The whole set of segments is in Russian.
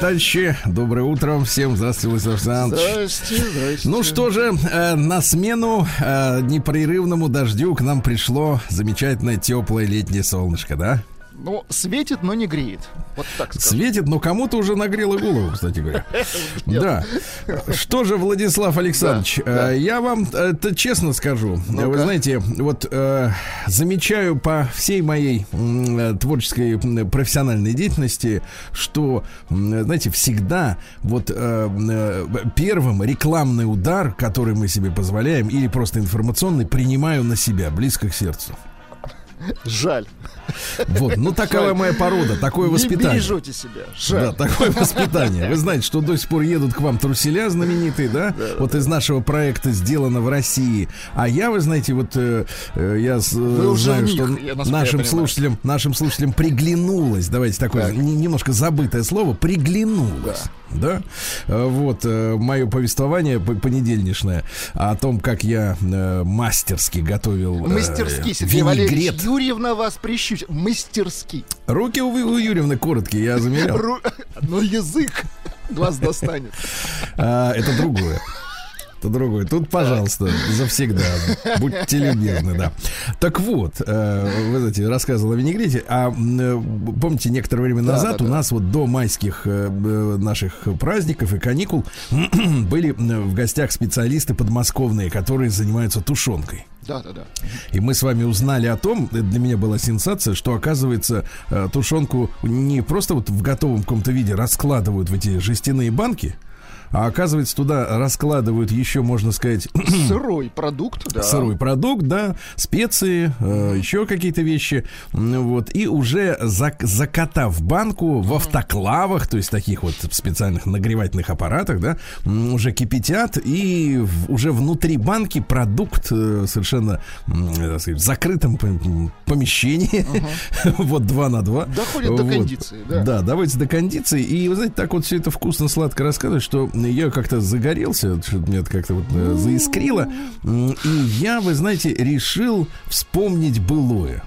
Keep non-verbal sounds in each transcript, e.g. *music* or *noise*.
Товарищи, доброе утро всем. Здравствуйте, Владислав Александрович. Здрасте, здрасте. Ну что же, э, на смену э, непрерывному дождю к нам пришло замечательное теплое летнее солнышко, да? Ну, светит, но не греет. Вот так скажем. Светит, но кому-то уже нагрело голову, кстати говоря. *laughs* Да. Что же, Владислав Александрович, э, я вам это честно скажу. Вы знаете, вот э, замечаю по всей моей э, творческой м, профессиональной деятельности, что, знаете, всегда вот э, э, первым рекламный удар, который мы себе позволяем, или просто информационный, принимаю на себя, близко к сердцу. Жаль. Вот, ну такова моя порода, такое Не воспитание. бережете себя. Да, Жаль. такое воспитание. Вы знаете, что до сих пор едут к вам труселя знаменитые, да? Вот из нашего проекта сделано в России. А я, вы знаете, вот э, э, я с- уже знаю, что я, нашим слушателям, нашим слушателям приглянулось. Давайте такое Так. не- немножко забытое слово приглянулось. Да, Э, вот э, мое повествование понедельничное о том, как я э, мастерски готовил э, Мастерски, Сергей Валерьевич. Юрьевна вас прищучит. Мастерски. Руки у, у Юрьевны короткие, я замерял. *laughs* Но язык глаз достанет. А, это другое. Это другое. Тут, пожалуйста, завсегда. Будьте любезны, да. Так вот, э, вы знаете, рассказывал о винегрете. А э, помните, некоторое время назад да, у да. нас вот до майских э, наших праздников и каникул *clears throat* были в гостях специалисты подмосковные, которые занимаются тушенкой. Да, да, да. И мы с вами узнали о том, для меня была сенсация, что оказывается тушенку не просто вот в готовом каком-то виде раскладывают в эти жестяные банки, а оказывается туда раскладывают еще, можно сказать, *clears throat* Сырой продукт, да. сырой продукт, да, специи, э, еще какие-то вещи, вот, и уже зак- закатав банку в автоклавах, то есть таких вот специальных нагревательных аппаратах, да, уже кипятят, и в- уже внутри банки продукт э, совершенно э, сказать, в закрытом помещении, *laughs* вот 2 на 2. Доходит до кондиции, да. Да, давайте до кондиции. И, вы знаете, так вот все это вкусно, сладко рассказывать, что я как-то загорелся, что мне это как-то вот э, заискрило. И я, вы знаете, решил вспомнить былое.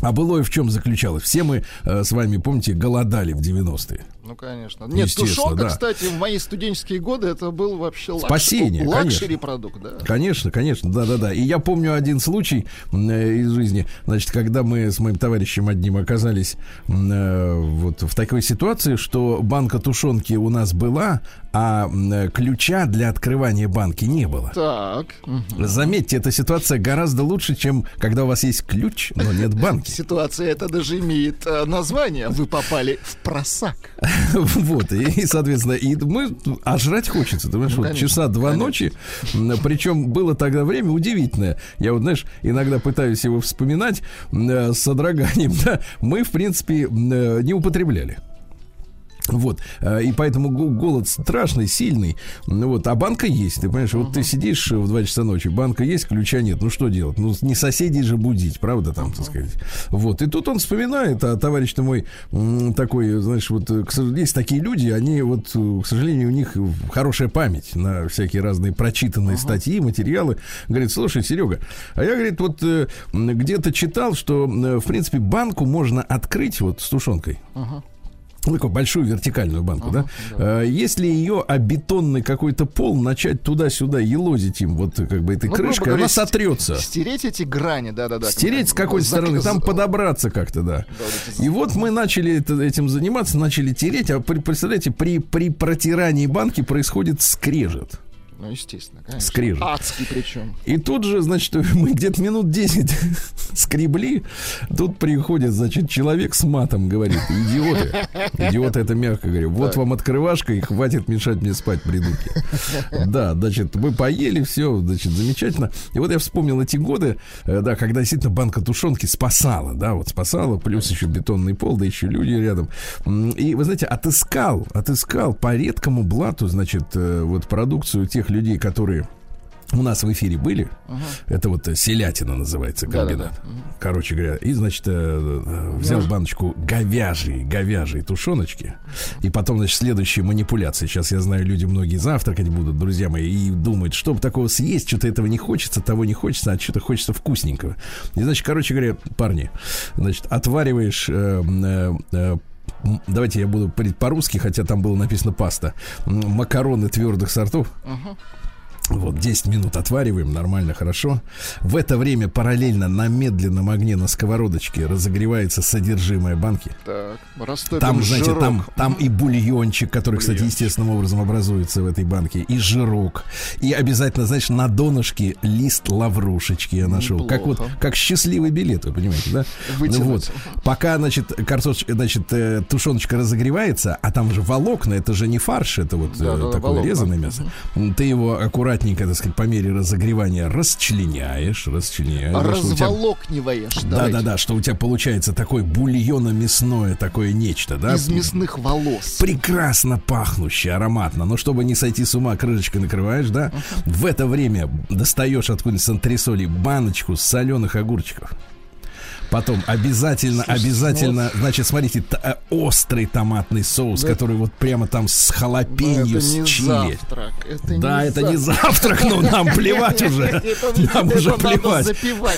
А былое в чем заключалось? Все мы э, с вами, помните, голодали в 90-е. Ну, конечно. Нет, тушенка, да. кстати, в мои студенческие годы это был вообще lux- Спасение, luxury конечно. продукт, да. Конечно, конечно, да-да-да. И я помню один случай э, из жизни, значит, когда мы с моим товарищем одним оказались э, вот в такой ситуации, что банка тушенки у нас была, а э, ключа для открывания банки не было. Так. Заметьте, эта ситуация гораздо лучше, чем когда у вас есть ключ, но нет банки. *laughs* Ситуация эта даже имеет название. Вы попали в просак. *laughs* Вот, и, соответственно, и мы, а жрать хочется, ты понимаешь, Ну, вот конечно, часа два конечно. ночи, причем было тогда время удивительное, я вот, знаешь, иногда пытаюсь его вспоминать э, с содроганием, *laughs* да, мы, в принципе, э, не употребляли. Вот, э, и поэтому го- голод страшный, сильный. Ну вот, а банка есть, ты понимаешь, вот ты сидишь в 2 часа ночи, банка есть, ключа нет. Ну что делать? Ну, не соседей же будить, правда, там, так сказать. Вот, и тут он вспоминает, а товарищ ты мой такой, знаешь, вот, э, есть такие люди, они вот, э, к сожалению, у них хорошая память на всякие разные прочитанные статьи, материалы. Говорит, слушай, Серега, а я, говорит, вот где-то читал, что, в принципе, банку можно открыть вот с тушенкой. Ну, такую большую вертикальную банку, да? Э, Если ее о бетонный какой-то пол начать туда-сюда елозить им, вот как бы этой Ну, крышкой, говоря, она сотрется. Стереть эти грани, да-да-да. Стереть с какой-то стороны, там подобраться как-то, да. И вот мы начали этим заниматься, начали тереть, а представляете, при, при протирании банки происходит скрежет. Ну, естественно, конечно. Скрежет. Адский причем. И тут же, значит, мы где-то минут 10 *laughs* скребли. Тут приходит, значит, человек с матом, говорит, идиоты. Идиоты, это мягко говорю. Вот вам открывашка, и хватит мешать мне спать, придурки. Да, значит, мы поели, все, значит, замечательно. И вот я вспомнил эти годы, э, да, когда действительно банка тушенки спасала, да, вот спасала, плюс еще бетонный пол, да еще люди рядом. И, вы знаете, отыскал, отыскал по редкому блату, значит, э, вот продукцию тех людей, которые у нас в эфире были. Это вот э, селятина называется комбинат. Короче говоря, и, значит, э, э, взял баночку говяжьей, говяжьей тушеночки. И потом, значит, следующие манипуляции. Сейчас я знаю, люди многие завтракать будут, друзья мои, и думают, чтобы такого съесть, что-то этого не хочется, того не хочется, а что-то хочется вкусненького. И, значит, короче говоря, парни, значит, отвариваешь э, э, э, Давайте я буду по-русски, хотя там было написано паста. Макароны твердых сортов. Вот 10 минут отвариваем, нормально, хорошо. В это время параллельно на медленном огне на сковородочке разогревается содержимое банки. Так, Там, знаете, жирок. там, там и бульончик, который, кстати, Бульончик. естественным образом образуется в этой банке, и жирок. И обязательно, знаешь, на донышке лист лаврушечки я нашел. Как вот, Неплохо. как счастливый билет, вы понимаете, да? Вытянуть. Ну вот. Пока, значит, картош, значит, э, тушеночка разогревается, а там же волокна, это же не фарш, это вот э, Да-да, такое волокна. резаное мясо. Ты его аккуратненько, так сказать, по мере разогревания расчленяешь, расчленяешь. Разволокниваешь. да, да, да, что у тебя получается такое бульоно-мясное, такое нечто, да? Из мясных волос. Прекрасно пахнущее, ароматно. Но чтобы не сойти с ума, крышечкой накрываешь, да? В это время достаешь откуда-нибудь с антресолей баночку соленых огурчиков. Потом обязательно, обязательно, значит, смотрите, э, острый томатный соус, который вот прямо там с Ну, халапеньо, это с чили. завтрак. Это Да, не это не завтрак. завтрак, но нам плевать *laughs* уже. Нам уже плевать.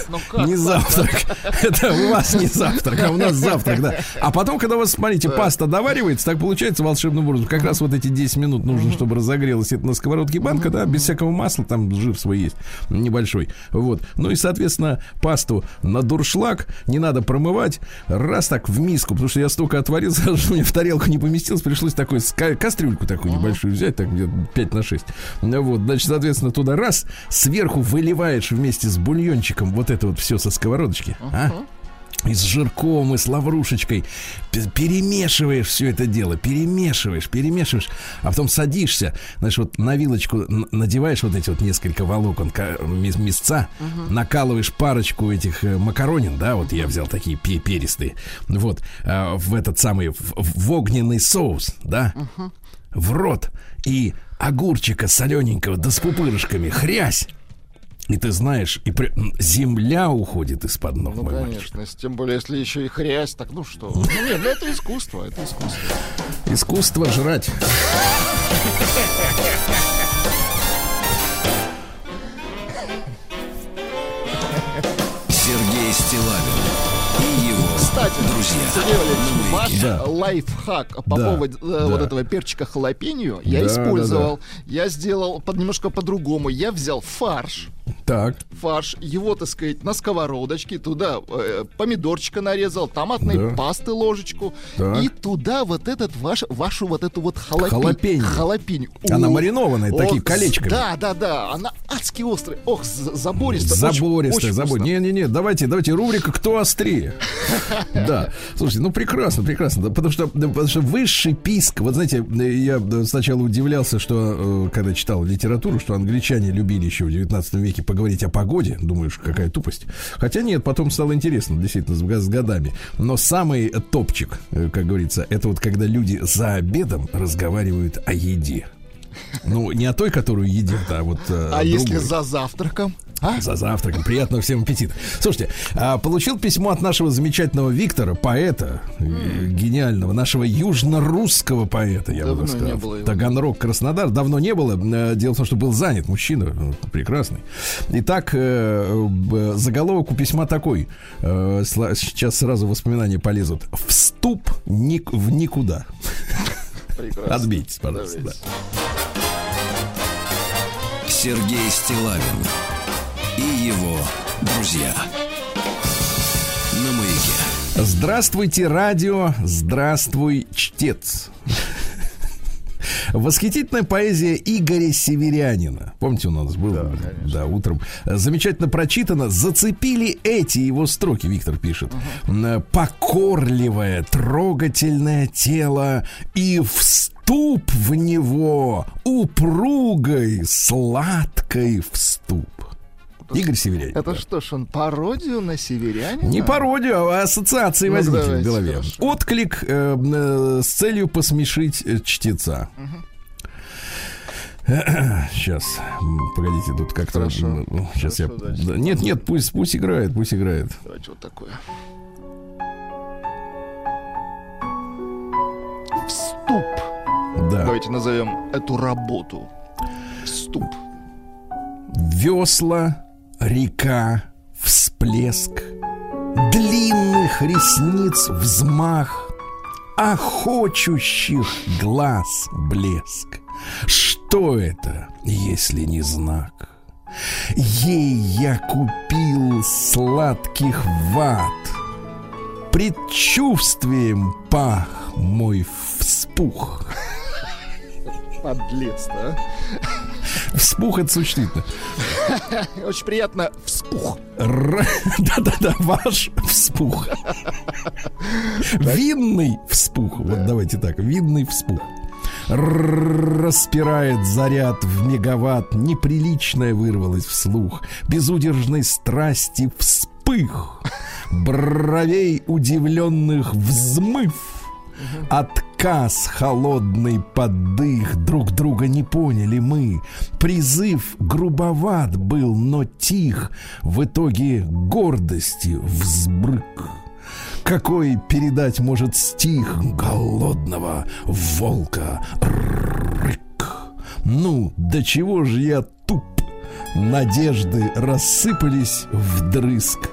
ну? Не завтрак. *laughs* Это у вас не завтрак, а у нас завтрак, да. А потом, когда у вас, смотрите, паста доваривается, так получается волшебным образом. Как раз вот эти 10 минут нужно, чтобы разогрелась это на сковородке банка, да, без всякого масла, там жир свой есть, небольшой. Вот. Ну и, соответственно, пасту на дуршлаг не надо промывать. Раз так в миску, потому что я столько отварил, *laughs* сразу же мне в тарелку не поместилось, пришлось такой ска- кастрюльку такую небольшую взять, так где-то 5 на 6. Ну Вот, значит, соответственно, туда раз, сверху выливаешь вместе с бульончиком вот это вот все со сковородочки. А? И с жирком, и с лаврушечкой. Перемешиваешь все это дело. Перемешиваешь, перемешиваешь. А потом садишься, знаешь, вот на вилочку надеваешь вот эти вот несколько волокон мясца, накалываешь парочку этих э, макаронин, да, вот я взял такие пе- перистые, вот, а, в этот самый, в, огненный соус, да, в рот. И огурчика солененького, да с пупырышками, хрясь. И ты знаешь, и при- земля уходит из-под ног, Ну, мой мальчик. конечно, если- тем более, если еще и хрясь, так ну что? Ну, нет, ну это искусство, это искусство. Искусство жрать. Сергей Стилавин и его Кстати, друзья. Сергей ваш Да. лайфхак по Да, поводу э, да. вот этого перчика халапеньо я Да, использовал. Я сделал под, немножко по-другому. Я взял фарш, Так, фарш, его, так сказать, на сковородочке, туда э, помидорчика нарезал, томатной Да. пасты ложечку, Так. и туда вот этот ваш, вашу вот эту вот халапень. Халапеньо. Она О, маринованная, такие колечками. Да, да, да, она адски острая. Ох, забористая. забористая, забористая. Не-не-не, давайте, давайте рубрика «Кто острее?» *laughs* Да, слушайте, ну прекрасно, прекрасно, да, потому что, потому что высший писк, вот знаете, я сначала удивлялся, что, э, когда читал литературу, что англичане любили еще в 19 веке поговорить о погоде, думаешь, какая тупость. Хотя нет, потом стало интересно, действительно, с, годами. Но самый топчик, э, как говорится, это вот когда люди за обедом разговаривают о еде. Ну, не о той, которую едят, а вот э, А о если другой. за завтраком? А? За завтраком. Приятного всем аппетита. Слушайте, а, получил письмо от нашего замечательного Виктора, поэта, э, гениального, нашего южно-русского поэта, я бы Давно так не сказал. Таганрог, Краснодар. Давно не было. Э, Дело в том, что был занят мужчина, э, прекрасный. Итак, заголовок у письма такой. Сейчас сразу воспоминания полезут. Вступ ник- в никуда. Прекрасно. Отбейтесь, пожалуйста. да. Сергей Стилавин его друзья. На маяке. Здравствуйте, радио. Здравствуй, чтец. Восхитительная поэзия Игоря Северянина. Помните, у нас был да, утром. Замечательно прочитано. Зацепили эти его строки, Виктор пишет. М, Покорливое, трогательное тело и вступ в него упругой, сладкой вступ. Игорь Северянин. Это да. что ж, он пародию на северянина? Не пародию, а ассоциации Ну, возникли в давайте, голове. хорошо. Отклик э, э, с целью посмешить э, чтеца. Сейчас, *clears throat* погодите, тут как-то... Хорошо. Сейчас я... Хорошо, дальше. да, Нет, нет, пусть, пусть играет, пусть играет. Давайте вот такое. Вступ. Да. Давайте назовем эту работу. Вступ. Весла, река, всплеск, длинных ресниц взмах, охочущих глаз блеск. Что это, если не знак? Ей я купил сладких ват, предчувствием пах мой вспух. Подлец, да? Вспух это существительно. *laughs* Очень приятно. Вспух. *laughs* Да-да-да, ваш вспух. Винный вспух. Вот давайте так, винный вспух. Распирает заряд в мегаватт, неприличное вырвалось вслух, безудержной страсти вспых, бровей удивленных взмыв, Отказ холодный поддых Друг друга не поняли мы Призыв грубоват был, но тих В итоге гордости взбрык какой передать может стих голодного волка рык. Ну, до чего же я туп, надежды рассыпались вдрызг.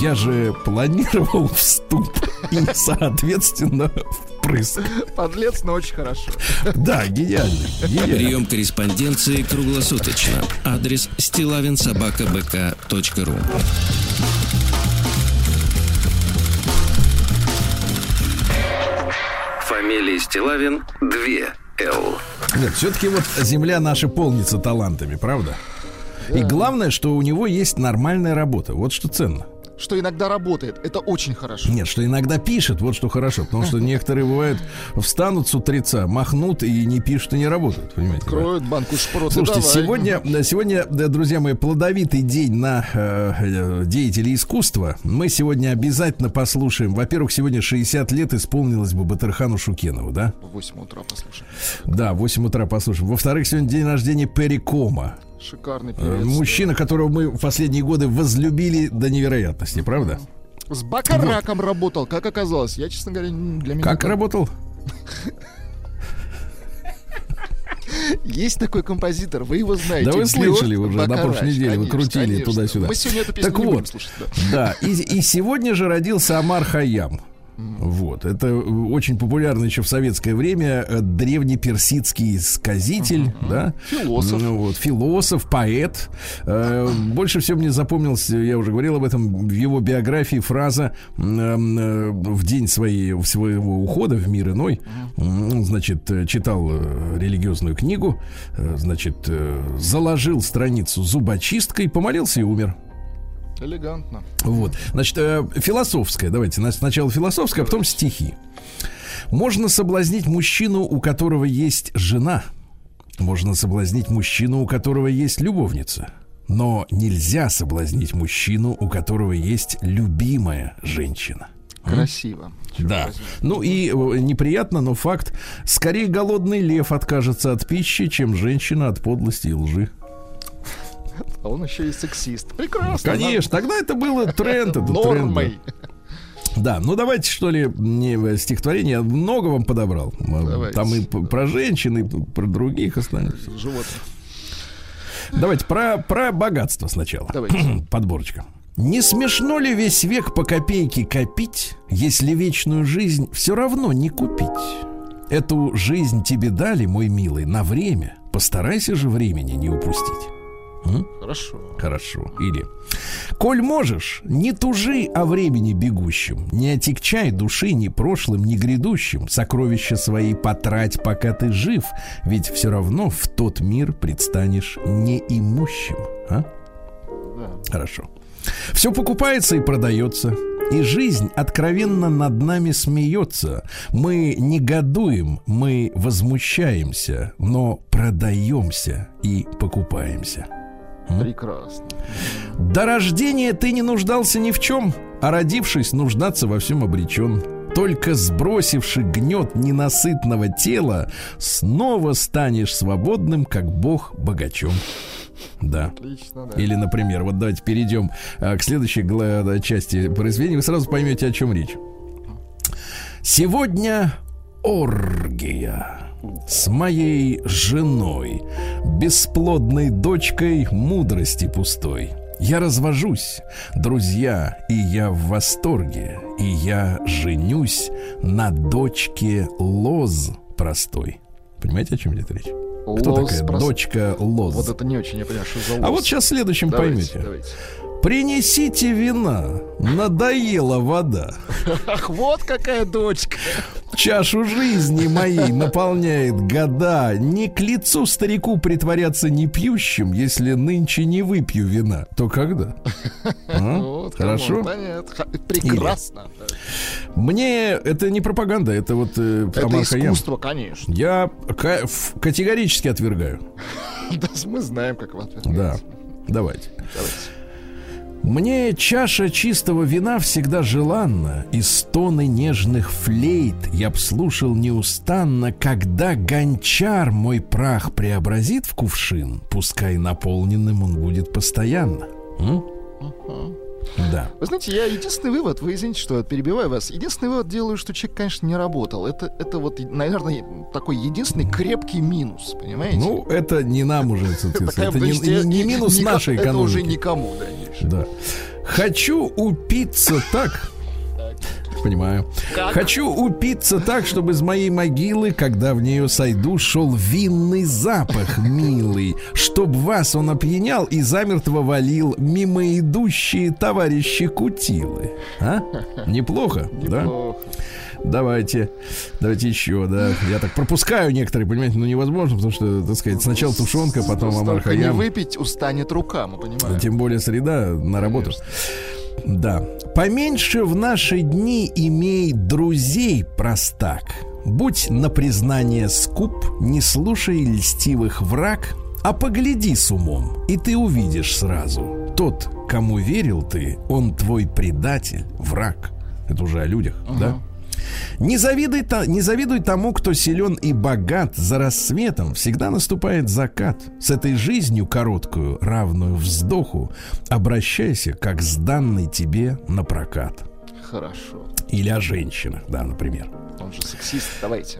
Я же планировал вступ и, соответственно, впрыск. Подлец, но очень хорошо. Да, гениально. гениально. Прием корреспонденции круглосуточно. Адрес стилавинсобакабк.ру Фамилия Стилавин 2 Л. Нет, все-таки вот земля наша полнится талантами, правда? И главное, что у него есть нормальная работа. Вот что ценно. Что иногда работает. Это очень хорошо. Нет, что иногда пишет, вот что хорошо. Потому что некоторые бывают встанут с утреца, махнут и не пишут и не работают. Понимаете? да? Кроют банку шпрот. и Слушайте, давай. сегодня, да, сегодня, да, друзья мои, плодовитый день на э, э, деятелей искусства. Мы сегодня обязательно послушаем. Во-первых, сегодня 60 лет исполнилось бы Батырхану Шукенову, да? В 8 утра послушаем. Да, в 8 утра послушаем. Во-вторых, сегодня день рождения Перри Кома. Шикарный Э, певец. Мужчина, которого мы в последние годы возлюбили до невероятности, правда? С Бакараком работал, как оказалось. Я, честно говоря, для меня... Как это- работал? Есть такой композитор, вы его знаете. Да вы слышали уже, на прошлой неделе вы крутили туда-сюда. Мы сегодня эту песню Так не вот. будем слушать. да. Да, и, и сегодня же родился Амар Хайям. Вот, это очень популярный еще в советское время э, древнеперсидский сказитель, да, Философ. Ну вот, философ, поэт. Э, Больше всего мне запомнился, я уже говорил об этом, в его биографии фраза м, э, в день своей, своего ухода в мир иной, значит, э, читал э, религиозную книгу, э, значит, э, заложил страницу зубочисткой, помолился и умер. Элегантно. Вот. Значит, э, философская. Давайте на- сначала философская, а потом стихи. Можно соблазнить мужчину, у которого есть жена. Можно соблазнить мужчину, у которого есть любовница. Но нельзя соблазнить мужчину, у которого есть любимая женщина. Красиво. Да. Ну и э, неприятно, но факт. Скорее голодный лев откажется от пищи, чем женщина от подлости и лжи. А он еще и сексист. Прекрасно. Конечно, тогда это было тренд. это. Нормой. Да, ну давайте что ли не э, стихотворение, я много вам подобрал. М, Давайте. Там и про женщин, и про других остальных. Животных. Давайте про, про богатство сначала. Давайте. *clears throat* Подборочка. Не смешно ли весь век по копейке копить, если вечную жизнь все равно не купить? Эту жизнь тебе дали, мой милый, на время. Постарайся же времени не упустить. Хорошо. Хорошо. Или Коль можешь, не тужи о времени бегущем, не отягчай души ни прошлым, ни грядущим, сокровища свои потрать, пока ты жив, ведь все равно в тот мир предстанешь неимущим. А? Да. Хорошо. Все покупается и продается. И жизнь откровенно над нами смеется. Мы негодуем, мы возмущаемся, но продаемся и покупаемся. Прекрасно. До рождения ты не нуждался ни в чем, а родившись, нуждаться во всем обречен. Только сбросивши гнет ненасытного тела, снова станешь свободным, как бог богачом. Да. Отлично, да. Или, например, вот давайте перейдем а, к следующей части произведения, вы сразу поймете, о чем речь. Сегодня оргия с моей женой, бесплодной дочкой мудрости пустой. Я развожусь, друзья, и я в восторге, и я женюсь на дочке Лоз простой. Понимаете, о чем идет речь? Кто Лоз такая прост- дочка Лоз? Вот это не очень, я понимаю, что за А лоз. вот сейчас следующим Давайте, поймете. давайте. Принесите вина, надоела вода. Ах, вот какая дочка. Чашу жизни моей наполняет года. Не к лицу старику притворяться не пьющим, если нынче не выпью вина. То когда? А? *laughs* Вот, Хорошо? понятно. Прекрасно. Мне это не пропаганда, это вот э, Это искусство, конечно. Я категорически отвергаю. *laughs* Да, мы знаем, как вас Да, давайте. Давайте. Мне чаша чистого вина всегда желанна, И стоны нежных флейт я б слушал неустанно, Когда гончар мой прах преобразит в кувшин, Пускай наполненным он будет постоянно. М? Да. Вы знаете, я единственный вывод, вы извините, что я перебиваю вас, единственный вывод делаю, что человек, конечно, не работал. Это, это вот, наверное, такой единственный крепкий минус, понимаете? Ну, это не нам уже, *laughs* Это не, минус нашей Это уже экономики. никому. Да. Хочу упиться так. Понимаю. Как? Хочу упиться так, чтобы из моей могилы, когда в нее сойду, шел винный запах, милый, чтоб вас он опьянял и замертво валил мимо идущие товарищи кутилы. А? Неплохо, да? Неплохо. Давайте, давайте еще, да. Я так пропускаю некоторые, понимаете, но невозможно, потому что, так сказать, сначала тушенка, потом Амар Столько не выпить, устанет рука, мы понимаем. Тем более среда на работу. Да. Поменьше в наши дни имей друзей, простак. Будь на признание скуп, не слушай льстивых враг, а погляди с умом, и ты увидишь сразу. Тот, кому верил ты, он твой предатель, враг. Это уже о людях, да? Не завидуй, то- не завидуй тому, кто силен и богат. За рассветом всегда наступает закат. С этой жизнью короткую, равную вздоху, обращайся, как с данной тебе на прокат. Хорошо. Или о женщинах, да, например. Он же сексист, давайте.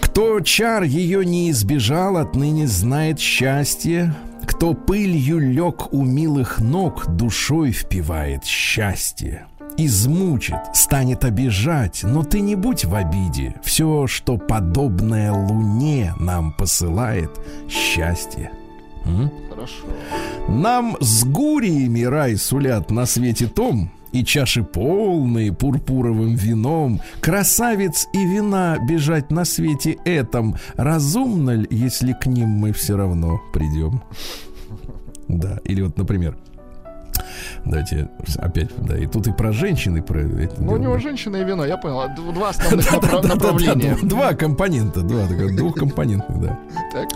Кто чар ее не избежал, отныне знает счастье. Кто пылью лег у милых ног, душой впивает счастье. Измучит, станет обижать, но ты не будь в обиде. Все, что подобное луне нам посылает, счастье. М? Хорошо. Нам с гуриями рай сулят на свете том, и чаши полные пурпуровым вином, красавец и вина бежать на свете этом, разумно ли, если к ним мы все равно придем? *laughs* Да, или вот, например, давайте опять, да, и тут и про женщин, и про... Ну, у него женщина и вино, я понял. А Два основных направ- направления. Два компонента, два, двухкомпонентных, да. Так.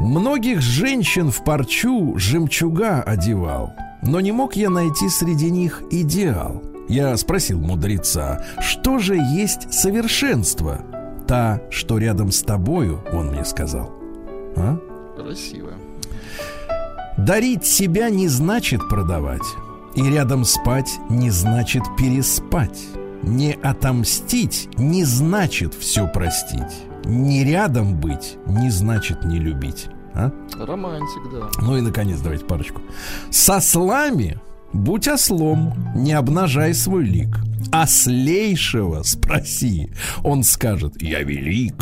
Многих женщин в парчу жемчуга одевал, но не мог я найти среди них идеал. Я спросил мудреца, что же есть совершенство? Та, что рядом с тобою, он мне сказал. А? Красиво. Дарить себя не значит продавать. И рядом спать не значит переспать. Не отомстить не значит все простить. Не рядом быть не значит не любить. А? Романтик, да. Ну и, наконец, давайте парочку. Со слами будь ослом, не обнажай свой лик. Ослейшего спроси, он скажет, я велик.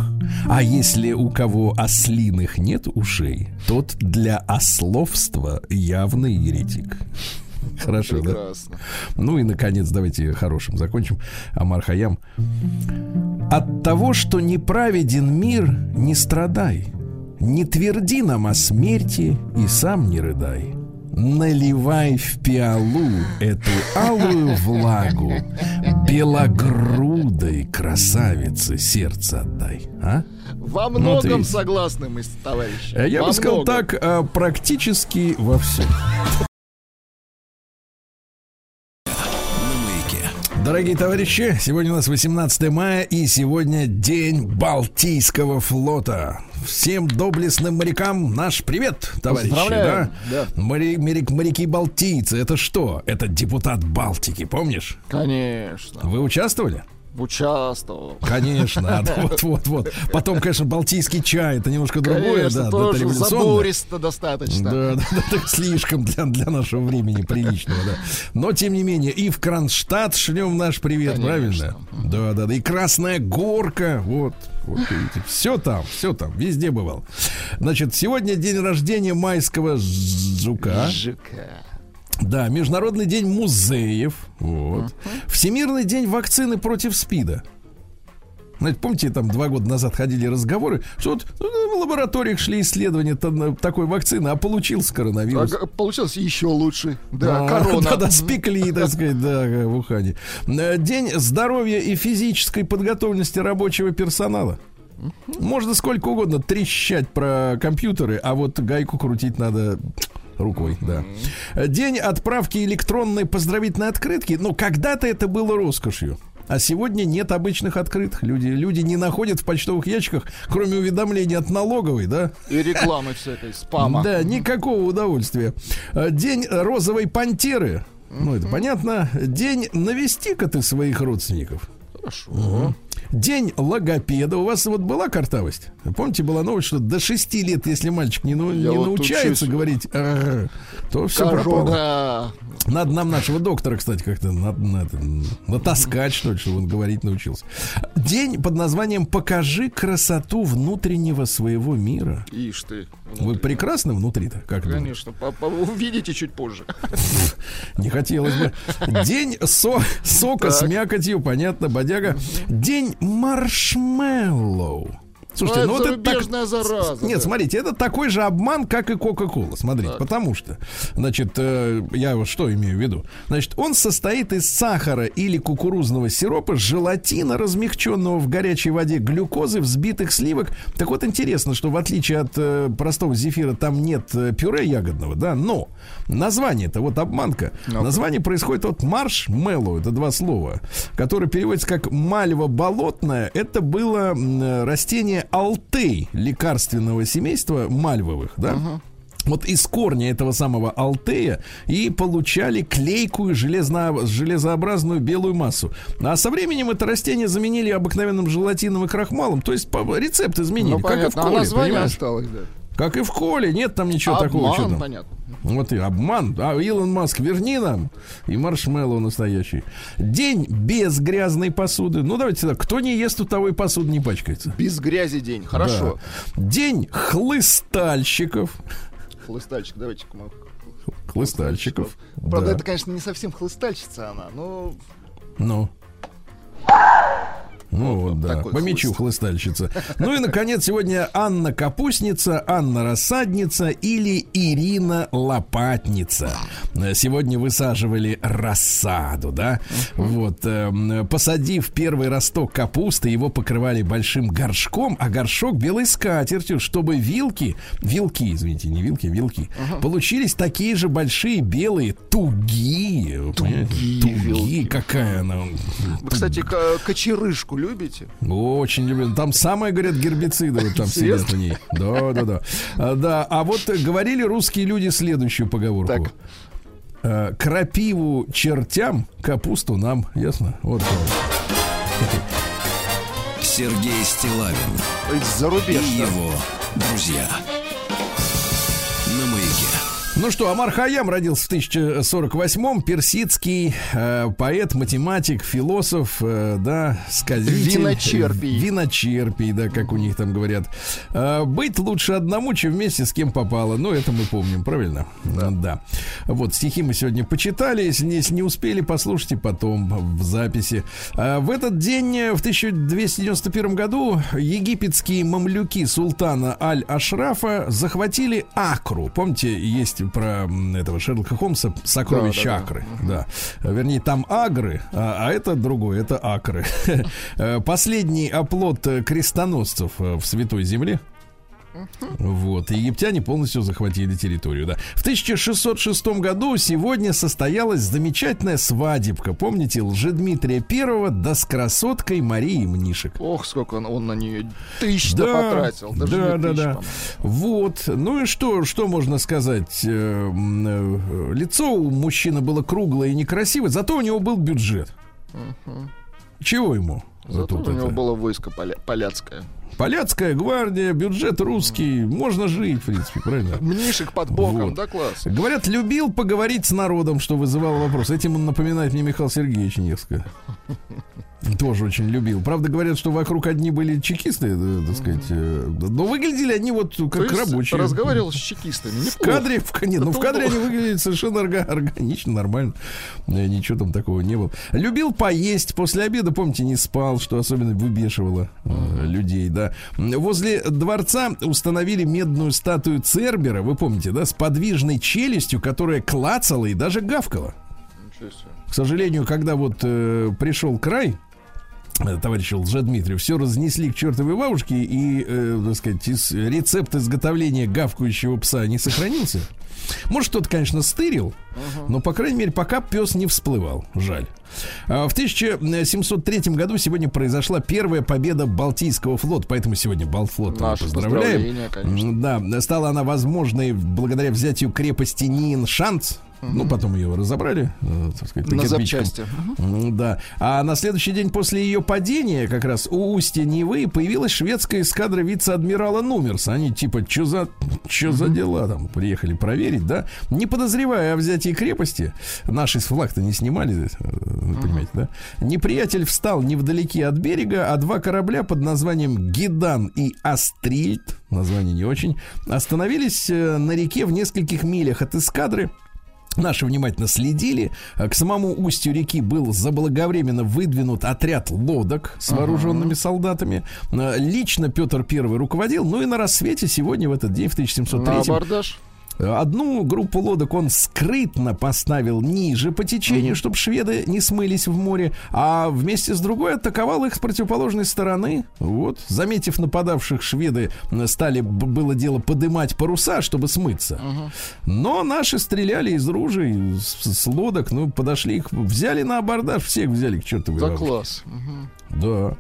А если у кого ослиных нет ушей, тот для ословства явный еретик. *laughs* Хорошо, да? Прекрасно. Ну и, наконец, давайте хорошим закончим. Амар Хаям. От того, что неправеден мир, не страдай. Не тверди нам о смерти и сам не рыдай. Наливай в пиалу эту алую влагу, белогрудой красавице сердце отдай. А? Во вот многом видите. согласны мы, товарищи. Э, Я Во бы сказал многом. так, а, практически во всем. Дорогие товарищи, сегодня у нас 18 мая и сегодня день Балтийского флота. Всем доблестным морякам наш привет, товарищи. Поздравляем, Да? Мори- моряк- моряки-балтийцы, это что? Это депутат Балтики, помнишь? Конечно. Вы участвовали? Участвовал. Конечно, *laughs* вот, вот, вот. Потом, конечно, балтийский чай, это немножко другое, Конечно, да, тоже забористо достаточно. Да, да, да, слишком для, для нашего времени приличного, да. Но тем не менее, и в Кронштадт шлем наш привет, Конечно. правильно? Да, да, да. И Красная Горка, вот, вот видите, все там, все там, везде бывал. Значит, сегодня день рождения майского жука. ЖК. Да, Международный день музеев. Вот. Всемирный день вакцины против СПИДа. Знаете, помните, там два года назад ходили разговоры, что вот ну, в лабораториях шли исследования там, такой вакцины, а получился коронавирус. Ага, Получилось еще лучше. Да, А, корона. Да, да, спекли, так сказать, да, в Ухане. Э, День здоровья и физической подготовленности рабочего персонала. Можно сколько угодно трещать про компьютеры, а вот гайку крутить надо рукой, да. День отправки электронной поздравительной открытки. Ну, когда-то это было роскошью. А сегодня нет обычных открыток. Люди, люди не находят в почтовых ящиках, кроме уведомлений от налоговой, да, И рекламы всякой, спама. да, никакого удовольствия. День розовой пантеры. Ну, это понятно. День навести-ка ты своих родственников. Хорошо. День логопеда. У вас вот была картавость? Помните, была новость, что до 6 лет, если мальчик не, ну- не вот научается чувствую. говорить, то все пропало. да. Надо нам нашего доктора, кстати, как-то на- на- это, натаскать, что ли, чтобы он говорить научился. День под названием «Покажи красоту внутреннего своего мира». Ишь ты. Вы прекрасны внутри-то? Как? Конечно, по- по- увидите чуть позже. Не хотелось бы. День со- сока с Так. мякотью, понятно, бодяга. День маршмеллоу. Слушайте, Ну, ну это это так- зараза, Нет, да. смотрите, это такой же обман, как и Кока-Кола. Смотрите, потому что, значит, э, я вот что имею в виду? Значит, он состоит из сахара или кукурузного сиропа, желатина, размягченного в горячей воде, глюкозы, взбитых сливок. Так вот, интересно, что в отличие от э, простого зефира там нет э, пюре ягодного, да, но название-то вот обманка. Ну-ка. Название происходит от маршмеллоу, это два слова, которое переводится как мальва болотная. Это было э, растение алтей лекарственного семейства мальвовых, да? Вот из корня этого самого алтея и получали клейкую железно- железообразную белую массу. А со временем это растение заменили обыкновенным желатином и крахмалом. То есть рецепт изменили. Ну, как и в понятно. А коле, название понимаешь? осталось, да. Как и в коле. Нет там ничего такого. что Обман, там. понятно. Вот и обман. А Илон Маск, верни нам. И маршмеллоу настоящий. День без грязной посуды. Ну, давайте так. Кто не ест, у того и посуда не пачкается. Без грязи день. Хорошо. Да. День хлыстальщиков. Хлыстальчик, давайте-ка мы... Хлыстальщиков. Правда, Да. это, конечно, не совсем хлыстальщица она, но... Ну. Ну вот, да. такой По мячу хлыст. хлыстальщица. Ну и, наконец, сегодня Анна Капустница, Анна Рассадница или Ирина Лопатница. Сегодня высаживали рассаду, да? Вот. эм, Посадив первый росток капусты, его покрывали большим горшком, а горшок белой скатертью, чтобы вилки, вилки, извините, не вилки, вилки, получились такие же большие, белые, тугие. Тугие Тугие, вилки. какая она. Вы, кстати, кочерышку любите? Очень люблю. Там самые, говорят, гербициды вот там сидят в ней. Да, да, да. А, да, а вот говорили русские люди следующую поговорку. Так. Э, Крапиву чертям, капусту нам. Ясно? Вот. Сергей Стилавин Ой, и его друзья. Ну что, Амар Хаям родился в 1048-м, персидский э, поэт, математик, философ, э, да, сказитель. Виночерпий. Виночерпий, да, как у них там говорят. Э, быть лучше одному, чем вместе с кем попало. Ну, это мы помним, правильно? Да. Вот, стихи мы сегодня почитали. Если не, не успели, послушайте потом в записи. А в этот день, э, в 1291 году, египетские мамлюки султана Аль-Ашрафа захватили Акру. Помните, есть про этого Шерлока Холмса сокровища Да, да, да. Акры. Да. Вернее, там Агры, а, а это другое, это Акры. *laughs* Э, Последний оплот крестоносцев э, в Святой Земле. Вот, египтяне полностью захватили территорию, да. В 1606 году сегодня состоялась замечательная свадебка. Помните, Лжедмитрия Первого да с красоткой Марии Мнишек. Ох, сколько он, он на нее тысяч-то Да, потратил. Даже да, да, тысяч, да. по-моему. Вот. Ну и что, что можно сказать? Э, э, Лицо у мужчины было круглое и некрасивое, зато у него был бюджет. Чего ему? Зато Тут у него это? было войско поля- поляцкое. Поляцкая гвардия, бюджет русский. Можно жить, в принципе, правильно? Мнишек под боком, Вот. да, класс. Говорят, любил поговорить с народом, что вызывало вопрос. Этим он напоминает мне Михаил Сергеевич Невского. Тоже очень любил. Правда, говорят, что вокруг одни были чекисты, э, так сказать. э, Но выглядели они вот То как есть рабочие. разговаривал с чекистами. В Неплохо. кадре, в, нет, ну, в кадре они выглядели совершенно орга- органично, нормально. Э, Ничего там такого не было. Любил поесть. После обеда, помните, не спал, что особенно выбешивало э, людей, да. Возле дворца установили медную статую Цербера, вы помните, да, с подвижной челюстью, которая клацала и даже гавкала. Ничего себе. К сожалению, когда вот э, пришел край, э, товарищ Лжедмитрий, все разнесли к чертовой бабушке, и, э, так сказать, из- рецепт изготовления гавкающего пса не сохранился. Может, кто-то, конечно, стырил, Но, по крайней мере, пока пес не всплывал. Жаль. А, В 1703 году сегодня произошла первая победа Балтийского флота, поэтому сегодня Балтфлот Наше поздравляем. конечно. Да, стала она возможной благодаря взятию крепости Нин-Шанц. Ну, потом ее разобрали, э, так сказать, На запчасти. М, Да. А на следующий день после ее падения, как раз у устья Невы, появилась шведская эскадра вице-адмирала Нумерса. Они типа, что за, чё за дела там? Приехали проверить, да? Не подозревая о взятии крепости, наши с флаг-то не снимали, э, вы понимаете, да? Неприятель встал невдалеке от берега, а два корабля под названием Гидан и Астрильд, название не очень, остановились э, на реке в нескольких милях от эскадры. Наши внимательно следили. К самому устью реки был заблаговременно выдвинут отряд лодок с вооруженными солдатами. А, Лично Петр I руководил. Ну и на рассвете сегодня, в этот день, в На 1703 абордаж. Одну группу лодок он скрытно поставил ниже по течению, чтобы шведы не смылись в море, а вместе с другой атаковал их с противоположной стороны. Вот, заметив нападавших, шведы стали, было дело, подымать паруса, чтобы смыться. Но наши стреляли из ружей, с, с лодок, ну, подошли их, взяли на абордаж, всех взяли к чертовой Да бабушке. класс. Да.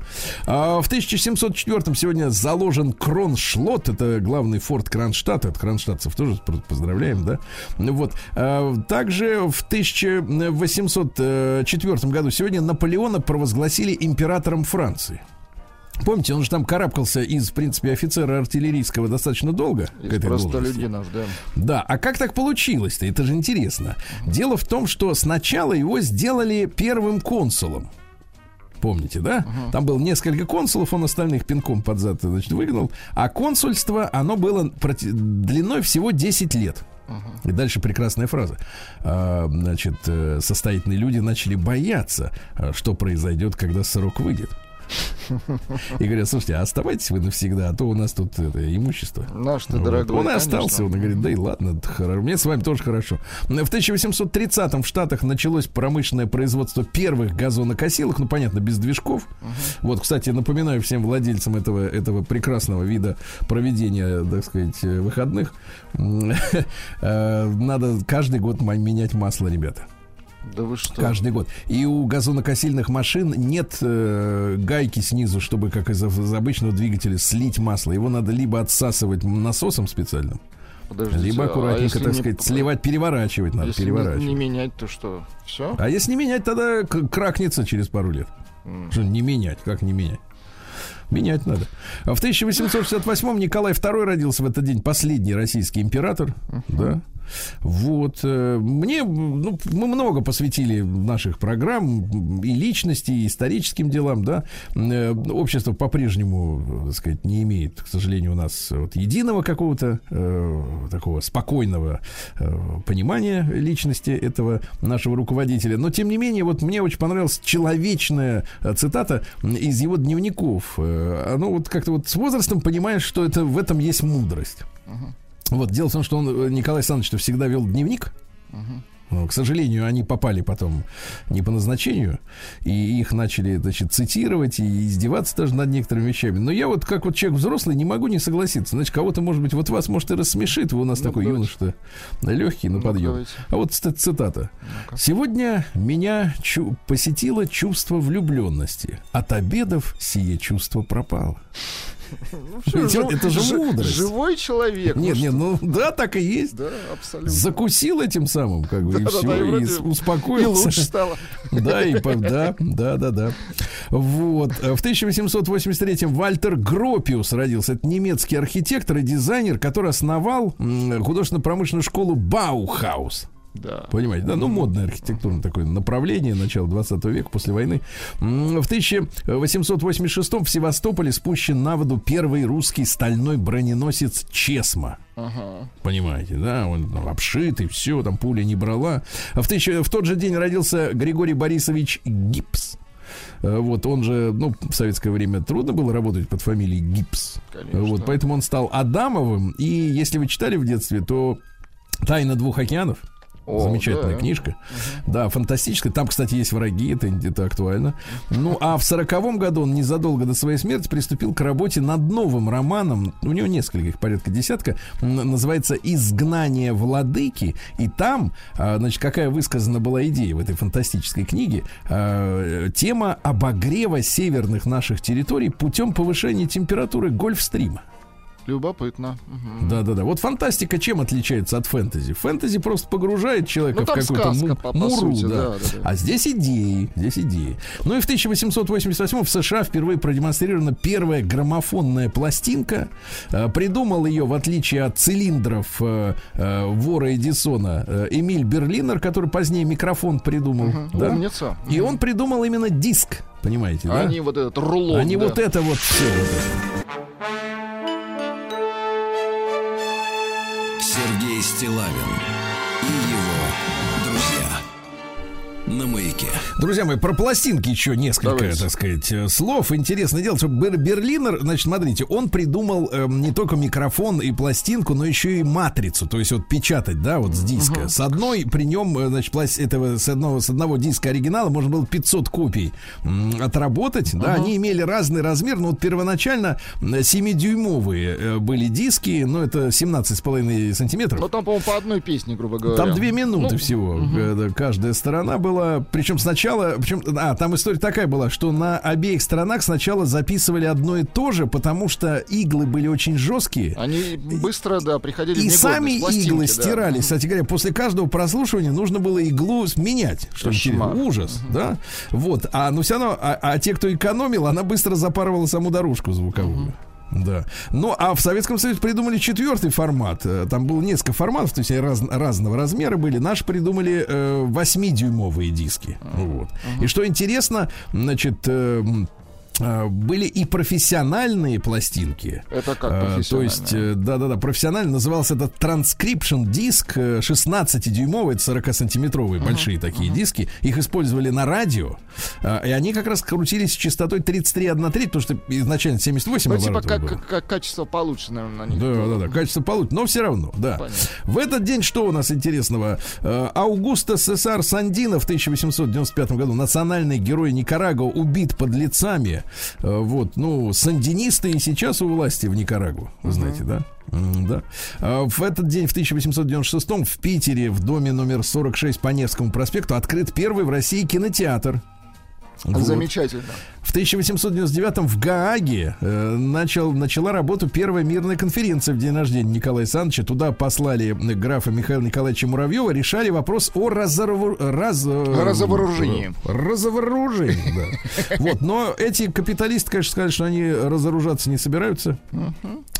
А в 1704 сегодня заложен Кроншлот. Это главный форт Кронштадта. От кронштадтцев тоже поздравляем, да? Ну Вот. А также в 1804 году сегодня Наполеона провозгласили императором Франции. Помните, он же там карабкался из, в принципе, офицера артиллерийского достаточно долго. к Из этой должности. простолюдинов, да. Да, а как так получилось-то? Это же интересно. Дело в том, что сначала его сделали первым консулом. Помните, да? Там было несколько консулов, он остальных пинком под зад, значит, выгнал. А консульство, оно было проти- длиной всего 10 лет. И дальше прекрасная фраза. А, значит, э, состоятельные люди начали бояться, а, что произойдет, когда срок выйдет. И говорят, слушайте, а оставайтесь вы навсегда, а то у нас тут это, имущество. Наш ты Вот. дорогой. Он и остался, он говорит, да и ладно, хоро- мне с вами тоже хорошо. В 1830-м в Штатах началось промышленное производство первых газонокосилок, ну, понятно, без движков. Вот, кстати, напоминаю всем владельцам этого, этого прекрасного вида проведения, так сказать, выходных, *laughs* э, надо каждый год менять масло, ребята. Да вы что? Каждый год. И у газонокосильных машин нет э, гайки снизу, чтобы, как из, из обычного двигателя, слить масло. Его надо либо отсасывать насосом специальным, Подождите, либо а аккуратненько, если так не- сказать, сливать, переворачивать надо, Если не- переворачивать. не менять, то что? Все? А если не менять, тогда кракнется через пару лет. Что не менять? Как не менять? Менять надо. А в 1868-м Николай II родился в этот день, последний российский император. Да. Вот. э, Мне, ну, мы много посвятили наших программ и личности, и историческим делам, да. Э, Общество по-прежнему, так сказать, не имеет, к сожалению, у нас вот единого какого-то э, такого спокойного э, понимания личности этого нашего руководителя. Но, тем не менее, вот мне очень понравилась человечная э, цитата из его дневников. Оно вот как-то вот с возрастом понимаешь, что это в этом есть мудрость. Вот, дело в том, что он, э, Николай Александрович, всегда вел дневник. Ну, К сожалению, они попали потом не по назначению, и их начали, значит, цитировать и издеваться даже над некоторыми вещами. Но я вот, как вот человек взрослый, не могу не согласиться. Значит, кого-то, может быть, вот вас, может, и рассмешит. Вы у нас Ну, такой давайте. юноша легкий на Ну, подъем. давайте. А вот цитата. «Сегодня меня чу- посетило чувство влюбленности. От обедов сие чувство пропало». Жив- это же мудрость. Живой человек. Нет, ну нет, ну да, так и есть. Да, абсолютно. Закусил этим самым, как бы, и все, и с- И успокоился. лучше стало. Да, и да, да, да, да. Вот. В 1883-м Вальтер Гропиус родился. Это немецкий архитектор и дизайнер, который основал художественно-промышленную школу Баухаус. Да. Понимаете, да? Ну, модное архитектурное такое направление начала 20 века, после войны. В 1886 в Севастополе спущен на воду первый русский стальной броненосец Чесма. Ага. Понимаете, да, он ну, обшитый, все, там пуля не брала. А в, тысяча- в тот же день родился Григорий Борисович Гипс. Э, Вот он же, ну, в советское время трудно было работать под фамилией Гипс. Конечно. Вот, поэтому он стал Адамовым. И если вы читали в детстве, то Тайна двух океанов. О, Замечательная да. книжка. Да, фантастическая. Там, кстати, есть враги, это, это актуально. Ну, а в сороковом году он незадолго до своей смерти приступил к работе над новым романом. У него несколько, их порядка десятка. Называется «Изгнание владыки». И там, а, значит, какая высказана была идея в этой фантастической книге. а, Тема обогрева северных наших территорий путем повышения температуры Гольфстрима. Любопытно. Да-да-да. Вот фантастика чем отличается от фэнтези? Фэнтези просто погружает человека Ну, в какую-то му- по- по муру, сути, да. да, да, да. А здесь идеи, здесь идеи. Ну и в 1888 в США впервые продемонстрирована первая граммофонная пластинка. Э, Придумал ее, в отличие от цилиндров э, э, вора Эдисона, э, Эмиль Берлинер, который позднее микрофон придумал. Мгм. да? Умница. И он придумал именно диск, понимаете, да? Они вот этот рулон. Они да. вот это вот все. Сергей Стилавин На маяке. Друзья мои, про пластинки еще несколько, Давайте. так сказать, э, слов. Интересное дело, что Бер- Берлинер, значит, смотрите, он придумал эм, не только микрофон и пластинку, но еще и матрицу, то есть вот печатать, да, вот с диска. С одной при нем, э, значит, пласт- этого с одного с одного диска оригинала можно было 500 копий м, отработать, да, они имели разный размер, но вот первоначально м, 7-дюймовые э, были диски, но это 17,5 сантиметров. Ну, там, по-моему, по одной песне, грубо говоря. Там две минуты Ну, всего. э, да, Каждая сторона была. Причем сначала. Причем, а, там история такая была, что на обеих сторонах сначала записывали одно и то же, потому что иглы были очень жесткие. Они быстро, да, приходили в И негодность, сами иглы да. стирались. Кстати говоря, после каждого прослушивания нужно было иглу менять. Что Кошмар. Ужас, да? Вот. А, но все равно, а, а те, кто экономил, она быстро запарывала саму дорожку звуковую. Да. Ну, а в Советском Союзе придумали четвертый формат. Э, Там было несколько форматов, то есть они раз- разного размера были. Наши придумали э, 8-дюймовые диски. Вот. И что интересно, значит, э, были и профессиональные пластинки. Это как А, То есть, э, да-да-да, профессионально назывался это Transcription диск э, 16-дюймовый, это 40-сантиметровые большие такие диски. Их использовали на радио, а, и они как раз крутились с частотой 33,1,3, потому что изначально 78 Ну, типа, как, было. как- как качество получше, наверное, на них. Да, да, да, качество получше, но все равно, да. Понятно. В этот день что у нас интересного? Э, Аугусто Сесар Сандино в 1895 году, национальный герой Никарагуа, убит под лицами. Э, Вот, ну, сандинисты и сейчас у власти в Никарагуа, вы знаете, да? Да. А В этот день, в 1896 в Питере, в доме номер 46 по Невскому проспекту, открыт первый в России кинотеатр. Вот. Замечательно. В 1899 в Гааге э, начал, начала работу первая мирная конференция в день рождения Николая Александровича. Туда послали э, графа Михаила Николаевича Муравьева, решали вопрос о разору- раз- э, Разоружении. Разоружении, да. *laughs* Вот, но эти капиталисты, конечно, сказали, что они разоружаться не собираются.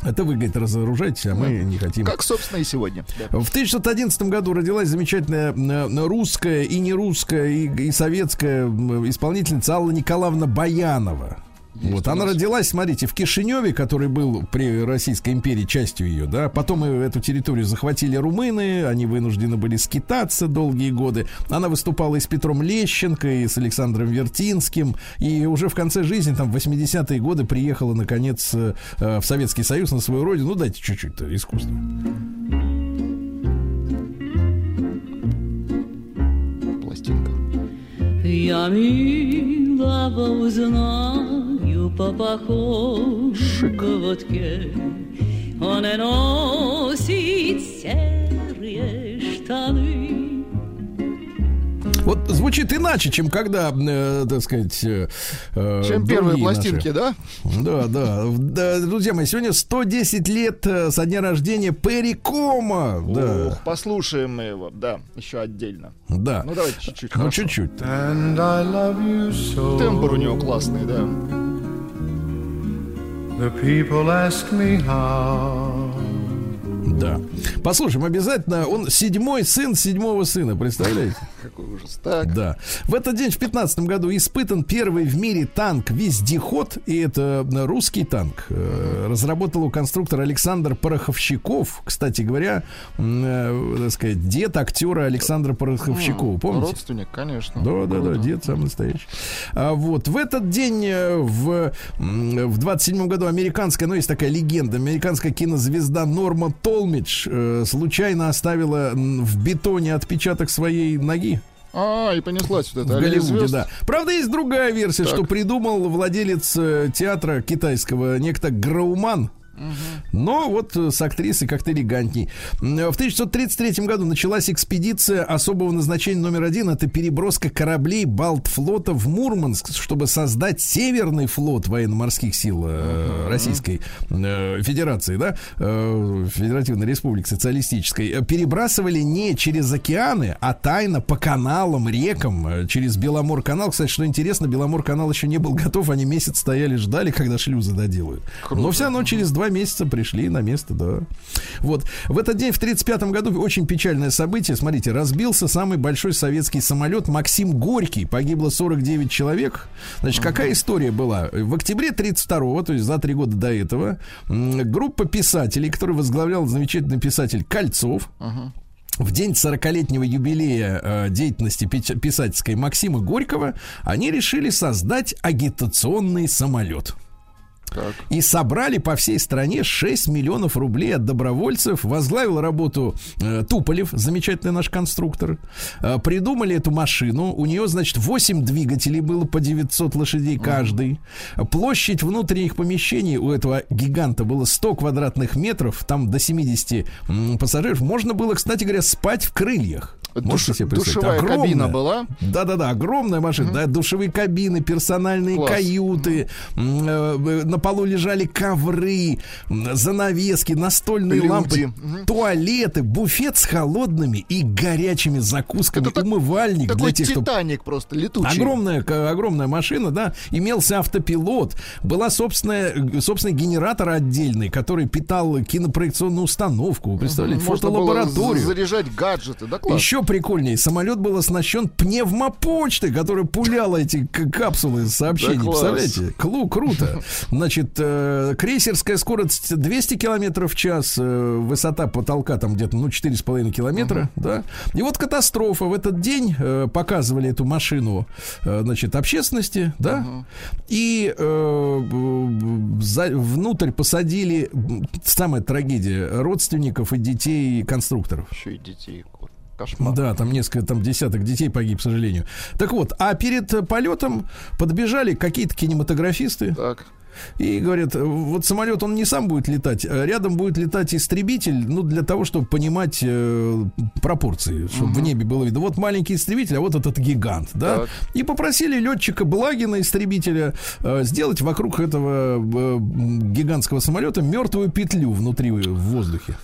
Это вы, говорит, разоружайтесь, а мы не хотим. Как, собственно, и сегодня. В 1911 году родилась замечательная э, русская и не русская и, и советская исполнительница Алла Николаевна Баянова. вот, она родилась, смотрите, в Кишиневе, который был при Российской империи частью ее, да. Потом эту территорию захватили румыны, они вынуждены были скитаться долгие годы. Она выступала и с Петром Лещенко, и с Александром Вертинским, и уже в конце жизни, там, в 80-е годы приехала, наконец, э, э, в Советский Союз на свою родину. Ну, дайте чуть-чуть искусства. Пластинка. Я милого узнаю по походке. Он носит серые штаны. Вот звучит иначе, чем когда, э, так сказать, э, э, Чем первые пластинки, наши. да? Да, да, Да, Друзья мои, сегодня 110 лет э, со дня рождения Перри Кома. Да, послушаем мы его, да, еще отдельно. да. Ну, давайте чуть-чуть. Ну, чуть-чуть. And I love you so. Тембр у него классный, да. The people ask me how. Да. Послушаем обязательно. Он седьмой сын седьмого сына, представляете? Какой ужас. Так. Да. В этот день, в 15 году, испытан первый в мире танк-вездеход, и это русский танк. Э, Разработал его конструктор Александр Пороховщиков. Кстати говоря, э, так сказать, дед актера Александра Пороховщикова. Помните? Родственник, конечно. Да, да, да, дед самый настоящий. А вот в этот день э, в, в 27 году американская, ну, есть такая легенда, американская кинозвезда Норма Толмидж случайно оставила в бетоне отпечаток своей ноги А, и понеслась вот в это. «Аллея Голливуде, звезд». да. Правда, есть другая версия, Так. что придумал владелец э, театра китайского некто Грауман. Но вот э, с актрисой как-то элегантней. М, В 1933 году началась экспедиция особого назначения номер один. Это переброска кораблей Балтфлота в Мурманск, чтобы создать Северный флот военно-морских сил э, Российской э, Федерации, да, э, Федеративной Республики Социалистической. Э, Перебрасывали не через океаны, а тайно по каналам, рекам, э, через Беломор-канал. Кстати, что интересно, Беломор-канал еще не был готов, они месяц стояли, ждали, когда шлюзы доделают. Но все равно через два месяца пришли на место, да. Вот. В этот день, в 1935 году, очень печальное событие. Смотрите, разбился самый большой советский самолет Максим Горький. Погибло 49 человек. Значит, какая история была? В октябре 32-го, то есть за три года до этого, группа писателей, которую возглавлял замечательный писатель Кольцов, в день 40-летнего юбилея э, деятельности пи- писательской Максима Горького они решили создать агитационный самолет. Так. И собрали по всей стране 6 миллионов рублей от добровольцев. Возглавил работу э, Туполев, замечательный наш конструктор. Э, придумали эту машину. У нее, значит, 8 двигателей было по 900 лошадей каждый. Площадь внутренних помещений у этого гиганта было 100 квадратных метров. Там до 70 м, пассажиров. Можно было, кстати говоря, спать в крыльях. Можете Душ- себе представить? душевая Огромная. кабина была. Да-да-да, огромная машина, да, душевые кабины, персональные Класс. каюты, э, на полу лежали ковры, занавески, настольные Люди. лампы, Мгм. туалеты, буфет с холодными и горячими закусками, Это так- умывальник Такой для тех, кто Титаник просто летучий. Огромная, огромная машина, да, имелся автопилот, была собственная, э, собственный генератор отдельный, который питал кинопроекционную установку, представляете, Можно было фотолабораторию. з- заряжать гаджеты. Да, класс. Еще прикольнее, самолет был оснащен пневмопочтой, которая пуляла эти капсулы сообщений. Да. Представляете? Клу, круто. Значит, э, крейсерская скорость 200 километров в час, э, высота потолка там где-то, ну, 4,5 километра, да. И вот катастрофа. В этот день э, показывали эту машину, э, значит, общественности, да. И э, за- внутрь посадили, самая трагедия, родственников и детей конструкторов. Еще и детей. Кошмар. Да, там несколько, там десяток детей погиб, к сожалению. Так вот, а перед э, полетом подбежали какие-то кинематографисты Так. и говорят, э, вот самолет, он не сам будет летать, а рядом будет летать истребитель, ну, для того, чтобы понимать э, пропорции, чтобы в небе было видно. Вот маленький истребитель, а вот этот гигант, да? Так. И попросили летчика Благина, истребителя, э, сделать вокруг этого э, гигантского самолета мертвую петлю внутри в воздухе.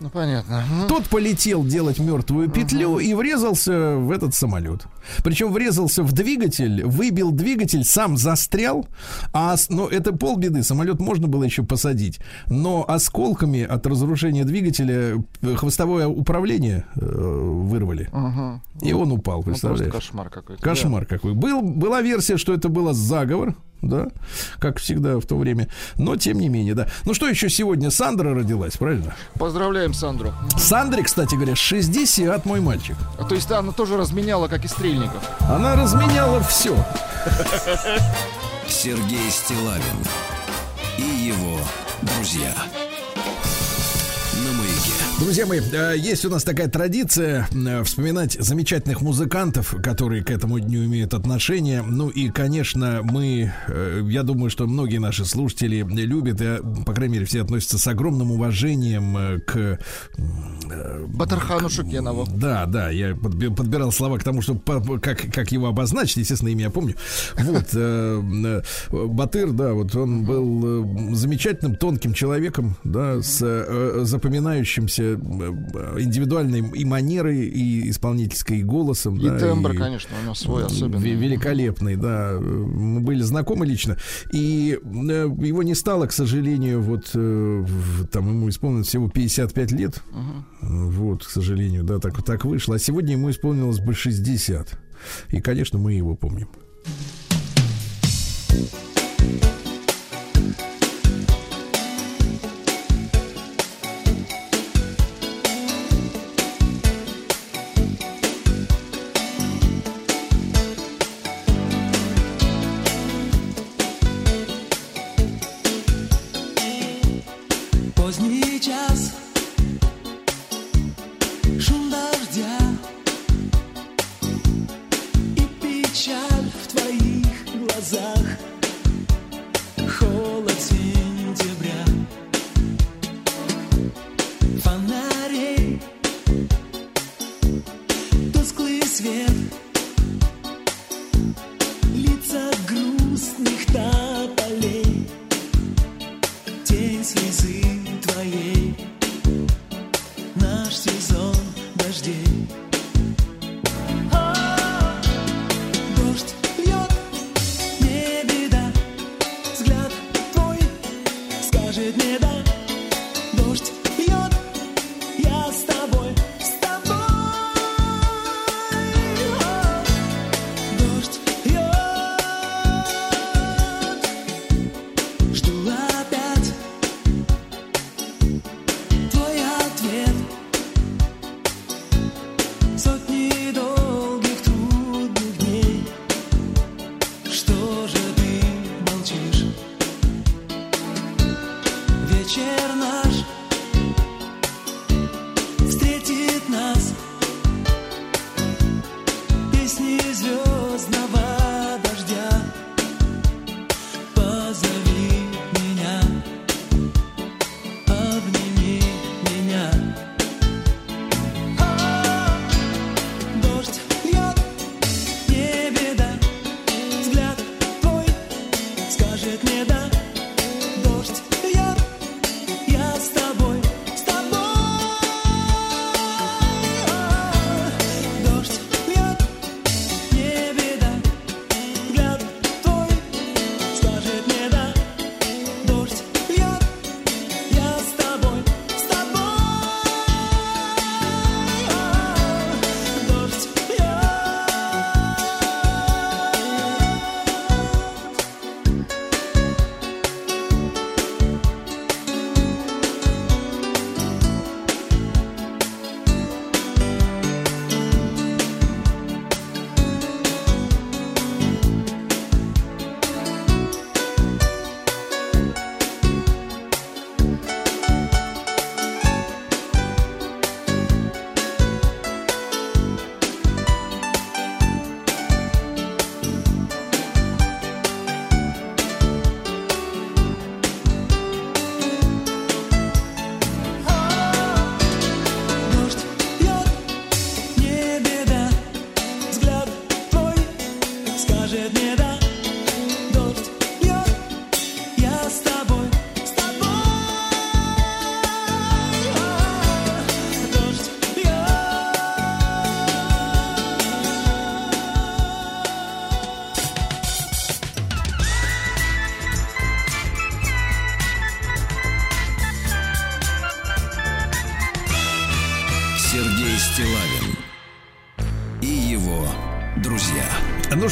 Ну, понятно. Тот полетел делать мертвую петлю и врезался в этот самолет. Причем врезался в двигатель, выбил двигатель, сам застрял. А, но это полбеды. Самолет можно было еще посадить. Но осколками от разрушения двигателя э, хвостовое управление э, вырвали. Мгм. И он упал, Ну, представляешь? кошмар какой-то. Кошмар какой. Был, была версия, что это было заговор, да, как всегда в то время. Но тем не менее, да. Ну что еще сегодня? Сандра родилась, правильно? Поздравляем Сандру. Сандре, кстати говоря, 60 мой мальчик. А то есть она тоже разменяла, как и Стрельников. Она разменяла все. Сергей Стилавин и его друзья. Друзья мои, э, есть у нас такая традиция э, вспоминать замечательных музыкантов, которые к этому дню имеют отношение. Ну и, конечно, мы, э, я думаю, что многие наши слушатели любят, и, по крайней мере, все относятся с огромным уважением э, к Батархану Шукенову. Да, да, я подби- подбирал слова к тому, чтобы как, как его обозначить, естественно, имя я помню. Вот, э, э, Батыр, да, вот он был э, замечательным, тонким человеком, да, с э, запоминающимся э, э, индивидуальной и манерой, и исполнительской, и голосом. И да, тембр, и- конечно, у него свой особенный. Великолепный, да. Мы были знакомы лично. И э, его не стало, к сожалению, вот э, там ему исполнилось всего 55 лет. Вот, к сожалению, да, так, так вышло. А сегодня ему исполнилось бы 60. И, конечно, мы его помним. Поздний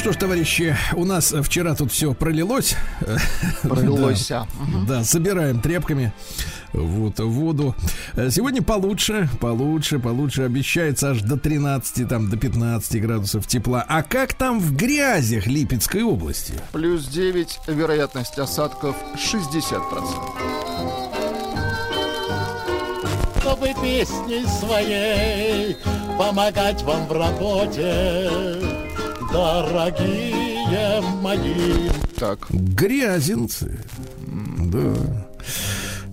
что ж, товарищи, у нас вчера тут все пролилось. Пролилось. Да. Да, собираем тряпками вот воду. Э, Сегодня получше, получше, получше. Обещается аж до 13, там, до 15 градусов тепла. А как там в грязях Липецкой области? Плюс 9, вероятность осадков 60%. чтобы песней своей помогать вам в работе, дорогие мои. Так, Грязинцы. Да.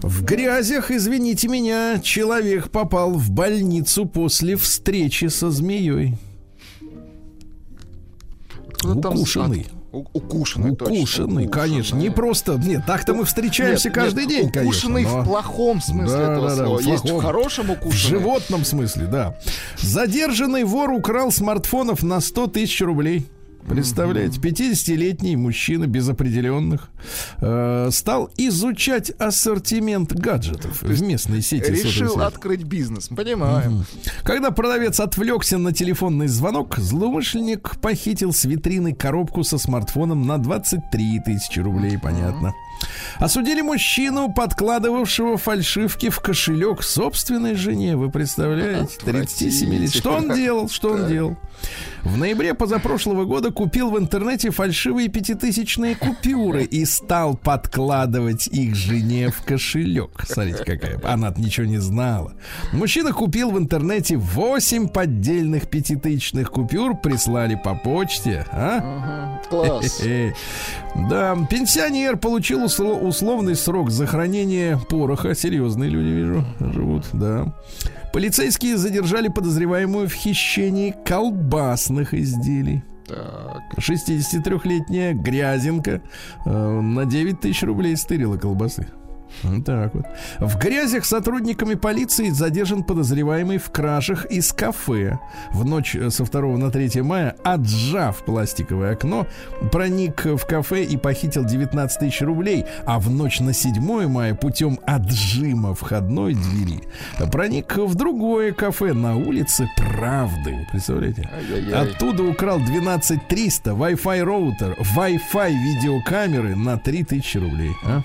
В грязях, извините меня, человек попал в больницу после встречи со змеей. там Укушенный. У- Укушенный, Укушенный, конечно. Не просто. Нет, так-то мы встречаемся Нет, каждый нет, день, конечно. Укушенный но- в плохом смысле Да, этого да, да, слова. в Есть в плохом. хорошем В укушенный. животном смысле, да. Задержанный вор украл смартфонов на 100 тысяч рублей. Представляете, 50-летний мужчина без определенных э, стал изучать ассортимент гаджетов в местной сети. сотовой Решил связи. открыть бизнес. Понимаем. Когда продавец отвлекся на телефонный звонок, злоумышленник похитил с витрины коробку со смартфоном на 23 тысячи рублей, понятно. Осудили мужчину, подкладывавшего фальшивки в кошелек собственной жене. Вы представляете? 37 лет. Что он делал? Что он делал? В ноябре позапрошлого года купил в интернете фальшивые пятитысячные купюры и стал подкладывать их жене в кошелек. Смотрите, какая. она ничего не знала. Мужчина купил в интернете 8 поддельных пятитысячных купюр, прислали по почте. А? Класс. Да, пенсионер получил усло- условный срок захоронения пороха. Серьезные люди, вижу, живут, да. Полицейские задержали подозреваемую в хищении колбасных изделий. Так. 63-летняя Грязинка э, на 9 тысяч рублей стырила колбасы. Так вот. В грязях сотрудниками полиции задержан подозреваемый в кражах из кафе. В ночь э, со 2 на 3 мая, отжав пластиковое окно, проник в кафе и похитил 19 тысяч рублей. А в ночь на 7 мая путем отжима входной двери проник в другое кафе на улице Правды. Представляете? Оттуда украл 12300, Wi-Fi роутер, Wi-Fi видеокамеры на 3000 рублей. а?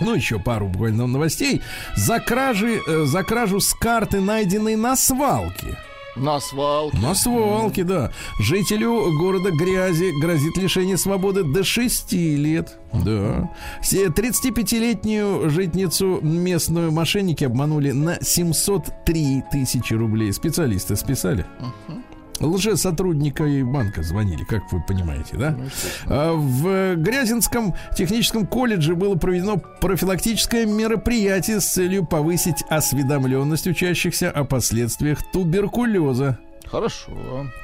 Ну, еще пару буквально новостей. За, кражи, э, за кражу с карты, найденной на свалке. На свалке. На свалке, да. Жителю города Грязи грозит лишение свободы до 6 лет. Да. Се- 35-летнюю житницу местную мошенники обманули на 703 тысячи рублей. Специалисты списали. Лже-сотрудника и банка звонили, как вы понимаете, да? А В Грязинском техническом колледже было проведено профилактическое мероприятие с целью повысить осведомленность учащихся о последствиях туберкулеза. Хорошо.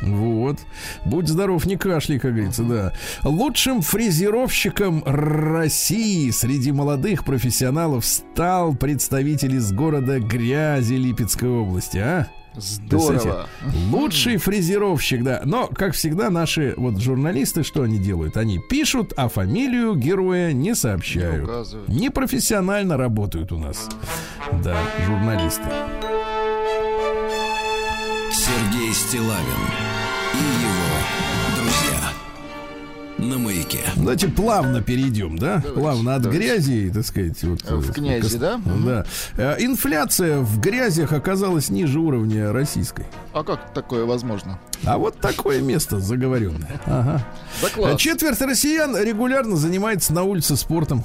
Вот. Будь здоров, не кашляй, как говорится, да. Лучшим фрезеровщиком России среди молодых профессионалов стал представитель из города Грязи Липецкой области, а? Здорово. Лучший фрезеровщик, да. Но, как всегда, наши вот журналисты, что они делают? Они пишут, а фамилию героя не Не сообщают. указывают. Непрофессионально работают у нас. Да, журналисты. Сергей Стилавин и. На маяке. Давайте плавно перейдем, да? плавно от давайте. грязи, так сказать. Вот, В э, князи, кос- да? Да. Э, Инфляция в грязях оказалась ниже уровня российской. А как такое возможно? А вот такое место заговоренное. Ага. Да класс. Четверть россиян регулярно занимается на улице спортом.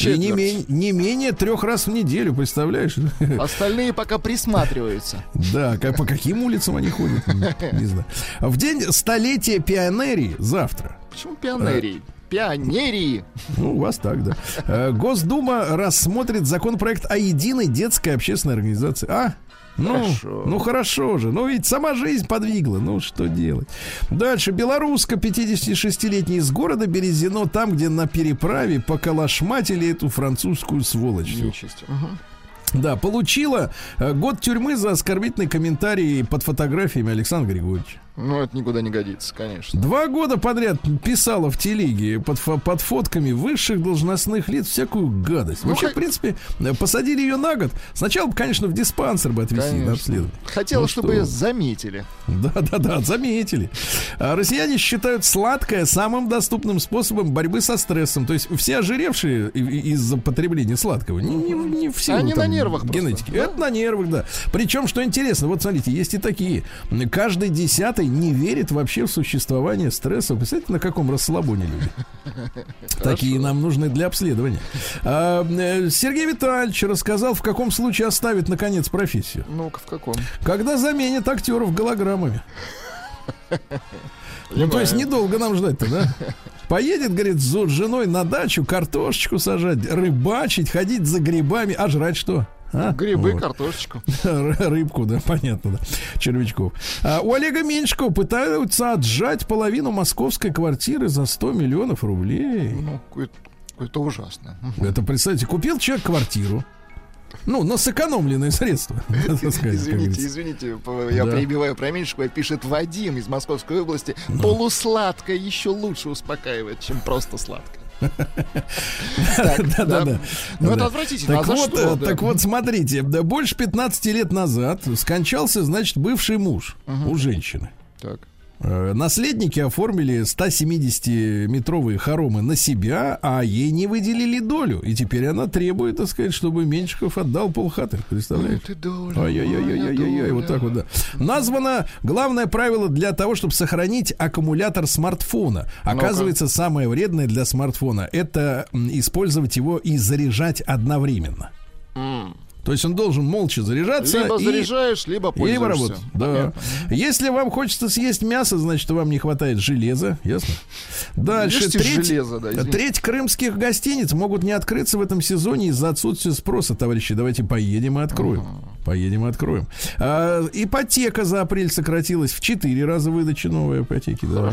И не, мен- не менее трех раз в неделю, представляешь? *laughs* Остальные пока присматриваются. Да, как, по каким улицам они ходят, не знаю. В день столетия пионерии завтра. Почему пионерии? Пионерии. Ну, у вас так, да. Э, Госдума рассмотрит законопроект о единой детской общественной организации. А? Ну, Хорошо. ну хорошо же. Ну ведь сама жизнь подвигла. Ну что делать? Дальше. Белоруска, 56-летняя из города Березино, там, где на переправе поколошматили эту французскую сволочь. Да, получила э, год тюрьмы за оскорбительный комментарий под фотографиями Александра Григорьевича. Ну, это никуда не годится, конечно. Два года подряд писала в телеге под, фо- под фотками высших должностных лиц всякую гадость. Ну, Вообще, хо- в принципе, э, посадили ее на год. Сначала, конечно, в диспансер бы отвезли на Конечно. обследование. Хотела, Ну чтобы что? ее заметили. Да-да-да, заметили. А россияне считают сладкое самым доступным способом борьбы со стрессом. То есть все ожиревшие из-за потребления сладкого, не, не, не в силу Они на там нервах просто, генетики. да? Это на нервах, да. Причем, что интересно, вот смотрите, есть и такие. Каждый десятый не верит вообще в существование стресса. Представляете, на каком расслабоне люди? Такие нам нужны для обследования. А, э, Сергей Витальевич рассказал, в каком случае оставит, наконец, профессию. Ну-ка, в каком? Когда заменят актеров голограммами. Ну, то есть недолго нам ждать-то, да? Поедет, говорит, с женой на дачу картошечку сажать, рыбачить, ходить за грибами, а жрать что? А? Грибы, Вот. картошечку. *laughs* Ры- Рыбку, да, понятно, да. Червячков. А у Олега Меньшикова пытаются отжать половину московской квартиры за 100 миллионов рублей. Ну, какое-то ужасное. Мгм. Это, представьте, купил человек квартиру. Ну, на сэкономленные средства. *laughs* сказать, Извините, извините, я Да. перебиваю про Меньшикова, пишет Вадим из Московской области. Полусладкое еще лучше успокаивает, чем просто сладкое. Да-да-да. Ну, это отвратительно. Так А вот, э, так вот, смотрите, да, больше 15 лет назад скончался, значит, бывший муж у женщины. Так. Э, Наследники оформили 170-метровые хоромы на себя, а ей не выделили долю. И теперь она требует, так сказать, чтобы Меньшиков отдал полхаты. Представляешь? Доля, Ай-яй-яй-яй-яй-яй, моя вот так вот, да. Названо главное правило для того, чтобы сохранить аккумулятор смартфона. Оказывается, самое вредное для смартфона это использовать его и заряжать одновременно. М. То есть он должен молча заряжаться Либо и заряжаешь, либо либо пользуешься. работать. Да. Если вам хочется съесть мясо, значит, вам не хватает железа. Ясно? Дальше. Ешьте Треть, железо, да, извините. треть крымских гостиниц могут не открыться в этом сезоне из-за отсутствия спроса, товарищи. Давайте поедем и откроем. Поедем откроем. А, ипотека за апрель сократилась в 4 раза выдача новой ипотеки. Да.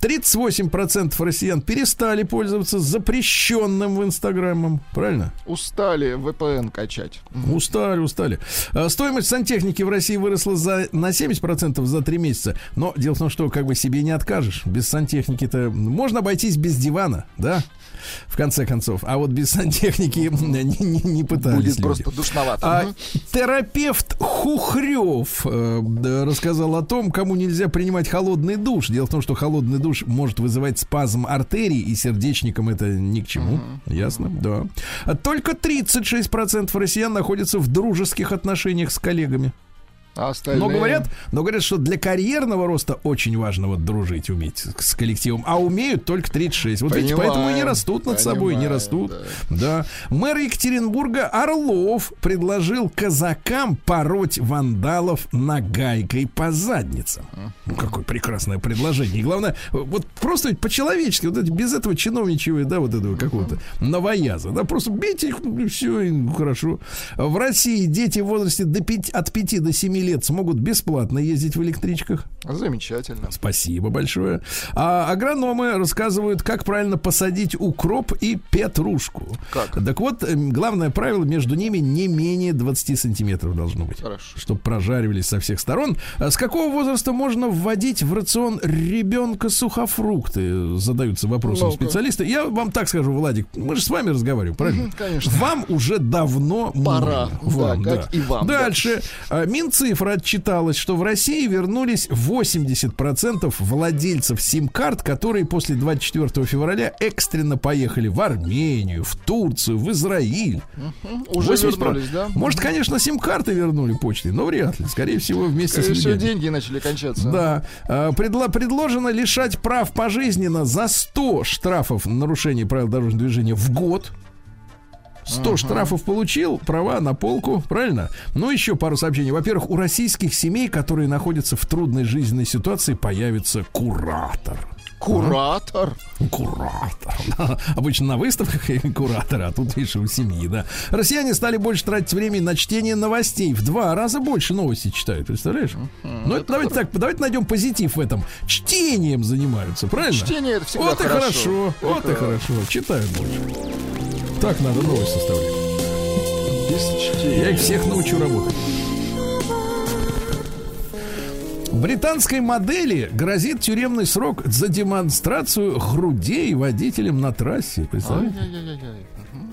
38% россиян перестали пользоваться запрещенным в Инстаграмом. Правильно? Устали VPN качать. Устали, устали. А, Стоимость сантехники в России выросла за, на 70% за 3 месяца. Но дело в том, что как бы себе не откажешь. Без сантехники-то можно обойтись без дивана, да? В конце концов. А вот без сантехники *laughs* не, не- не пытались Будет люди. просто душновато. А терапевт Хухрев э, рассказал о том, кому нельзя принимать холодный душ. Дело в том, что холодный душ может вызывать спазм артерий, и сердечникам это ни к чему. Ясно? Да. Только 36% россиян находятся в дружеских отношениях с коллегами. А остальные... Но говорят, но говорят, что для карьерного роста очень важно вот дружить, уметь с, коллективом. А умеют только 36. Вот видите, Понимаем, поэтому и не растут над собой, не понимаем, растут. да. Да. Мэр Екатеринбурга Орлов предложил казакам пороть вандалов нагайкой по задницам. Ну, какое прекрасное предложение. И главное, вот просто ведь по-человечески, вот это, без этого чиновничьего, да, вот этого какого-то новояза, да, просто бейте их, ну, все, и хорошо. В России дети в возрасте до 5, от 5 до 7 лет смогут бесплатно ездить в электричках. Замечательно. Спасибо большое. А агрономы рассказывают, как правильно посадить укроп и петрушку. Как? Так вот, эм, главное правило, между ними не менее 20 сантиметров должно быть. Хорошо. Чтобы прожаривались со всех сторон. А с какого возраста можно вводить в рацион ребенка сухофрукты? Задаются вопросом Ну-ка. специалисты. Я вам так скажу, Владик, мы же с вами разговариваем, правильно? Конечно. Вам уже давно Пора. можно. Вам, Да, как и вам, да. Дальше. А, Минцифра отчиталась, что в России вернулись 80% владельцев сим-карт, которые после 24 февраля экстренно поехали в Армению, в Турцию, в Израиль. Уже 80%. вернулись, да? Может, конечно, сим-карты вернули почтой, но вряд ли. Скорее всего, вместе Скорее с людьми. деньги начали кончаться. Да. А, предло- предложено лишать прав пожизненно за 100 штрафов на нарушение правил дорожного движения в год. 100 штрафов получил, права на полку, правильно? Ну, еще пару сообщений. Во-первых, у российских семей, которые находятся в трудной жизненной ситуации, появится куратор. Куратор. Куратор. да. *laughs* Обычно на выставках *laughs* и кураторы, а тут, видишь, у семьи, да. Россияне стали больше тратить времени на чтение новостей. В два раза больше новости читают, представляешь? Ну, это давайте так, давайте найдем позитив в этом. Чтением занимаются, правильно? Чтение это всегда Вот и хорошо. хорошо, вот и Прекрасно. хорошо. Читают больше. Так надо новость составлять. Я их всех научу работать. Британской модели грозит тюремный срок за демонстрацию грудей водителям на трассе. Представляете? Ай-яй-яй-яй.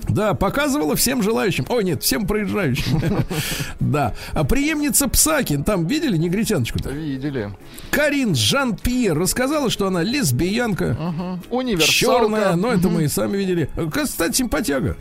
Да, показывала всем желающим. Ой, нет, всем проезжающим. *laughs* Да. А преемница Псакин, там видели негритяночку-то? Видели. Карин Жан-Пьер рассказала, что она лесбиянка, черная, но это мы и сами видели. Кстати, симпатяга.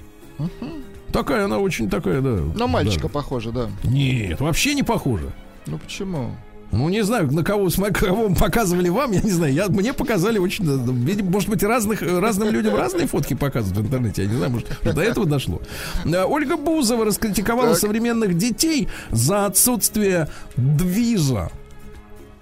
Такая она очень такая, да. На мальчика да. похоже, да. Нет, вообще не похоже. Ну почему? Ну, не знаю, на кого, кого показывали вам, я не знаю. Я, мне показали очень... Видимо, может быть, разных, разным людям разные фотки показывают в интернете. Я не знаю, может, до этого дошло. А, Ольга Бузова раскритиковала Так. современных детей за отсутствие движа.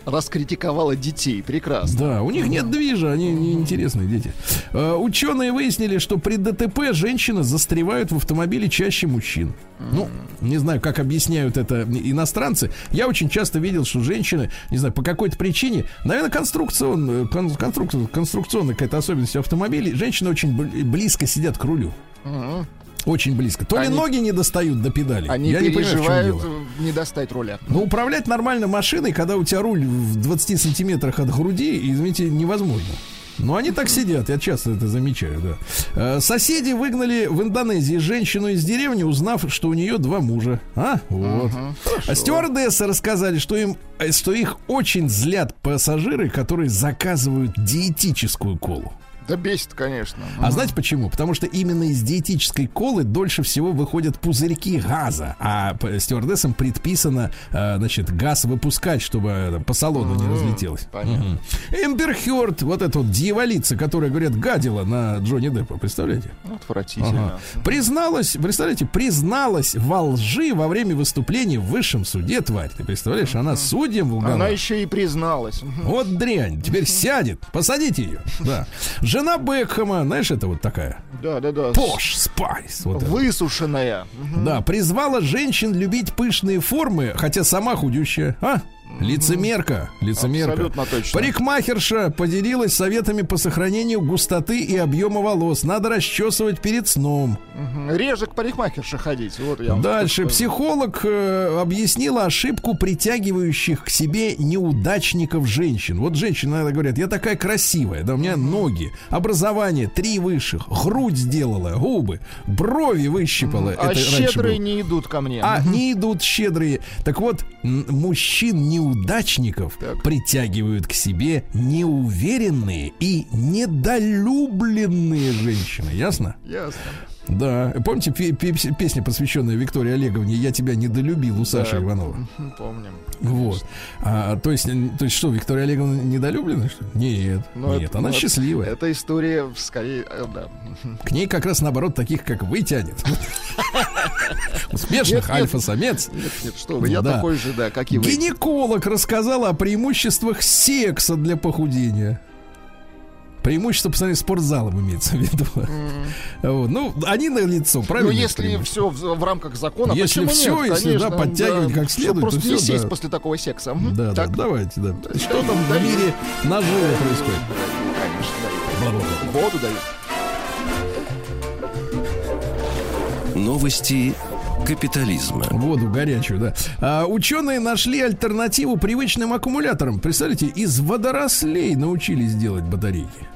Раскритиковала детей. Прекрасно. Да, у них нет движа, они неинтересные дети. Э, ученые выяснили, что при ДТП женщины застревают в автомобиле чаще мужчин. Ну, не знаю, как объясняют это иностранцы. Я очень часто видел, что женщины, не знаю, по какой-то причине, наверное, конструкцион, кон- конструк- конструкционная какая-то особенность автомобилей, женщины очень бл- близко сидят к рулю. Очень близко. То ли Они- ноги не достают до педалей. Они Я не понимаю, в чем дело. э, не достать руля. Но управлять нормально машиной, когда у тебя руль в 20 сантиметрах от груди, извините, невозможно. Но они так сидят, я часто это замечаю, да. Э, Соседи выгнали в Индонезии женщину из деревни, узнав, что у нее два мужа. А, вот. А стюардессы рассказали, что им, э, что их очень злят пассажиры, которые заказывают диетическую колу. Да бесит, конечно. А знаете почему? Потому что именно из диетической колы дольше всего выходят пузырьки газа, а стюардессам предписано, э, значит, газ выпускать, чтобы э, по салону не разлетелось. понятно. Эмбер Хёрд, вот эта вот дьяволица, которая, говорят, гадила на Джонни Деппа, представляете? Отвратительно. Ага. Призналась, представляете, призналась во лжи во время выступления в высшем суде, тварь. Ты представляешь, она судьям лгала. Она еще и призналась. Вот дрянь, теперь сядет, посадите ее. Да. Жена Бекхэма, знаешь, это вот такая. Да, да, да. Posh Spice. Вот это. Высушенная. Мгм. Да, призвала женщин любить пышные формы, хотя сама худющая. А? Лицемерка, лицемерка. Абсолютно точно. Парикмахерша поделилась советами по сохранению густоты и объема волос. Надо расчесывать перед сном. Реже к парикмахерше ходить. Вот я Дальше психолог э, объяснила ошибку притягивающих к себе неудачников женщин. Вот женщины иногда говорят, я такая красивая, да у меня ноги, образование три высших, грудь сделала, губы, брови выщипала. А щедрые не идут ко мне. А не идут щедрые. Так вот, м, мужчин-неудачников Так. притягивают к себе неуверенные и недолюбленные женщины. Ясно? Ясно. Да. Помните пе- пе- песня, посвященная Виктории Олеговне «Я тебя недолюбил» у Саши Да. Иванова? Помним. Вот. А, то, есть, то есть что, Виктория Олеговна недолюблена? Что? ли? Нет. Ну, нет, это- она это- счастливая. Эта история скорее, э, да. К ней как раз наоборот таких, как вы, тянет. Успешных альфа-самец. Нет, нет, что вы, я такой же, да, как и вы. Гинеколог рассказала о преимуществах секса для похудения. Преимущество по сравнению с спортзалом имеется в виду. Вот. Ну, они на лицо, Ну, правильно? если все в, в рамках закона, Если всё, нет? если, да, Конечно, подтягивать как Чтоб следует, то просто не всё, сесть да. после такого секса. Да, так, да, давайте, да. Что дают, там в дают. мире наживы происходит? Конечно. Бла-бла-бла. Воду дают. Новости капитализма. Воду горячую, да. А, ученые нашли альтернативу привычным аккумуляторам. Представляете, из водорослей научились делать батарейки.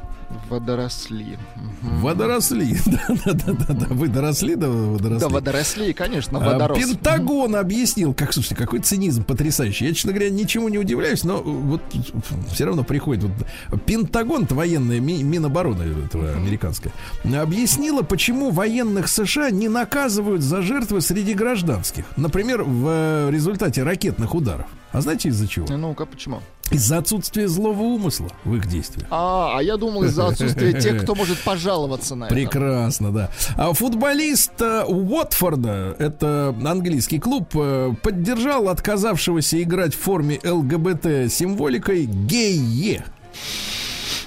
Водоросли. Водоросли. *laughs* Да-да-да. Вы доросли до водорослей? Да, водоросли, конечно, А, водорос. Пентагон объяснил, как, слушайте, какой цинизм потрясающий. Я, честно говоря, ничему не удивляюсь, но вот все равно приходит. Вот, Пентагон, это военная ми- Минобороны этого американская, объяснила, почему военных США не наказывают за жертвы среди гражданских. Например, в э, результате ракетных ударов. А знаете из-за чего? Ну-ка, почему? Из-за отсутствия злого умысла в их действиях. А, а я думал из-за отсутствия тех, кто может пожаловаться на это. Прекрасно, да. А футболист э, Уотфорда, это английский клуб, э, поддержал отказавшегося играть в форме ЛГБТ символикой Гейе.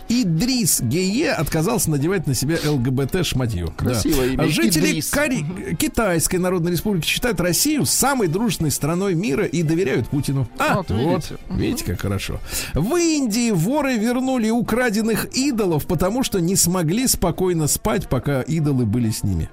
Идрис Гее отказался надевать на себя ЛГБТ шматье. Красивое имя, А Жители Идрис. Кори- Китайской Народной Республики считают Россию самой дружной страной мира и доверяют Путину. А, Вот вот, видите. видите, как хорошо. В Индии воры вернули украденных идолов, потому что не смогли спокойно спать, пока идолы были с ними.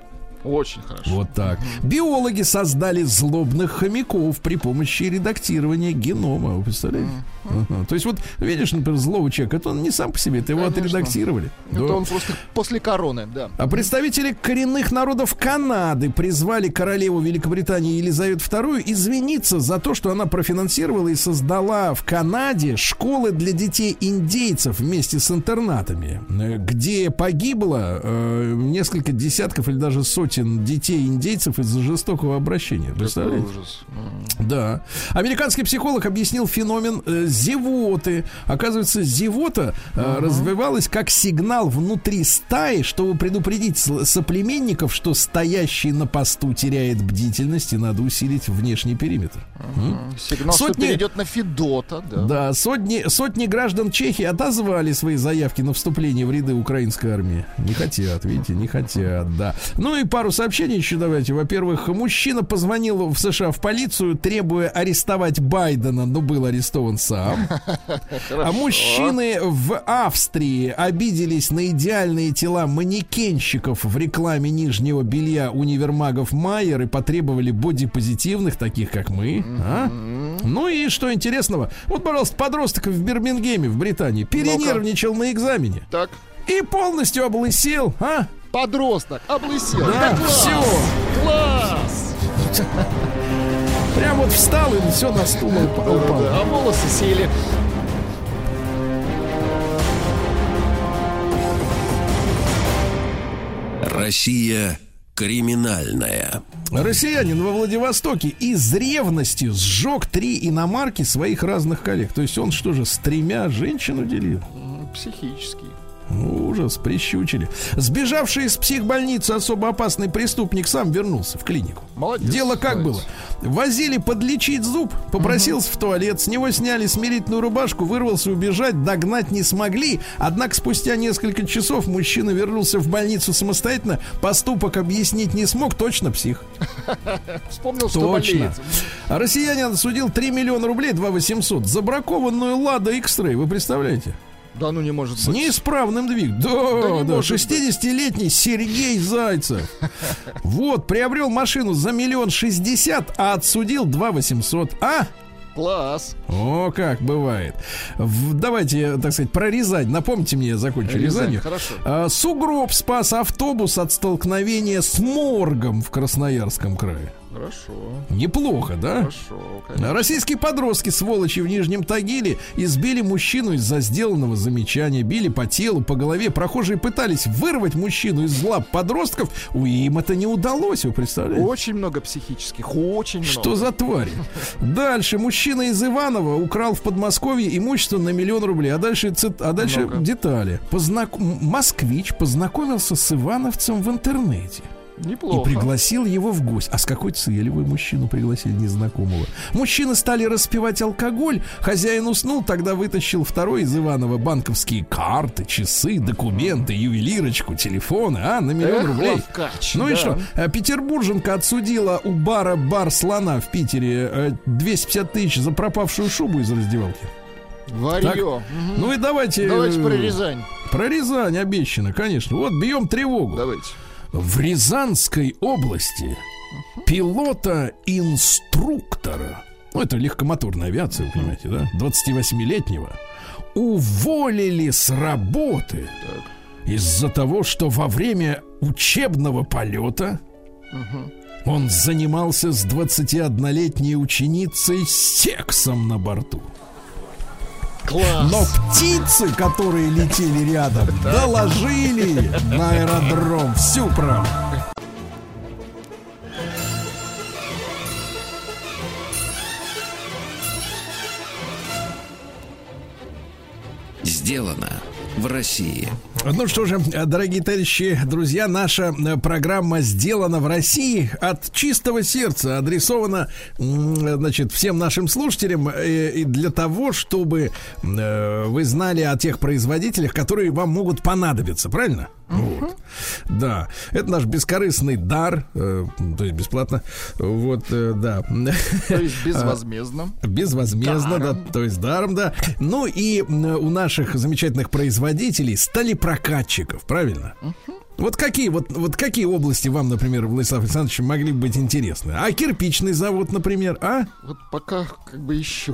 Очень хорошо. Вот так. Биологи создали злобных хомяков при помощи редактирования генома. Вы представляете? Ага. То есть вот, видишь, например, злого человека, это он не сам по себе, это его Конечно. отредактировали. Это Да. он просто после короны, да. А представители коренных народов Канады призвали королеву Великобритании Елизавету II извиниться за то, что она профинансировала и создала в Канаде школы для детей индейцев вместе с интернатами, э, где погибло э, несколько десятков или даже сотен сотен детей индейцев из-за жестокого обращения. Представляете? Да. Американский психолог объяснил феномен э, зевоты. Оказывается, зевота э, развивалась как сигнал внутри стаи, чтобы предупредить соплеменников, что стоящий на посту теряет бдительность и надо усилить внешний периметр. Сигнал, что Сотни- перейдет на Федота, да. Да, сотни, сотни граждан Чехии отозвали свои заявки на вступление в ряды украинской армии. Не хотят, видите, не хотят, да. Ну и пару сообщений еще давайте. Во-первых, мужчина позвонил в США в полицию, требуя арестовать Байдена, но был арестован сам. А мужчины в Австрии обиделись на идеальные тела манекенщиков в рекламе нижнего белья универмагов Майер и потребовали бодипозитивных, таких как мы. а? Ну и что интересного? Вот, пожалуйста, подросток в Бирмингеме, в Британии, перенервничал на экзамене Так, и полностью облысел, а? Подросток, облысел. Да, Да, класс! все. Класс! Прям вот встал и все на стул упал. упал. Да, а волосы сели. Россия криминальная. Россиянин во Владивостоке из ревности сжег три иномарки своих разных коллег. То есть он что же, с тремя женщин уделил? Психический. Ужас, прищучили. Сбежавший из психбольницы особо опасный преступник сам вернулся в клинику. Молодец, Дело как молодец. было? Возили подлечить зуб, попросился в туалет, с него сняли смирительную рубашку, вырвался убежать, догнать не смогли. Однако спустя несколько часов мужчина вернулся в больницу самостоятельно, поступок объяснить не смог, точно псих. *laughs* Вспомнил, что Точно. россиянин судил 3 миллиона рублей, 2 800 за бракованную Лада X-Ray, вы представляете? Да ну не может С быть. неисправным двигателем. Да Да, да, может 60-летний Сергей Зайцев. Вот, приобрел машину за миллион шестьдесят, а отсудил 2 800. А? Класс. О, как бывает. В- давайте, так сказать, про Рязань. Напомните мне, я закончу Рязань, Рязань. хорошо. А, сугроб спас автобус от столкновения с моргом в Красноярском крае. Хорошо. Неплохо, да? Хорошо, конечно. Российские подростки, сволочи в Нижнем Тагиле, избили мужчину из-за сделанного замечания, били по телу, по голове. Прохожие пытались вырвать мужчину из лап подростков, у им это не удалось, вы представляете? Очень много психических, очень много. Что за твари? Дальше мужчина из Иванова украл в Подмосковье имущество на миллион рублей. А дальше, цит- а дальше детали. Познак- Москвич познакомился с Ивановцем в интернете. И Неплохо. пригласил его в гость. А с какой целью вы мужчину пригласили незнакомого? Мужчины стали распивать алкоголь. Хозяин уснул, тогда вытащил второй из Иванова банковские карты, часы, документы, ювелирочку, телефоны, а, на миллион Эх, рублей. ловкач, ну и да. что? Э, Петербурженка отсудила у бара «Бар слона» в Питере э, 250 тысяч за пропавшую шубу из раздевалки. Варье. Так. Мгм. Ну и давайте... Давайте э, про Рязань. Про Рязань обещано, конечно. Вот бьем тревогу. Давайте. В Рязанской области пилота-инструктора, ну это легкомоторная авиация, вы понимаете, да, 28-летнего, уволили с работы из-за того, что во время учебного полета он занимался с 21-летней ученицей сексом на борту. Класс. Но птицы, которые летели рядом, доложили на аэродром всю правду. Сделано в России. Ну что же, дорогие товарищи, друзья, наша э, программа сделана в России от чистого сердца, адресована, значит, всем нашим слушателям э, и для того, чтобы э, вы знали о тех производителях, которые вам могут понадобиться, правильно? Вот. Да, это наш бескорыстный дар, э, то есть бесплатно. Вот, э, да. То есть безвозмездно. *laughs* Безвозмездно, да, Даром. то есть даром, да. Ну и у наших замечательных производителей стали прокатчиков, правильно? Вот какие, вот, вот какие области вам, например, Владислав Александрович, могли бы быть интересны? А кирпичный завод, например, а? Вот пока как бы ищу.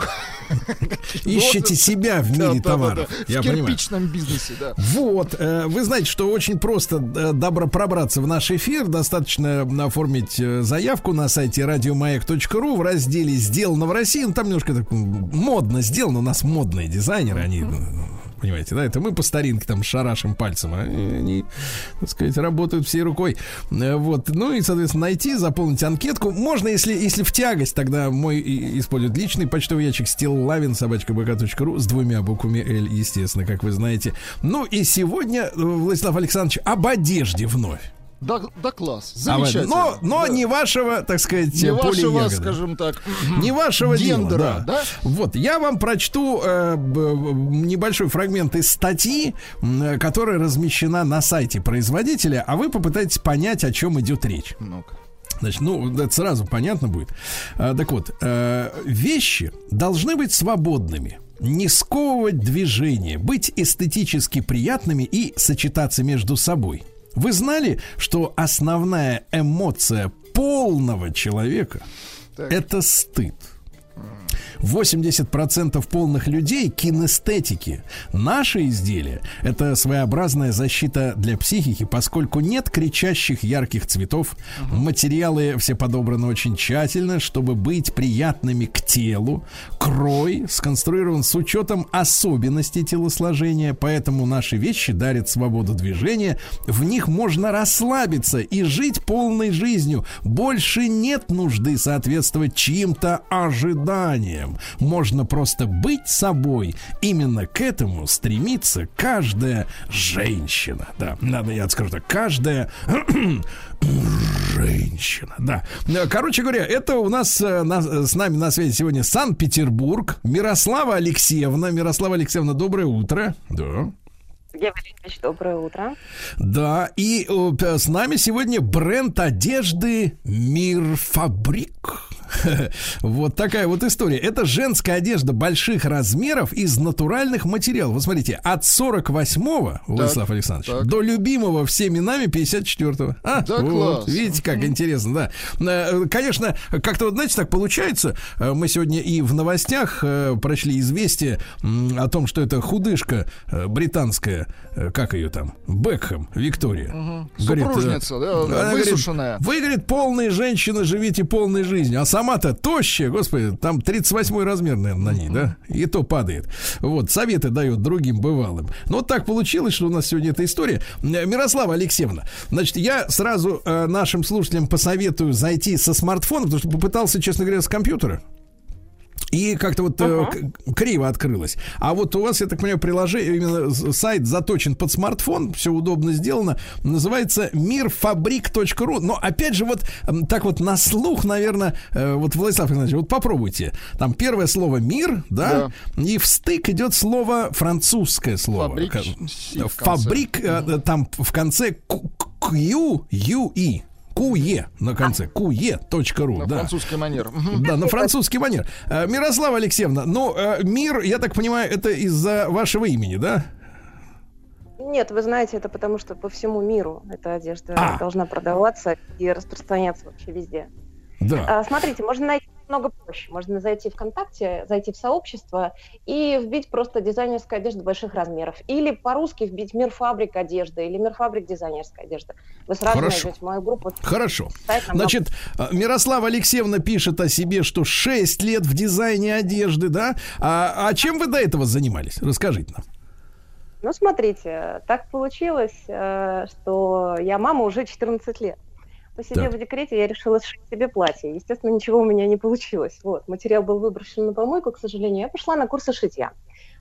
*laughs* Ищете себя в мире товаров. В кирпичном бизнесе, да. Вот, э, вы знаете, что очень просто э, добро пробраться в наш эфир. Достаточно оформить э, заявку на сайте радиомаяк.ру в разделе «Сделано в России». Ну, там немножко так модно сделано. У нас модные дизайнеры, они понимаете, да, это мы по старинке там шарашим пальцем, а они, так сказать, работают всей рукой. Э, Вот, ну и, соответственно, найти, заполнить анкетку. Можно, если, если в тягость, тогда мой и- используют личный почтовый ящик стиллавин собачка ру с двумя буквами L, естественно, как вы знаете. Ну и сегодня, э, Владислав Александрович, об одежде вновь. Да, да класс, А замечательно. Но, но Да. не вашего, так сказать, Не поля вашего, ягоды. скажем так, Не вашего гендера, дела, да? Вот, я вам прочту э, б- небольшой фрагмент из статьи, э, которая размещена на сайте производителя, а вы попытаетесь понять, о чем идет речь. Ну-ка. Значит, ну, это сразу понятно будет. А, так вот, э, вещи должны быть свободными, не сковывать движение, быть эстетически приятными и сочетаться между собой. Вы знали, что основная эмоция полного человека Так. это стыд. 80% полных людей кинестетики. Наши изделия – это своеобразная защита для психики, поскольку нет кричащих ярких цветов. Материалы все подобраны очень тщательно, чтобы быть приятными к телу. Крой сконструирован с учетом особенностей телосложения, поэтому наши вещи дарят свободу движения. В них можно расслабиться и жить полной жизнью. Больше нет нужды соответствовать чьим-то ожиданиям. Можно просто быть собой. Именно к этому стремится каждая женщина. Да, надо я скажу так, каждая *clears throat* женщина. Да. Короче говоря, это у нас э, на- с нами на связи сегодня Санкт-Петербург. Мирослава Алексеевна. Мирослава Алексеевна, доброе утро. Да. Валерьевич, доброе утро. Да, и э, с нами сегодня бренд одежды Мир Фабрик. *laughs* Вот такая вот история. Это женская одежда больших размеров из натуральных материалов. Вот смотрите, от 48-го, Владислав Александрович, так. до любимого всеми нами 54-го. А, Да вот, класс. Видите, как интересно, да. Э, Конечно, как-то вот, знаете, так получается. э, Мы сегодня и в новостях э, прочли известие о том, что это худышка британская, как ее там, Бекхэм, Виктория. Говорит, э, Супружница, да, говорит, высушенная. Вы, говорит, полные женщины, живите полной жизнью. А сама-то тощая, господи, там 38 размер, наверное, на ней, да? И то падает. Вот, советы дает другим бывалым. Ну, вот так получилось, что у нас сегодня эта история. Э, Мирослава Алексеевна, значит, я сразу э, нашим слушателям посоветую зайти со смартфона, потому что попытался, честно говоря, с компьютера. И как-то вот э, к- криво открылось. А вот у вас, я так понимаю, приложение, именно сайт заточен под смартфон, все удобно сделано. Называется мирфабрик.ру. Но опять же, вот так вот на слух, наверное, э, вот Владислав Александрович, вот попробуйте. Там первое слово мир, да, и в стык идет слово французское слово. Фабрик. Фабрик, э, там в конце Q, Q, U, E. Куе на конце. Куе.ру. На да. французский манер. Да, на французский манер. Э, Мирослава Алексеевна, ну, э, мир, я так понимаю, это из-за вашего имени, да? Нет, вы знаете, это потому что по всему миру эта одежда А. должна продаваться и распространяться вообще везде. Да. А, смотрите, можно найти намного проще. Можно зайти в ВКонтакте, зайти в сообщество и вбить просто дизайнерская одежда больших размеров. Или по-русски вбить мир фабрик одежды или мир фабрик дизайнерская одежда. Вы сразу Хорошо. найдете мою группу. Хорошо. Сайт Значит, э, Мирослава Алексеевна пишет о себе, что 6 лет в дизайне одежды, да? А, а чем вы до этого занимались? Расскажите нам. Ну, смотрите, так получилось, э, что я мама уже 14 лет. Посидев Так. в декрете, я решила сшить себе платье. Естественно, ничего у меня не получилось. Вот, материал был выброшен на помойку, к сожалению. Я пошла на курсы шитья.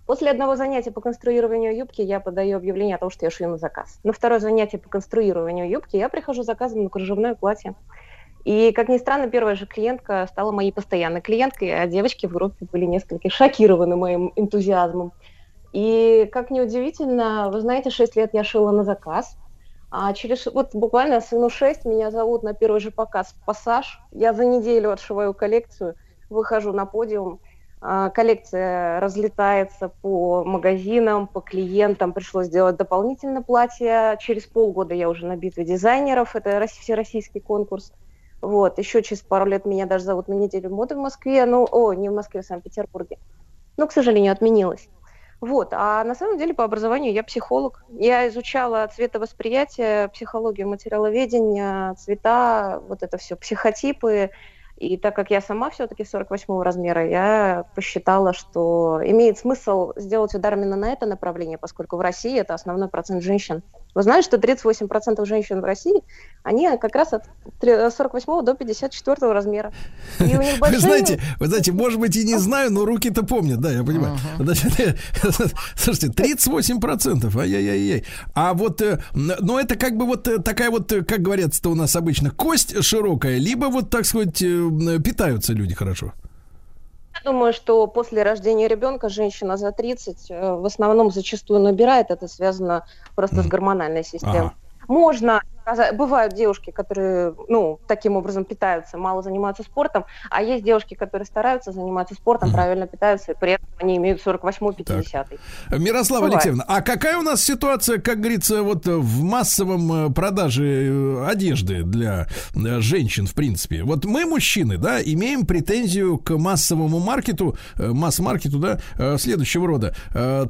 После одного занятия по конструированию юбки я подаю объявление о том, что я шью на заказ. На второе занятие по конструированию юбки я прихожу заказом на кружевное платье. И, как ни странно, первая же клиентка стала моей постоянной клиенткой, а девочки в группе были несколько шокированы моим энтузиазмом. И, как ни удивительно, вы знаете, 6 лет я шила на заказ. А через вот буквально сыну 6 меня зовут на первый же показ «Пассаж». Я за неделю отшиваю коллекцию, выхожу на подиум. А, Коллекция разлетается по магазинам, по клиентам. Пришлось сделать дополнительно платье. Через полгода я уже на битве дизайнеров. Это рос- всероссийский конкурс. Вот. Еще через пару лет меня даже зовут на неделю моды в Москве. Ну, о, не в Москве, в Санкт-Петербурге. Но, к сожалению, отменилось. Вот, а на самом деле по образованию я психолог. Я изучала цветовосприятие, психологию материаловедения, цвета, вот это все, психотипы. И так как я сама все-таки 48 размера, я посчитала, что имеет смысл сделать удар именно на это направление, поскольку в России это основной процент женщин. Вы знаете, что 38% женщин в России, они как раз от тре- 48 до 54 размера. И у них *laughs* Вы большие... знаете, вы знаете, может быть и не знаю, но руки-то помнят, да, я понимаю. Значит, *laughs* слушайте, 38%, ай-яй-яй-яй. А вот, э, н- но это как бы вот э, такая вот, э, как говорится-то у нас обычно, кость широкая, либо вот, так сказать, э, питаются люди хорошо. Думаю, что после рождения ребенка женщина за 30 э, в основном зачастую набирает. Это связано просто с гормональной системой. Ага. Можно бывают девушки, которые, ну, таким образом питаются, мало занимаются спортом, а есть девушки, которые стараются заниматься спортом, правильно питаются, и при этом они имеют 48-50. Мирослава Бывает. Алексеевна, а какая у нас ситуация, как говорится, вот в массовом э, продаже э, одежды для э, женщин, в принципе? Вот мы, мужчины, да, имеем претензию к массовому маркету, масс-маркету, да, следующего рода.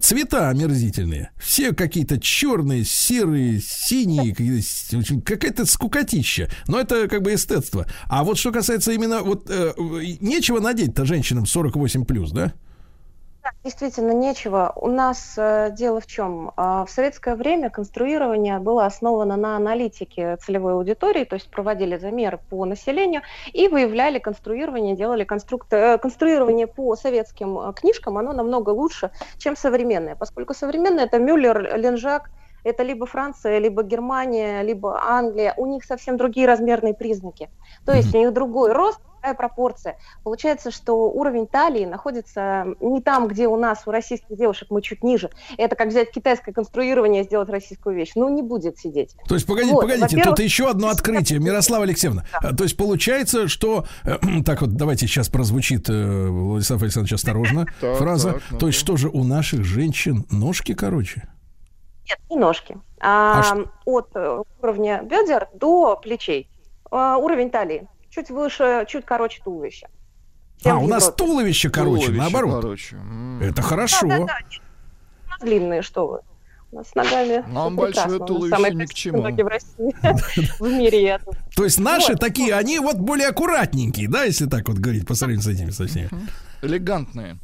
Цвета омерзительные. Все какие-то черные, серые, синие, какие-то *laughs* какая-то скукотища. Но это как бы эстетство. А вот что касается именно вот э, э, нечего надеть-то женщинам 48 плюс, да? Действительно, нечего. У нас э, дело в чем? А, в советское время конструирование было основано на аналитике целевой аудитории, то есть проводили замеры по населению и выявляли конструирование, делали конструкт... э, конструирование по советским э, книжкам, оно намного лучше, чем современное, поскольку современное это Мюллер, Ленжак, это либо Франция, либо Германия, либо Англия, у них совсем другие размерные признаки. То есть у них другой рост, другая пропорция. Получается, что уровень талии находится не там, где у нас, у российских девушек, мы чуть ниже. Это как взять китайское конструирование и сделать российскую вещь. Ну, не будет сидеть. То есть, погодите, Вот, погодите, во-первых, тут еще одно открытие. Мирослава Алексеевна, а, то есть получается, что... э, *clears throat* так вот, давайте сейчас прозвучит, э, Владислав Александрович, осторожно, *laughs* фраза. то есть, что же у наших женщин ножки короче? Нет, не ножки. А, А От э, уровня бедер до плечей. А, уровень талии. Чуть выше, чуть короче туловища. а, у нас туловище короче, Туловище наоборот. короче. Это хорошо. Да, да, да. У нас длинные, что вы. У нас с ногами Нам большое туловище самые ни к чему. ноги в России. *laughs* В мире я тут. То есть наши Вот. такие, они вот более аккуратненькие, да, если так вот говорить по сравнению с этими со всеми. Элегантные.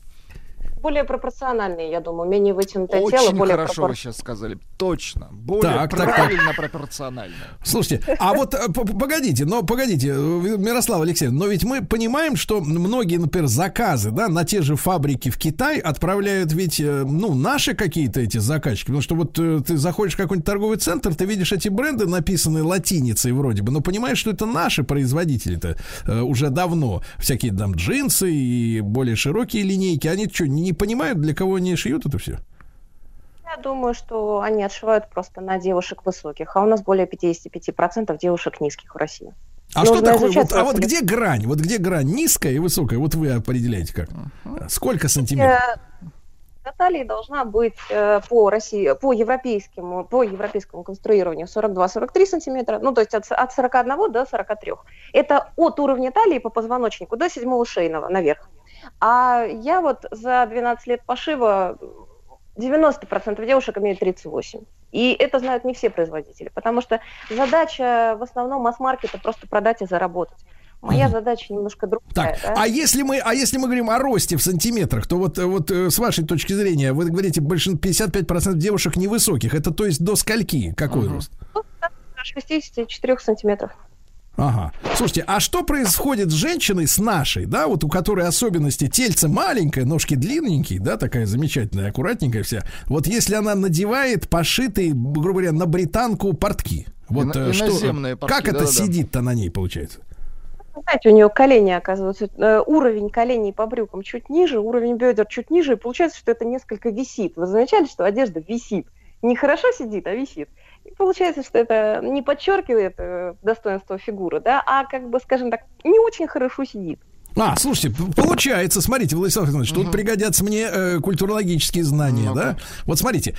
Более пропорциональные, я думаю. Менее вытянутое тело, Очень более хорошо вы пропорциональное. сейчас сказали. Точно. Более Так, так, так. правильно пропорционально. Слушайте, а вот э, погодите, но погодите, э, Мирослава Алексеевна, но ведь мы понимаем, что многие, например, заказы, да, на те же фабрики в Китай отправляют ведь, э, ну, наши какие-то эти заказчики, потому что вот ты заходишь в какой-нибудь торговый центр, ты видишь эти бренды, написанные латиницей вроде бы, но понимаешь, что это наши производители-то уже давно. Всякие там джинсы и более широкие линейки, они что, не, не понимают, для кого они шьют это все? Я думаю, что они отшивают просто на девушек высоких, а у нас более 55% девушек низких в России. А Нужно что такое? Вот, а вот где грань? Вот где грань? Низкая и высокая? Вот вы определяете как? Сколько сантиметров? Э, На талии должна быть э, по России, по европейскому, по европейскому конструированию 42-43 сантиметра, ну то есть от, от 41 до 43. Это от уровня талии по позвоночнику до седьмого шейного наверх. А я вот за 12 лет пошива 90% девушек имеют 38. И это знают не все производители, потому что задача в основном масс-маркета просто продать и заработать. Моя задача немножко другая. Так, да. а если мы, а если мы говорим о росте в сантиметрах, то вот, вот э, с вашей точки зрения, вы говорите, большин 55% девушек невысоких. Это то есть до скольки? Какой рост? Ну, до 64 сантиметров. Ага. Слушайте, а что происходит с женщиной, с нашей, да, вот у которой особенности тельце маленькое, ножки длинненькие, да, такая замечательная, аккуратненькая вся. Вот если она надевает пошитые, грубо говоря, на британку портки. Вот Ино- э, что, иноземные портки, как это да-да-да. сидит-то на ней, получается? Знаете, у нее колени, оказывается, э, уровень коленей по брюкам чуть ниже, уровень бедер чуть ниже, и получается, что это несколько висит. Вы замечали, что одежда висит? Не хорошо сидит, а висит. Получается, что это не подчеркивает э, достоинство фигуры, да, а как бы, скажем так, не очень хорошо сидит. А, слушайте, получается, смотрите, Владислав Александрович, тут пригодятся мне э, культурологические знания, да? Вот смотрите,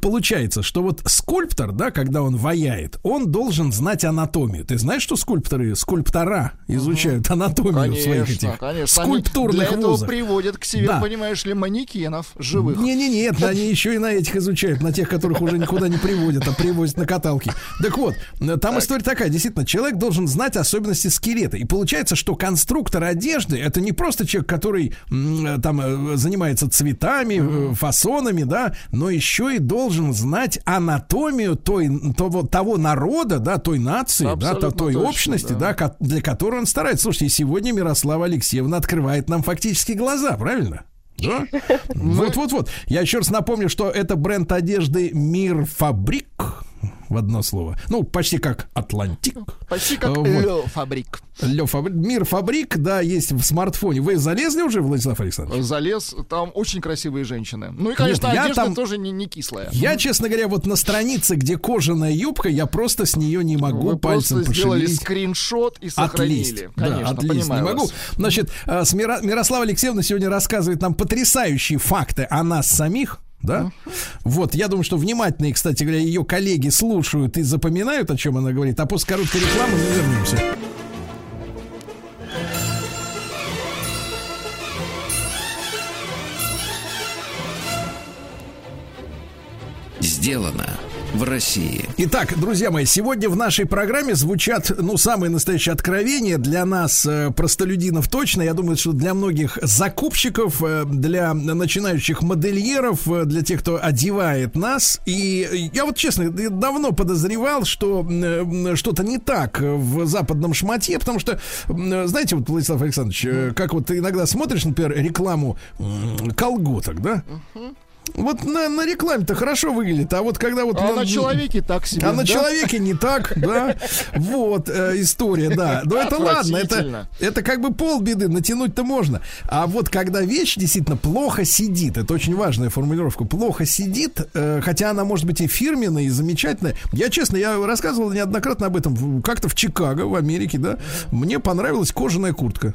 получается, что вот скульптор, да, когда он ваяет, он должен знать анатомию. Ты знаешь, что скульпторы, скульптора изучают анатомию своих Конечно, этих конечно. Они скульптурных Для этого приводят к себе, Да. понимаешь ли, манекенов живых. Не-не-не, *laughs* они еще и на этих изучают, на тех, которых уже никуда не приводят, а привозят на каталке. Так вот, э, там история такая, действительно, человек должен знать особенности скелета. И получается, что конструктор одежды это не просто человек, который э, там э, занимается цветами, э, фасонами, да, но еще и должен знать анатомию той, того, того народа, да, той нации, да, Абсолютно той точно, общности, да. да, для которой он старается. Слушайте, сегодня Мирослава Алексеевна открывает нам фактически глаза, правильно? Да? *laughs* Вот-вот-вот. Я еще раз напомню, что это бренд одежды Мир Фабрик. В одно слово. Ну, почти как Атлантик. Почти как Вот. Лё Фабрик. Лё Фабрик. Мир Фабрик, да, есть в смартфоне. Вы залезли уже, Владислав Александрович? Залез, там очень красивые женщины. Ну и, конечно, Нет, я одежда там- тоже не, не кислая. Я, честно говоря, вот на странице, где кожаная юбка, я просто с нее не могу Вы пальцем просто сделали пошевелить. скриншот и сохранили. Конечно, да, отлист. Не понимаю могу. вас. Значит, э, Мирослава Алексеевна сегодня рассказывает нам потрясающие факты о нас самих. Да? Вот, я думаю, что внимательные, кстати говоря, ее коллеги слушают и запоминают, о чем она говорит, а после короткой рекламы мы вернемся. Сделано в России. Итак, друзья мои, сегодня в нашей программе звучат, ну, самые настоящие откровения для нас, э, простолюдинов точно. Я думаю, что для многих закупщиков, э, для начинающих модельеров, э, для тех, кто одевает нас. И я вот, честно, давно подозревал, что что-то не так в западном шматье, потому что, знаете, вот, Владислав Александрович, как вот ты иногда смотришь, например, рекламу колготок, да? Вот на, на рекламе-то хорошо выглядит, а вот когда вот А на- на человеке так себе. а на да? человеке не так, да. Вот э, история, да. Но это ладно, это, это как бы полбеды, натянуть-то можно. А вот когда вещь действительно плохо сидит, это очень важная формулировка, плохо сидит, э, хотя она может быть и фирменная, и замечательная. Я, честно, я рассказывал неоднократно об этом как-то в Чикаго, в Америке, да. Мне понравилась кожаная куртка.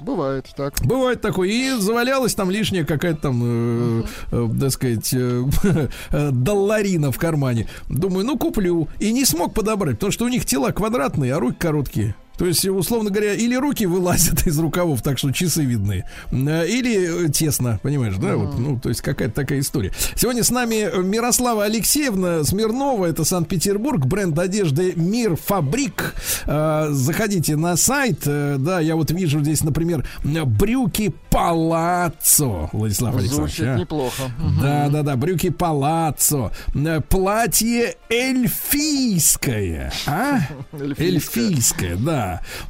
Бывает так. Бывает такое. И завалялась там лишняя какая-то там, э, э, так сказать, э, *laughs* э, долларина в кармане. Думаю, ну куплю. И не смог подобрать, потому что у них тела квадратные, а руки короткие. То есть, условно говоря, или руки вылазят из рукавов, так что часы видны, э, или э, тесно, понимаешь, да? Вот, ну, то есть какая-то такая история. Сегодня с нами Мирослава Алексеевна Смирнова, это Санкт-Петербург, бренд одежды Мир Фабрик. Э, Заходите на сайт, да, я вот вижу здесь, например, брюки Палаццо, Владислав Александрович. Звучит а. неплохо. Да, да, да, брюки палаццо, платье эльфийское, а? Эльфийское. Эльфийское,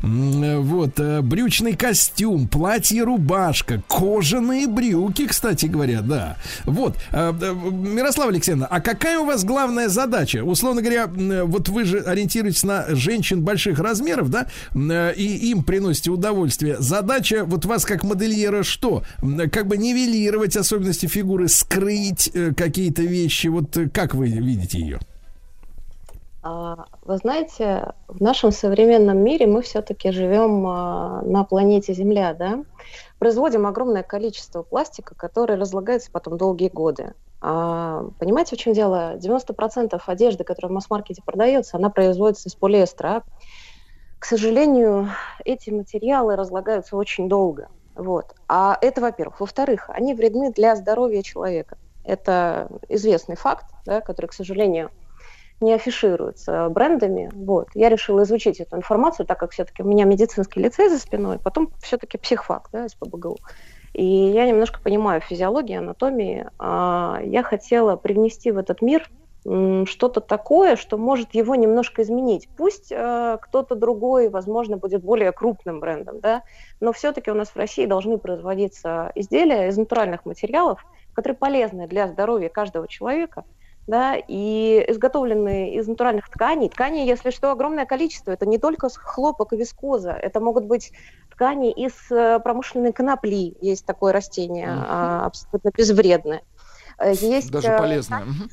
Вот, э, брючный костюм, платье-рубашка, кожаные брюки, кстати говоря, да. Вот, э, э, Мирослава Алексеевна, а какая у вас главная задача? Условно говоря, вот вы же ориентируетесь на женщин больших размеров, да, и им приносите удовольствие. Задача вот вас как модельера что? Как бы нивелировать особенности фигуры, скрыть какие-то вещи. Вот как вы видите ее? А, Вы знаете, в нашем современном мире мы все-таки живем а, на планете Земля, да? Производим огромное количество пластика, который разлагается потом долгие годы. А, понимаете, в чем дело? 90% одежды, которая в масс-маркете продается, она производится из полиэстера. К сожалению, эти материалы разлагаются очень долго. Вот. А это, во-первых. Во-вторых, они вредны для здоровья человека. Это известный факт, да, который, к сожалению, не афишируется брендами. Вот. Я решила изучить эту информацию, так как все-таки у меня медицинский лицей за спиной, потом все-таки психфак, да, СПБГУ. И я немножко понимаю физиологию, анатомию. А, Я хотела привнести в этот мир что-то такое, что может его немножко изменить. Пусть э, кто-то другой, возможно, будет более крупным брендом, да, но все-таки у нас в России должны производиться изделия из натуральных материалов, которые полезны для здоровья каждого человека, да, и изготовленные из натуральных тканей. Ткани, если что, огромное количество. Это не только хлопок и вискоза, это могут быть ткани из э, промышленной конопли. Есть такое растение, а, абсолютно безвредное. Э, Есть Даже э, полезное. Мгм.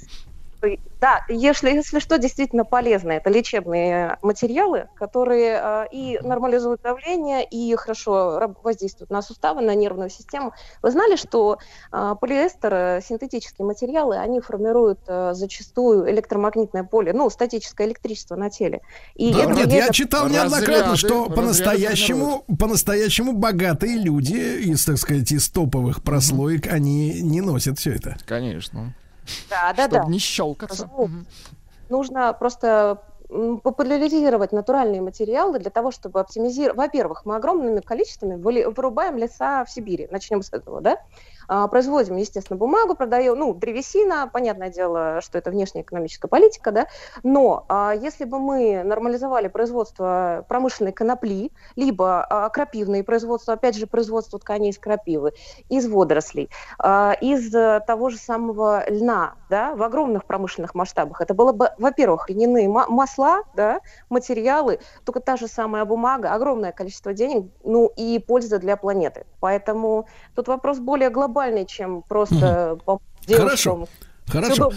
Да, если, если что, действительно полезно. Это лечебные материалы, которые э, и нормализуют давление, и хорошо воздействуют на суставы, на нервную систему. Вы знали, что э, полиэстер, э, синтетические материалы, они формируют э, зачастую электромагнитное поле, ну, статическое электричество на теле. И Да, это нет, я влияет- читал Разряды, неоднократно, что разряды по-настоящему, по-настоящему богатые люди из, так сказать, из топовых прослоек, они не носят все это. Конечно. Да, да, Чтобы да. не щелкаться. Мгм. нужно просто популяризировать натуральные материалы для того, чтобы оптимизировать. Во-первых, мы огромными количествами вырубаем леса в Сибири. Начнем с этого, да? А, производим, естественно, бумагу, продаем, ну, древесина, понятное дело, что это внешняя экономическая политика, да, но а, если бы мы нормализовали производство промышленной конопли, либо а, крапивные производства, опять же, производство тканей из крапивы, из водорослей, из э, того же самого льна, да, в огромных промышленных масштабах, это было бы, во-первых, льняные ма- масла, да, материалы, только та же самая бумага, огромное количество денег, ну и польза для планеты. Поэтому тут вопрос более глобальный, чем просто по Хорошо. девушкам Хорошо.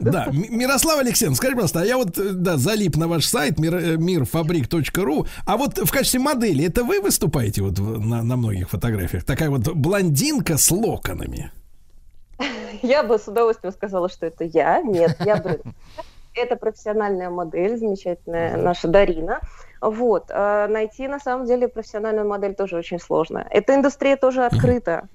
Да, М- Мирослава Алексеевна, скажи, пожалуйста, а я вот, э, да, залип на ваш сайт мир, э, мирфабрик.ру, а вот в качестве модели это вы выступаете вот на, на многих фотографиях? Такая вот блондинка с локонами. *laughs* Я бы с удовольствием сказала, что это я. Нет, я бы... *laughs* Это профессиональная модель, замечательная наша Дарина. Вот. а Найти, на самом деле, профессиональную модель тоже очень сложно. Эта индустрия тоже открыта.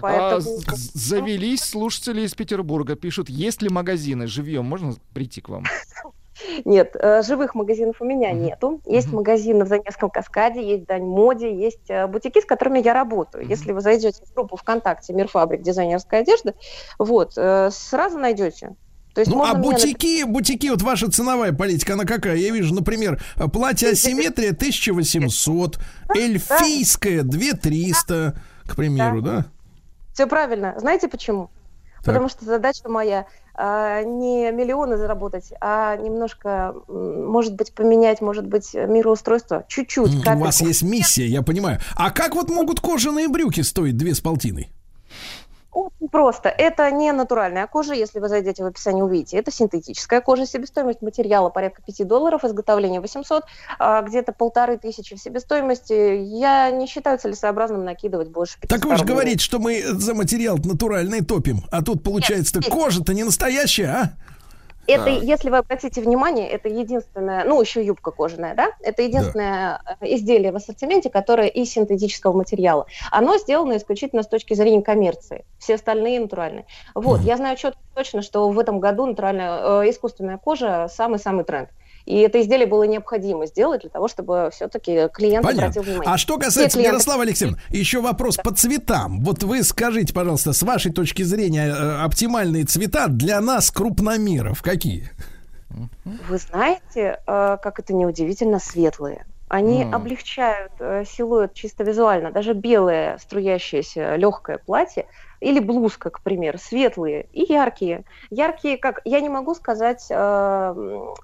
А, Поэтому... з- завелись слушатели из Петербурга, пишут, есть ли магазины живьем, можно прийти к вам? *laughs* Нет, э, живых магазинов у меня нету. Есть Мгм. магазины в Заневском каскаде, есть Дань Моде, есть э, бутики, с которыми я работаю. Если вы зайдете в группу ВКонтакте «Мир фабрик дизайнерской одежды», вот, э, сразу найдете. То есть Ну, а мне бутики, бутики, вот ваша ценовая политика, она какая? Я вижу, например, платье асимметрия 1800, эльфийское 2300, к примеру, да? Все правильно. Знаете почему? Потому что задача моя а, не миллионы заработать, а немножко, может быть, поменять, может быть, мироустройство. Чуть-чуть. У вас есть миссия, я понимаю. А как вот могут кожаные брюки стоить две с полтиной? Очень просто. Это не натуральная кожа, если вы зайдете в описание, увидите. Это синтетическая кожа. Себестоимость материала порядка 5 долларов, изготовление 800, а, где-то полторы тысячи в себестоимости. Я не считаю целесообразным накидывать больше 500 Так вы же говорите, что мы за материал натуральный топим, а тут получается нет. кожа-то не настоящая, а? Это, Да. если вы обратите внимание, это единственное, ну, еще юбка кожаная, да? Это единственное э, изделие в ассортименте, которое из синтетического материала. Оно сделано исключительно с точки зрения коммерции. Все остальные натуральные. Вот, Мгм. я знаю четко точно, что в этом году натуральная, э, искусственная кожа самый-самый тренд. И это изделие было необходимо сделать для того, чтобы все-таки клиент Понятно. обратил внимание. А что касается, клиенты- Мирослава Алексеевна, еще вопрос по цветам. Вот вы скажите, пожалуйста, с вашей точки зрения, э, оптимальные цвета для нас, крупномеров, какие? Вы знаете, э, как это неудивительно, светлые. Они М. облегчают э, силуэт чисто визуально. Даже белое струящееся легкое платье или блузка, к примеру, светлые и яркие. Яркие, как я не могу сказать, э,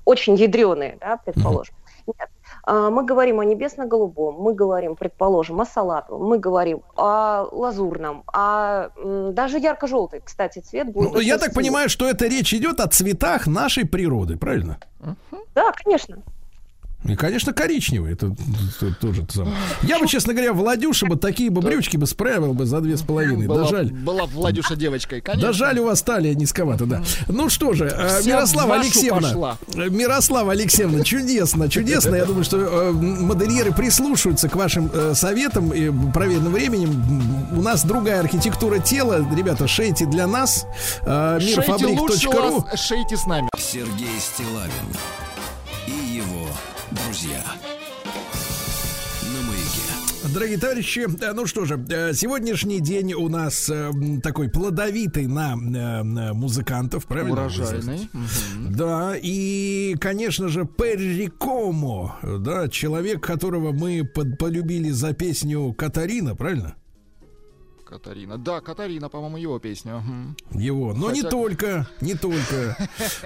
очень ядреные, да, предположим. Нет. А, Мы говорим о небесно-голубом, мы говорим, предположим, о салатовом, мы говорим о лазурном, о м, даже ярко-желтый, кстати, цвет будет. Ну, я так понимаю, что это речь идет о цветах нашей природы, правильно? Да, конечно. И, конечно, коричневый. Это, это тоже то самое. Я бы, честно говоря, Владюша бы такие бы брючки бы справил бы за две с половиной. Да Была, жаль. была Владюша девочкой, конечно. Да жаль, у вас талия низковата, да. Ну что же, э, Вся Мирослава Алексеевна. пошла. э, Мирослава Алексеевна, чудесно, чудесно. Я думаю, что э, модельеры прислушаются к вашим советам и проверенным временем. У нас другая архитектура тела. Ребята, шейте для нас. Шейте лучше Мирфабрик.ру. вас, шейте с нами. Сергей Стилавин друзья. Дорогие товарищи, э, ну что же, э, сегодняшний день у нас э, такой плодовитый на, музыкантов, правильно? Урожайный. Да, и, конечно же, Перри Комо, да, человек, которого мы под- полюбили за песню Катарина, правильно? Катарина. Да, Катарина, по-моему, его песня. Его. Но не Хотя- только, не только.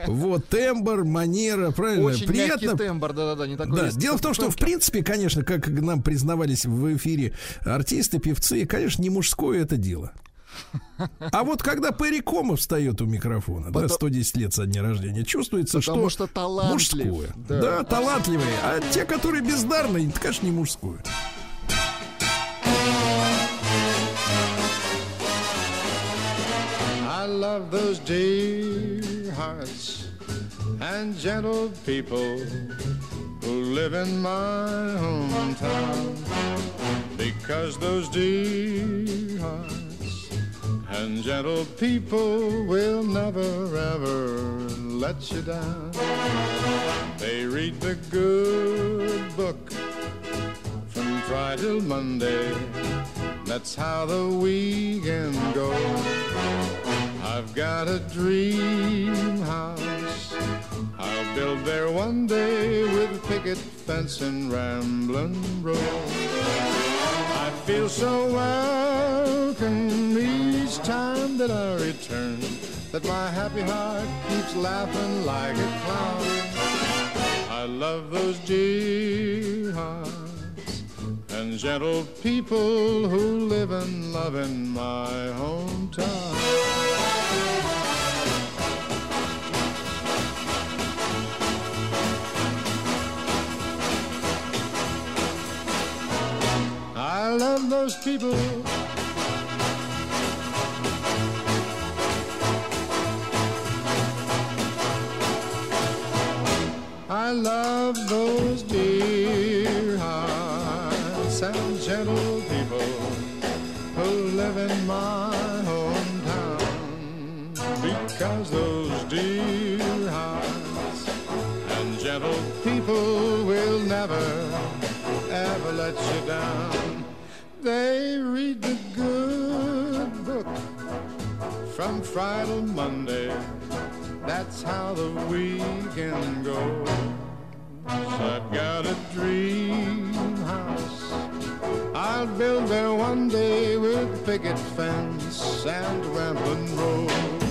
Вот тембр, манера, правильно? Очень Приятно. мягкий тембр, да-да-да, не такой Да, дело в том, что в принципе, конечно, как нам признавались в эфире артисты, певцы, конечно, не мужское это дело. А вот когда Перри Кома встает у микрофона, да, Потом- 110 лет со дня рождения, чувствуется, Потому что, что мужское. Да. Да. талантливые. А те, которые бездарные, это, конечно, не мужское. I love those dear hearts and gentle people who live in my hometown. Because those dear hearts and gentle people will never ever let you down. They read the good book from Friday till Monday. That's how the weekend goes. I've got a dream house. I'll build there one day with picket fence and rambling road. I feel so welcome each time that I return that my happy heart keeps laughing like a clown. I love those dear hearts and gentle people who live and love in my hometown. Love those people. I love those dear hearts and gentle people who live in my hometown. Because those dear hearts and gentle people will never, ever let you down. They read the good book from Friday to Monday. That's how the weekend goes. I've got a dream house. I'll build there one day with picket fence and rambling road.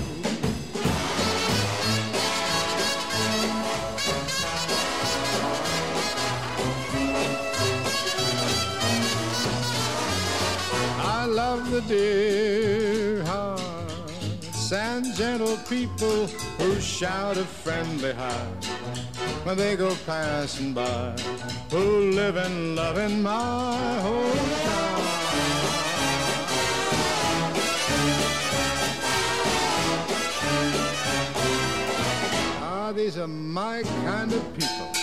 I love the dear hearts and gentle people who shout a friendly hi when they go passing by, who live and love in my hometown. Ah, these are my kind of people.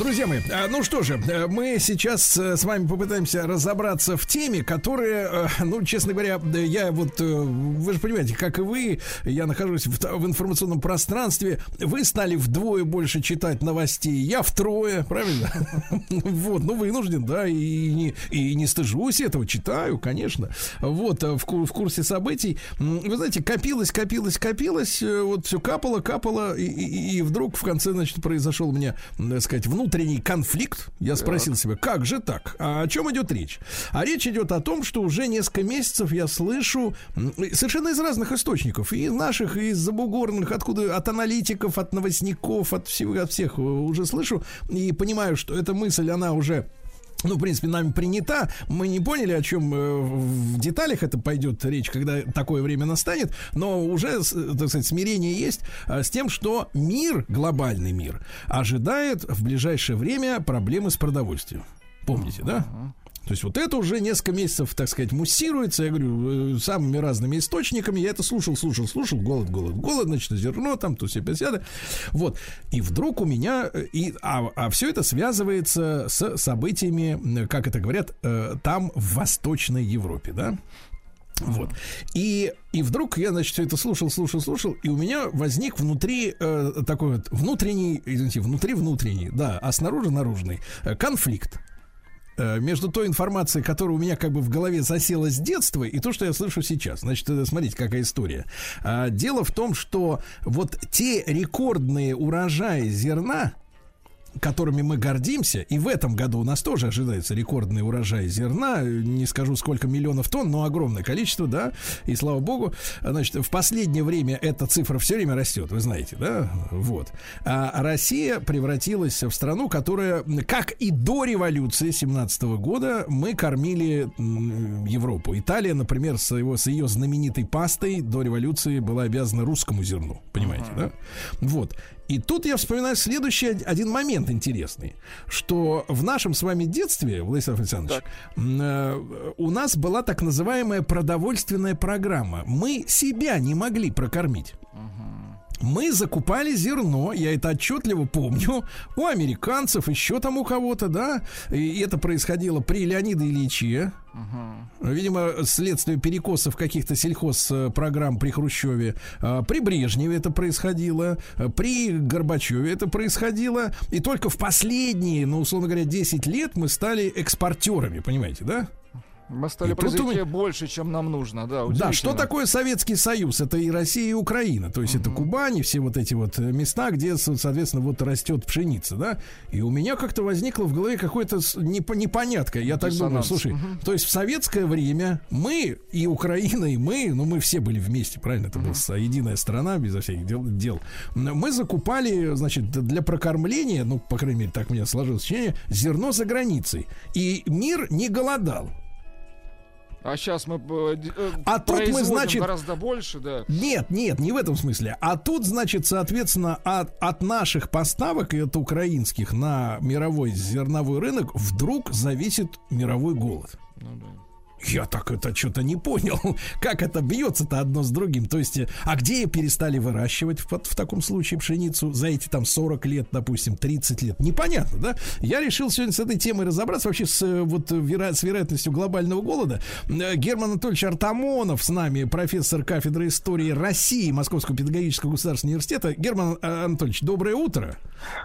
Друзья мои, а, ну что же, э, мы сейчас э, с вами попытаемся разобраться в теме, которая, э, ну, честно говоря, я вот, вы же понимаете, как и вы, я нахожусь в, в информационном пространстве, вы стали вдвое больше читать новостей, я втрое, правильно? *laughs* Вот, ну, вынужден, да, и не, и не стыжусь этого, читаю, конечно. Вот, в, в курсе событий. Вы знаете, копилось, копилось, копилось, вот все капало, капало, и, и- и вдруг в конце, значит, произошел у меня, так сказать, внутренний конфликт. Я спросил себя, как же так? А о чем идет речь? А речь идет о том, что уже несколько месяцев я слышу совершенно из разных источников, и из наших, и из забугорных, откуда, от аналитиков, от новостников, от всего, от всех уже слышу, и понимаю, что эта мысль, она уже ну, в принципе, нами принята. Мы не поняли, о чем э, в деталях это пойдет речь, когда такое время настанет, но уже, с- так сказать, смирение есть э, с тем, что мир, глобальный мир, ожидает в ближайшее время проблемы с продовольствием. Помните, да? То есть вот это уже несколько месяцев, так сказать, муссируется, я говорю, э, самыми разными источниками. Я это слушал, слушал, слушал, голод, голод, голод, значит, зерно, там, то все пятьдесят. Вот. И вдруг у меня, э, и, а, все это связывается с событиями, э, как это говорят, там, в Восточной Европе, да? Вот. И, и вдруг я, значит, все это слушал, слушал, слушал, и у меня возник внутри э, такой вот внутренний, извините, внутри-внутренний, да, а снаружи наружный э, конфликт между той информацией, которая у меня как бы в голове засела с детства, и то, что я слышу сейчас. Значит, э, смотрите, какая история. А, Дело в том, что вот те рекордные урожаи зерна, которыми мы гордимся, и в этом году у нас тоже ожидается рекордный урожай зерна, не скажу сколько миллионов тонн, но огромное количество, да, и слава богу, значит, в последнее время эта цифра все время растет, вы знаете, да, вот. А Россия превратилась в страну, которая, как и до революции 17 года, мы кормили Европу. Италия, например, с, его, с ее знаменитой пастой до революции была обязана русскому зерну, понимаете, да? Вот. И тут я вспоминаю следующий од- один момент интересный, что в нашем с вами детстве, Владислав Александрович, м, э, у нас была так называемая продовольственная программа. Мы себя не могли прокормить. Мы закупали зерно, я это отчетливо помню, у американцев, еще там у кого-то, да, и это происходило при Леониде Ильиче. Видимо, следствие перекосов каких-то сельхозпрограмм при Хрущеве. А, При Брежневе это происходило. а, При Горбачеве это происходило. И только в последние, ну, условно говоря, 10 лет мы стали экспортерами, понимаете, да? Мы стали И у- больше, чем нам нужно, да. Да, что такое Советский Союз? Это и Россия, и Украина. То есть это Кубань, и все вот эти вот э, места, где, со- соответственно, вот растет пшеница, да? И у меня как-то возникло в голове какое-то непонятка. Я так думаю, Диссонанс. слушай, то есть в советское время мы, и Украина, и мы, ну мы все были вместе, правильно? Это была с- единая страна, безо всяких дел, дел. Мы закупали, значит, для прокормления, ну, по крайней мере, так у меня сложилось ощущение, зерно за границей. И мир не голодал. А сейчас мы э, э, А тут мы, значит, гораздо больше, да. Нет, нет, не в этом смысле. А тут, значит, соответственно, от, от наших поставок, и от украинских, на мировой зерновой рынок вдруг зависит мировой голод. Ну да. Я так это что-то не понял, *laughs* как это бьется-то одно с другим. То есть, э, а где перестали выращивать в, в таком случае пшеницу за эти там 40 лет, допустим, 30 лет? Непонятно, да? Я решил сегодня с этой темой разобраться вообще с, э, вот, веро- с вероятностью глобального голода. Э, Герман Анатольевич Артамонов с нами, профессор кафедры истории России Московского педагогического государственного университета. Герман э, Анатольевич, доброе утро.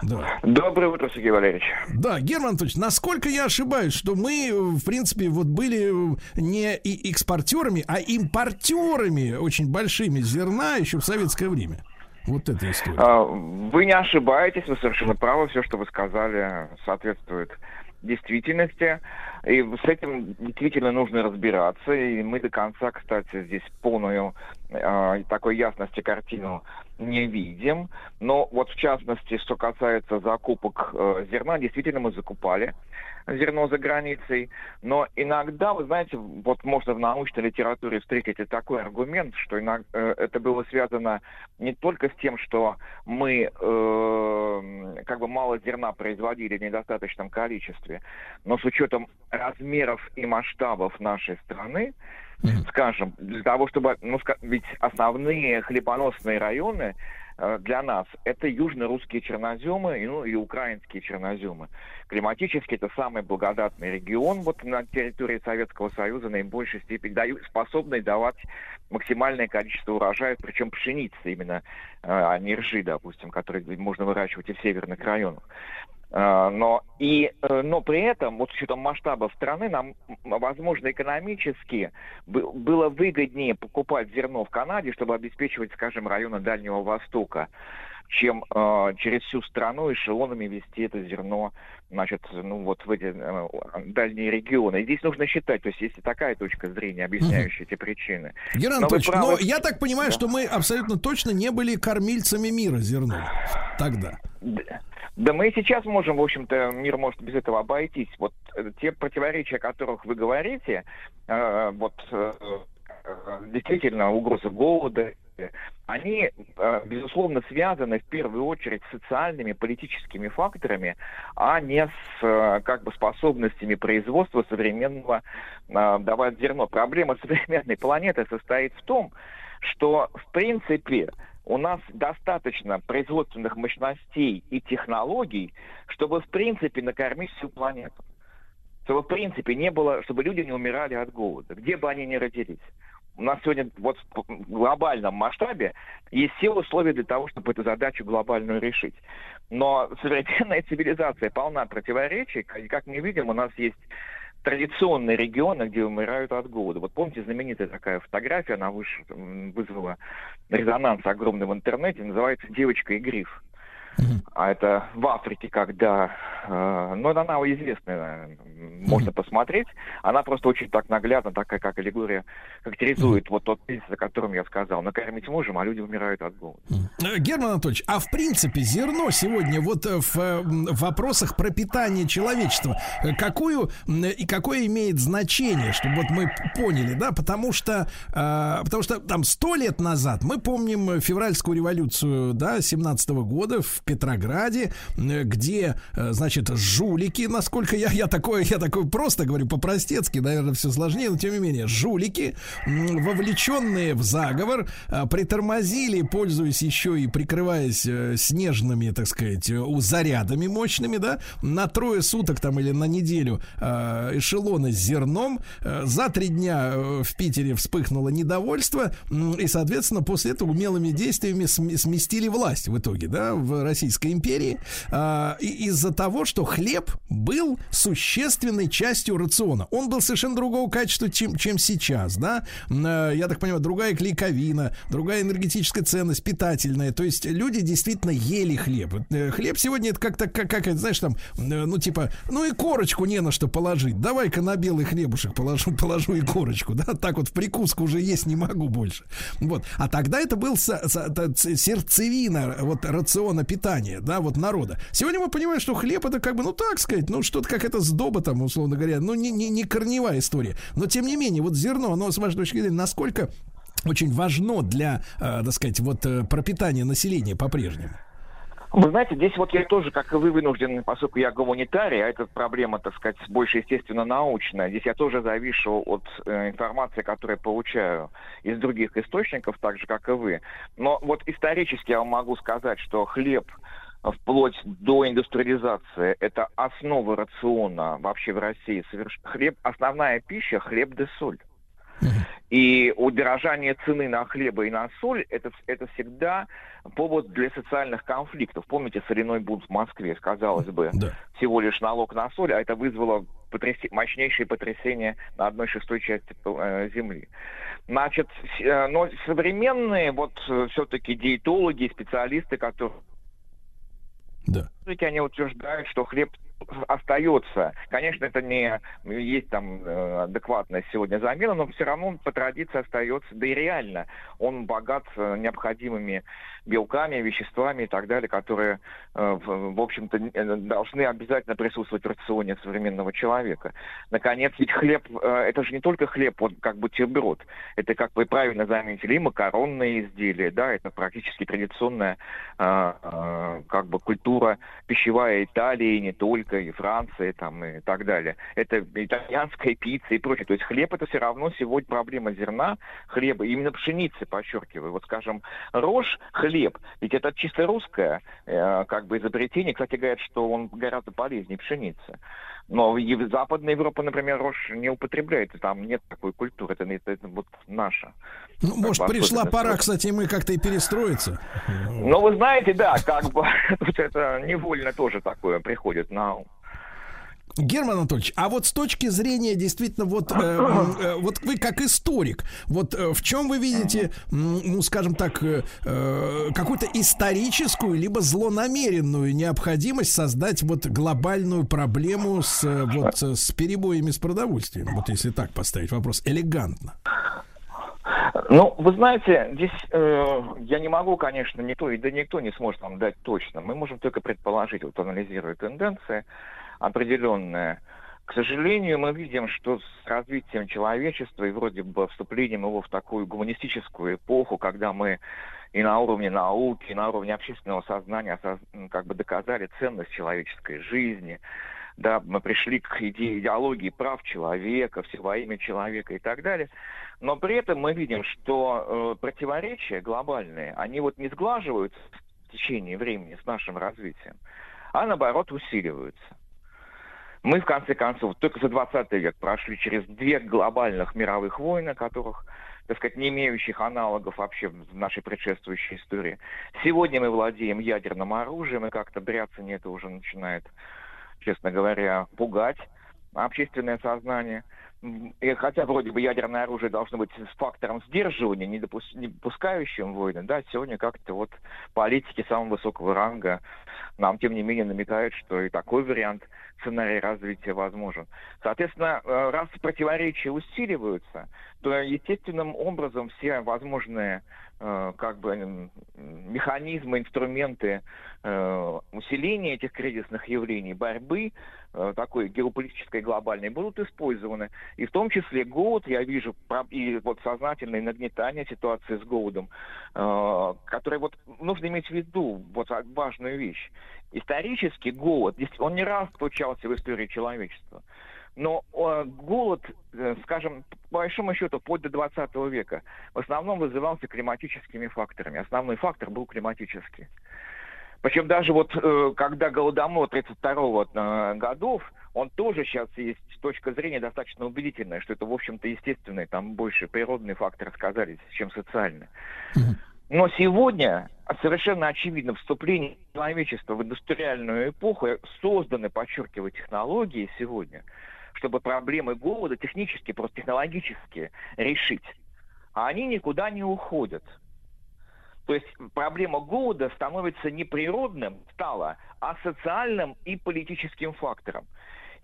Да. Доброе утро, Сергей Валерьевич. Да, Герман Анатольевич, насколько я ошибаюсь, что мы, э, в принципе, вот были э, не и экспортерами, а импортерами очень большими зерна еще в советское время. Вот эта история. А, Вы не ошибаетесь, вы совершенно правы, все, что вы сказали, соответствует действительности. И с этим действительно нужно разбираться. И мы до конца, кстати, здесь полную э, такой ясности картину не видим. Но вот в частности, что касается закупок э, зерна, действительно мы закупали зерно за границей. Но иногда, вы знаете, вот можно в научной литературе встретить и такой аргумент, что иногда, э, это было связано не только с тем, что мы э, как бы мало зерна производили в недостаточном количестве, но с учетом размеров и масштабов нашей страны, скажем, для того, чтобы, ну, ведь основные хлебоносные районы для нас это южно-русские черноземы ну, и украинские черноземы. Климатически это самый благодатный регион вот на территории Советского Союза наибольшей степени даю- способный давать максимальное количество урожаев, причем пшеницы именно, э, а не ржи, допустим, которые можно выращивать и в северных районах. Э, Но, и, э, но при этом, вот с учетом масштаба страны, нам, возможно, экономически бы- было выгоднее покупать зерно в Канаде, чтобы обеспечивать, скажем, районы Дальнего Востока, чем э, через всю страну эшелонами вести это зерно, значит, ну вот в эти э, дальние регионы. И здесь нужно считать, то есть есть и такая точка зрения, объясняющая эти причины. Герман Анатольевич, правы. но я так понимаю, что мы абсолютно точно не были кормильцами мира зерном тогда. Д- Да мы и сейчас можем, в общем-то, мир может без этого обойтись. Вот э, те противоречия, о которых вы говорите, э, вот э, э, действительно угроза голода, они, э, безусловно, связаны в первую очередь с социальными, политическими факторами, а не с э, как бы способностями производства современного э, давать зерно. Проблема *laughs* современной планеты состоит в том, что, в принципе, у нас достаточно производственных мощностей и технологий, чтобы, в принципе, накормить всю планету. Чтобы, в принципе, не было, чтобы люди не умирали от голода, где бы они ни родились. У нас сегодня вот в глобальном масштабе есть все условия для того, чтобы эту задачу глобальную решить. Но современная *laughs* цивилизация полна противоречий. Как- мы видим, у нас есть традиционные регионы, где умирают от голода. Вот помните знаменитая такая фотография, она выш- вызвала резонанс огромный в интернете, называется «Девочка и гриф». А это в Африке, когда... э, ну, она известная, можно посмотреть. Она просто очень так наглядно, такая как аллегория, характеризует вот тот кризис, о котором я сказал. Накормить можем, а люди умирают от голода. Э, Герман Анатольевич, а в принципе зерно сегодня вот э, в э, м, вопросах пропитания человечества какую и какое имеет значение, чтобы вот мы поняли, да, потому что э, потому что там сто лет назад мы помним февральскую революцию, да, 17 года в Петрограде, э, где, э, значит, жулики, насколько я я такое я такое просто говорю по-простецки, наверное, все сложнее, но тем не менее жулики, вовлеченные в заговор, э, притормозили, пользуясь еще и прикрываясь э, снежными, так сказать, зарядами мощными, да, на трое суток там или на неделю э, эшелоны с зерном. За три дня в Питере вспыхнуло недовольство, и, соответственно, после этого умелыми действиями см- сместили власть в итоге, да, в Российской империи, и из-за того, что хлеб был существенной частью рациона. Он был совершенно другого качества, чем, чем сейчас, да. Э, Я так понимаю, другая клейковина, другая энергетическая ценность, питательная. То есть люди действительно ели хлеб. Э, Хлеб сегодня это как-то, как, как знаешь, там, э, ну, типа, ну и корочку не на что положить. Давай-ка на белый хлебушек положу, *laughs* положу и корочку, да, так вот в прикуску уже есть не могу больше. Вот. А тогда это был сердцевина вот рациона питания, да, вот народа. Сегодня мы понимаем, что хлеб это как бы, ну так сказать, ну что-то как это сдоба там, условно говоря, ну не, не, не корневая история. Но тем не менее, вот зерно, оно, с вашей точки зрения, насколько очень важно для, э, так сказать, вот э, пропитания населения по-прежнему. Вы знаете, здесь вот я тоже, как и вы, вынужден, поскольку я гуманитарий, а эта проблема, так сказать, больше, естественно, научная, здесь я тоже завишу от э, информации, которую получаю из других источников, так же, как и вы. Но вот исторически я вам могу сказать, что хлеб вплоть до индустриализации, это основа рациона вообще в России. Хлеб, основная пища – хлеб да соль. И удорожание цены на хлеба и на соль это, это всегда повод для социальных конфликтов. Помните соляной бунт в Москве, казалось бы, Да. всего лишь налог на соль, а это вызвало потрясе- мощнейшее потрясение на одной шестой части э, земли. Значит, э, но современные вот все-таки диетологи, специалисты, которые Да. Они утверждают, что хлеб остается. Конечно, это не есть там э, адекватная сегодня замена, но все равно по традиции остается, да и реально он богат э, необходимыми белками, веществами и так далее, которые, э, в, общем-то, э, должны обязательно присутствовать в рационе современного человека. Наконец, ведь хлеб, э, это же не только хлеб, вот как бутерброд, это, как вы правильно заметили, и макаронные изделия, да, это практически традиционная как бы культура пищевая Италии, не только, и Франции, там, и так далее. Это итальянская пицца и прочее. То есть хлеб это все равно сегодня проблема зерна, хлеба, именно пшеницы, подчеркиваю. Вот, скажем, рожь, хлеб, ведь это чисто русское э, как бы изобретение. Кстати, говорят, что он гораздо полезнее пшеницы. Но и в Западной Европе, например, рожь не употребляется, там нет такой культуры, это, это, это вот наша. Ну, может, бы пришла пора, рожи. кстати, мы как-то и перестроиться. Ну, вы знаете, да, как бы *laughs* тут это невольно тоже такое приходит на. Герман Анатольевич, а вот с точки зрения действительно вот, э, *coughs* э, вот вы как историк, вот э, в чем вы видите, ну скажем так, э, э, какую-то историческую либо злонамеренную необходимость создать вот глобальную проблему с э, вот э, с перебоями с продовольствием, вот если так поставить вопрос элегантно. Ну, вы знаете, здесь э, я не могу, конечно, никто, и да никто не сможет нам дать точно. Мы можем только предположить, вот анализируя тенденции определенные. К сожалению, мы видим, что с развитием человечества и вроде бы вступлением его в такую гуманистическую эпоху, когда мы и на уровне науки, и на уровне общественного сознания как бы доказали ценность человеческой жизни, да, мы пришли к идее идеологии прав человека, всего имя человека и так далее. Но при этом мы видим, что э, противоречия глобальные, они вот не сглаживаются в течение времени с нашим развитием, а наоборот усиливаются. Мы, в конце концов, только за 20 век прошли через две глобальных мировых войны, которых, так сказать, не имеющих аналогов вообще в нашей предшествующей истории. Сегодня мы владеем ядерным оружием, и как-то бряцание это уже начинает, честно говоря, пугать общественное сознание. и хотя вроде бы ядерное оружие должно быть с фактором сдерживания, не, допус- не допускающим войны, да, сегодня как-то вот политики самого высокого ранга нам, тем не менее, намекают, что и такой вариант сценария развития возможен. Соответственно, э, раз противоречия усиливаются, то естественным образом все возможные э, как бы механизмы, инструменты э, усиления этих кризисных явлений, борьбы такой геополитической глобальной будут использованы. И в том числе голод, я вижу, и вот сознательное нагнетание ситуации с голодом, которое вот нужно иметь в виду вот важную вещь. Исторически голод, он не раз случался в истории человечества. Но э, голод, э, скажем, по большому счету, вплоть до 20 века, в основном вызывался климатическими факторами. Основной фактор был климатический. Причем даже вот э, когда голодомор 32 э, годов, он тоже сейчас есть точка зрения достаточно убедительная, что это, в общем-то, естественные, там больше природные факторы сказались, чем социальные. Но сегодня совершенно очевидно вступление человечества в индустриальную эпоху созданы, подчеркиваю, технологии сегодня, чтобы проблемы голода технически, просто технологически решить. А они никуда не уходят. То есть проблема голода становится не природным, стала, а социальным и политическим фактором.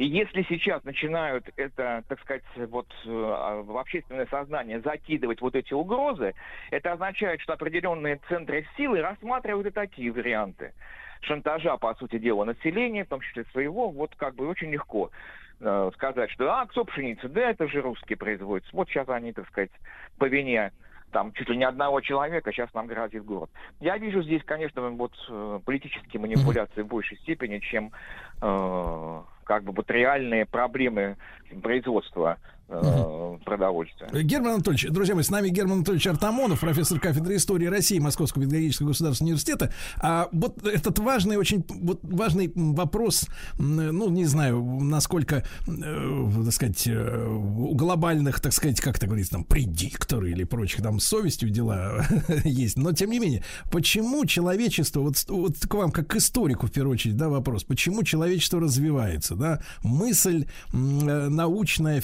И если сейчас начинают это, так сказать, вот э, в общественное сознание закидывать вот эти угрозы, это означает, что определенные центры силы рассматривают и такие варианты шантажа, по сути дела, населения, в том числе своего, вот как бы очень легко э, сказать, что а, кто пшеница, да это же русские производятся. Вот сейчас они, так сказать, по вине там чуть ли не одного человека сейчас нам грозит город. Я вижу здесь, конечно, вот э, политические манипуляции в большей степени, чем э, как бы вот реальные проблемы производства э, продовольствия. Герман Анатольевич, друзья мои, с нами Герман Анатольевич Артамонов, профессор кафедры истории России Московского педагогического государственного университета. А вот этот важный, очень вот важный вопрос, ну, не знаю, насколько, э, так сказать, э, у глобальных, так сказать, как это говорится, там, предикторы или прочих там совестью дела *laughs* есть, но тем не менее, почему человечество, вот, вот к вам, как к историку, в первую очередь, да, вопрос, почему человечество развивается, да, мысль э, научная,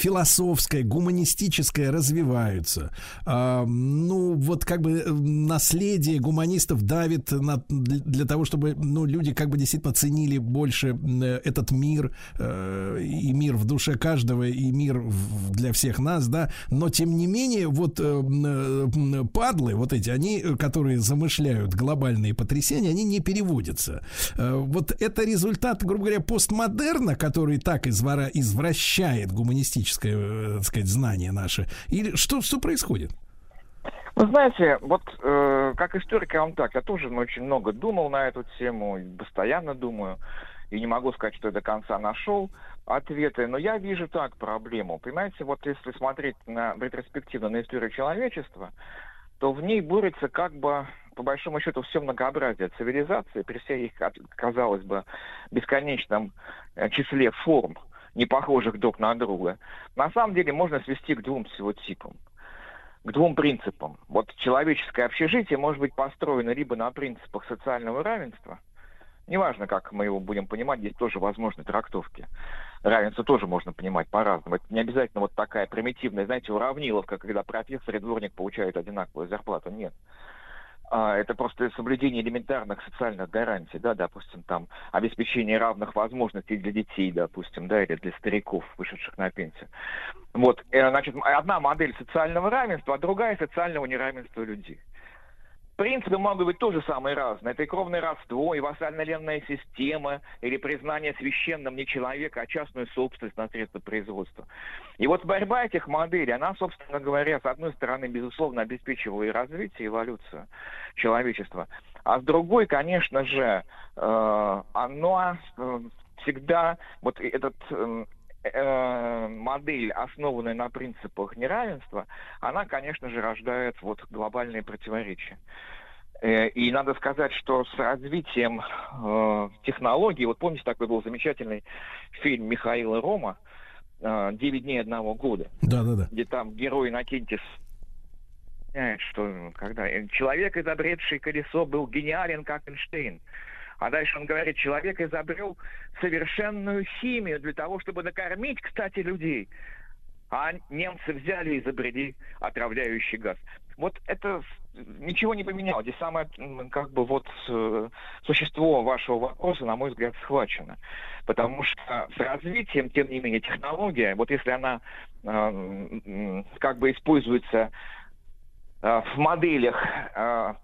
философская, гуманистическая развиваются. А, ну, вот как бы э, наследие гуманистов давит на, для, того, чтобы, ну, люди как бы действительно ценили больше э, этот мир, э, и мир в душе каждого, и мир в- для всех нас, да, но тем не менее, вот э, э, падлы, вот эти, они, которые замышляют глобальные потрясения, они не переводятся. Э, Вот это результат, грубо говоря, постмодерна, который так извора- извращает гуманистическое, так сказать, знание наше. Или что, что происходит? Вы знаете, вот э, как историк я вам так, я тоже очень много думал на эту тему, постоянно думаю, и не могу сказать, что я до конца нашел ответы, но я вижу так проблему. Понимаете, вот если смотреть на ретроспективно на историю человечества, то в ней борется как бы по большому счету все многообразие цивилизации при всей их, казалось бы, бесконечном э, числе форм, не похожих друг на друга. На самом деле можно свести к двум всего типам к двум принципам. Вот человеческое общежитие может быть построено либо на принципах социального равенства, неважно, как мы его будем понимать, здесь тоже возможны трактовки. Равенство тоже можно понимать по-разному. Это не обязательно вот такая примитивная, знаете, уравниловка, когда профессор и дворник получают одинаковую зарплату. Нет. А, это просто соблюдение элементарных социальных гарантий, да, допустим, там обеспечение равных возможностей для детей, допустим, да, или для стариков, вышедших на пенсию. Вот, э, значит, одна модель социального равенства, а другая социального неравенства людей. Принципы могут быть тоже самые разные. Это и кровное родство, и вассально-ленная система, или признание священным не человека, а частную собственность на средства производства. И вот борьба этих моделей, она, собственно говоря, с одной стороны, безусловно, обеспечивала и развитие, и эволюцию человечества, а с другой, конечно же, э, оно э, всегда, вот этот э, э, модель, основанная на принципах неравенства, она, конечно же, рождает вот глобальные противоречия. Э, И надо сказать, что с развитием э, технологий, вот помните, такой был замечательный фильм Михаила Рома э, «Девять дней одного года», Да, да, да. где там герой Иннокентис что когда человек, изобретший колесо, был гениален, как Эйнштейн. А дальше он говорит, человек изобрел совершенную химию для того, чтобы накормить, кстати, людей. а немцы взяли и изобрели отравляющий газ. Вот это ничего не поменяло. Здесь самое, как бы, вот э, существо вашего вопроса, на мой взгляд, схвачено. Потому что с развитием, тем не менее, технология, вот если она э, как бы используется в моделях,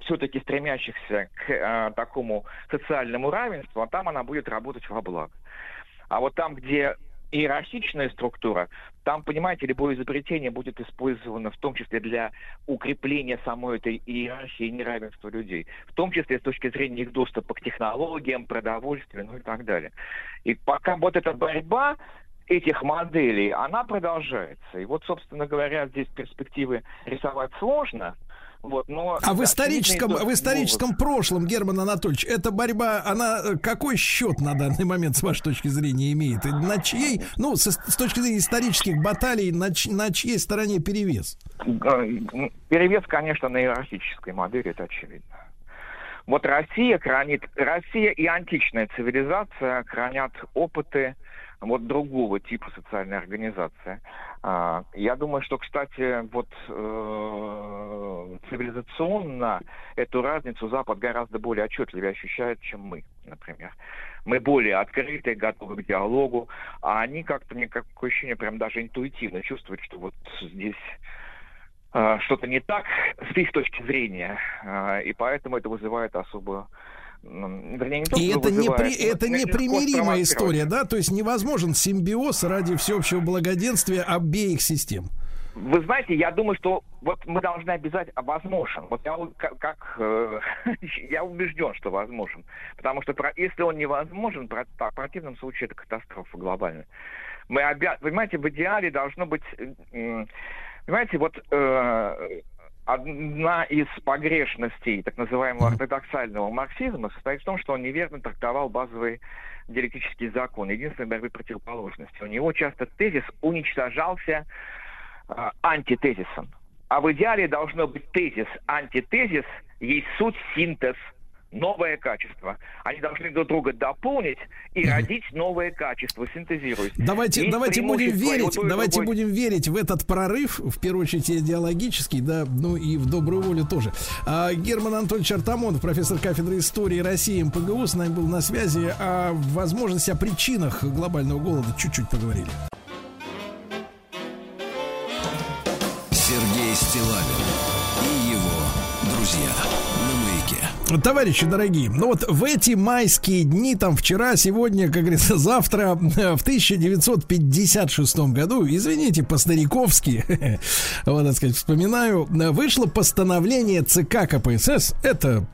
все-таки стремящихся к э, такому социальному равенству, а там она будет работать во благо. А вот там, где иерархичная структура, там, понимаете, любое изобретение будет использовано в том числе для укрепления самой этой иерархии неравенства людей, в том числе с точки зрения их доступа к технологиям, продовольствию, ну и так далее. И пока вот эта борьба этих моделей, она продолжается. И вот, собственно говоря, здесь перспективы рисовать сложно, вот, но... А в очевидно, историческом, в историческом прошлом, Герман Анатольевич, эта борьба, она э, какой счет на данный момент, с вашей точки зрения, имеет? И на чьей, ну, со- с, точки зрения исторических баталий, на, на чьей стороне перевес? Э, Перевес, конечно, на иерархической модели, это очевидно. Вот Россия хранит, Россия и античная цивилизация хранят опыты вот другого типа социальной организации. А, Я думаю, что, кстати, вот э, цивилизационно эту разницу Запад гораздо более отчетливо ощущает, чем мы, например. Мы более открыты, готовы к диалогу, а они как-то, мне такое ощущение, прям даже интуитивно чувствуют, что вот здесь э, что-то не так с их точки зрения, э, и поэтому это вызывает особую вернее, не то, И что это, не при, это непримиримая история, да? То есть невозможен симбиоз ради всеобщего благоденствия обеих систем. Вы знаете, я думаю, что вот мы должны обязать, а возможен. Вот я как, как, э, *laughs* я убежден, что возможен. Потому что про- если он невозможен, про- в противном случае это катастрофа глобальная. Мы обя... Понимаете, в идеале должно быть... э, Понимаете, вот э, одна из погрешностей так называемого ортодоксального марксизма состоит в том, что он неверно трактовал базовые диалектические законы, единственной борьбы противоположности. У него часто тезис уничтожался а, антитезисом. А в идеале должно быть тезис, антитезис, есть суть, синтез, новое качество. Они должны друг друга дополнить и родить новое качество, синтезируясь. Давайте, Есть давайте будем верить, у давайте другой. будем верить в этот прорыв, в первую очередь идеологический, да, ну и в добрую волю тоже. А, Герман Анатольевич Артамонов, профессор кафедры истории России МПГУ, с нами был на связи. О возможности, о причинах глобального голода чуть-чуть поговорили. Товарищи дорогие, ну вот в эти майские дни, там вчера, сегодня, как говорится, завтра, в 1956 году, извините, по-стариковски, *laughs* вот, так сказать, вспоминаю, вышло постановление ЦК КПСС, это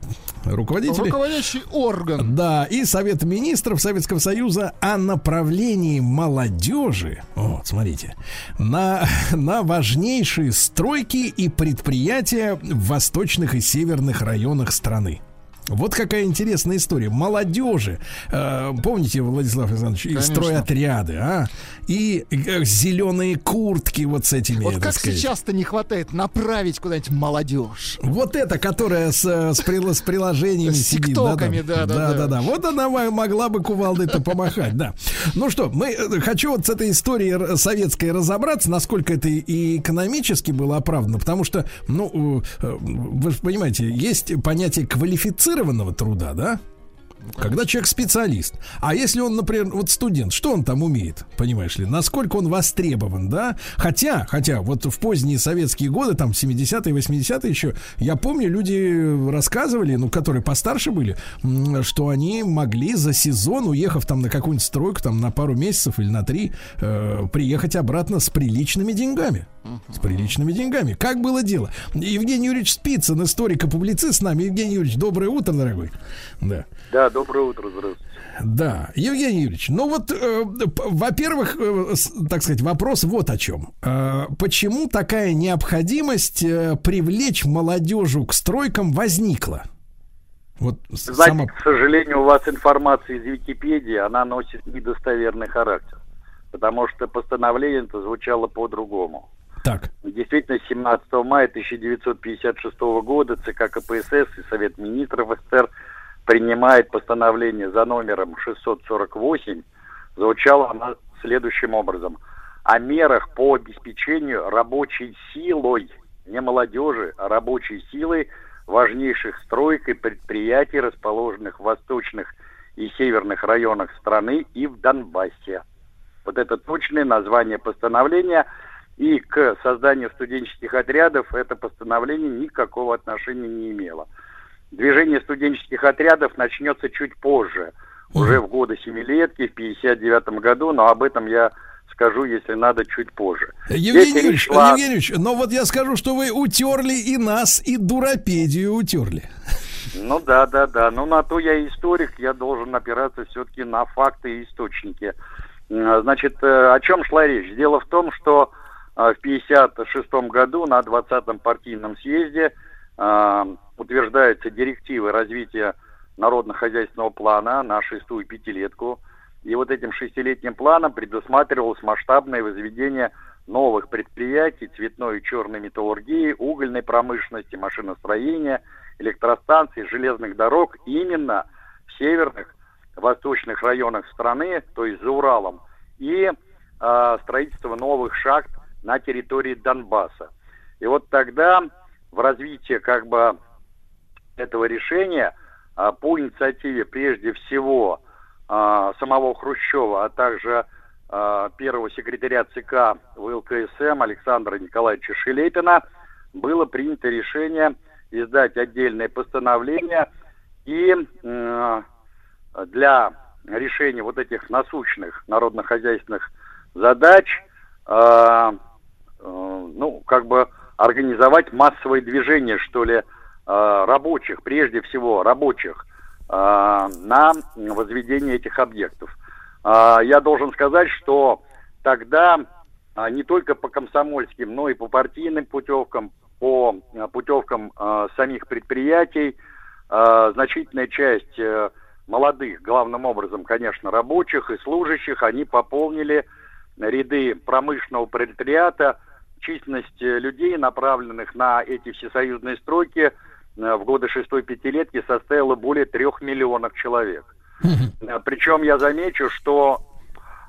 руководители... Руководящий орган. Да, и Совет министров Советского Союза о направлении молодежи, вот, смотрите, на, *laughs* на важнейшие стройки и предприятия в восточных и северных районах страны. Вот какая интересная история. Молодежи, э, помните, Владислав Александрович, и Конечно. стройотряды, а? И э, зеленые куртки вот с этими, Вот как сейчас-то не хватает направить куда-нибудь молодежь. Вот эта, которая с, э, с, прил- с приложениями С сидит. тиктоками, да, да, да, да, да. Вот она мо- могла бы кувалдой-то *laughs* помахать, да. Ну что, мы э, хочу вот с этой историей советской разобраться, насколько это и экономически было оправдано, потому что, ну, вы же понимаете, есть понятие квалифицированного труда, да? Когда человек специалист. А если он, например, вот студент, что он там умеет, понимаешь ли? Насколько он востребован, да? Хотя, хотя, вот в поздние советские годы, там 70-е, 80-е еще, я помню, люди рассказывали, ну, которые постарше были, что они могли за сезон, уехав там на какую-нибудь стройку, там на пару месяцев или на три, э, приехать обратно с приличными деньгами. С приличными деньгами. Как было дело? Евгений Юрьевич Спицын, историк и публицист с нами. Евгений Юрьевич, доброе утро, дорогой. Да. Да, доброе утро, здравствуйте. Да, Евгений Юрьевич, ну вот, э, во-первых, э, так сказать, вопрос вот о чем. Э, почему такая необходимость э, привлечь молодежу к стройкам возникла? Вот Знаете, сама- к сожалению, у вас информация из Википедии, она носит недостоверный характер. Потому что постановление это звучало по-другому. Так. Действительно, 17 мая 1956 года ЦК КПСС и Совет Министров СССР принимает постановление за номером 648. Звучало оно следующим образом. о мерах по обеспечению рабочей силой, не молодежи, а рабочей силой важнейших строек и предприятий, расположенных в восточных и северных районах страны и в Донбассе. Вот это точное название постановления. И к созданию студенческих отрядов это постановление никакого отношения не имело. Движение студенческих отрядов начнется чуть позже, уже в годы семилетки, в 59 году, но об этом я скажу, если надо, чуть позже. Евгений Юрьевич, шла- Евгений Юрьевич, но вот я скажу, что вы утерли и нас, и дуропедию утерли. Ну да, да, да. Ну на то я историк, я должен опираться все-таки на факты и источники. Значит, э, о чем шла речь? Дело в том, что в 1956 году на 20-м партийном съезде э, утверждаются директивы развития народно-хозяйственного плана на шестую пятилетку. И вот этим шестилетним планом предусматривалось масштабное возведение новых предприятий цветной и черной металлургии, угольной промышленности, машиностроения, электростанций, железных дорог именно в северных, восточных районах страны, то есть за Уралом, и э, строительство новых шахт на территории Донбасса. И вот тогда в развитии как бы этого решения а, по инициативе прежде всего а, самого Хрущева, а также а, первого секретаря ЦК ВЛКСМ Александра Николаевича Шелепина было принято решение издать отдельное постановление и для решения вот этих насущных народно-хозяйственных задач ну, как бы организовать массовое движение, что ли, э, рабочих, прежде всего рабочих, э, на возведение этих объектов. Я должен сказать, что тогда не только по комсомольским, но и по партийным путевкам, по путевкам самих предприятий, значительная часть э, молодых, главным образом, конечно, рабочих и служащих, они пополнили ряды промышленного пролетариата, численность э, людей, направленных на эти всесоюзные стройки, э, в годы шестой пятилетки составила более трех миллионов человек. Э, Причем я замечу, что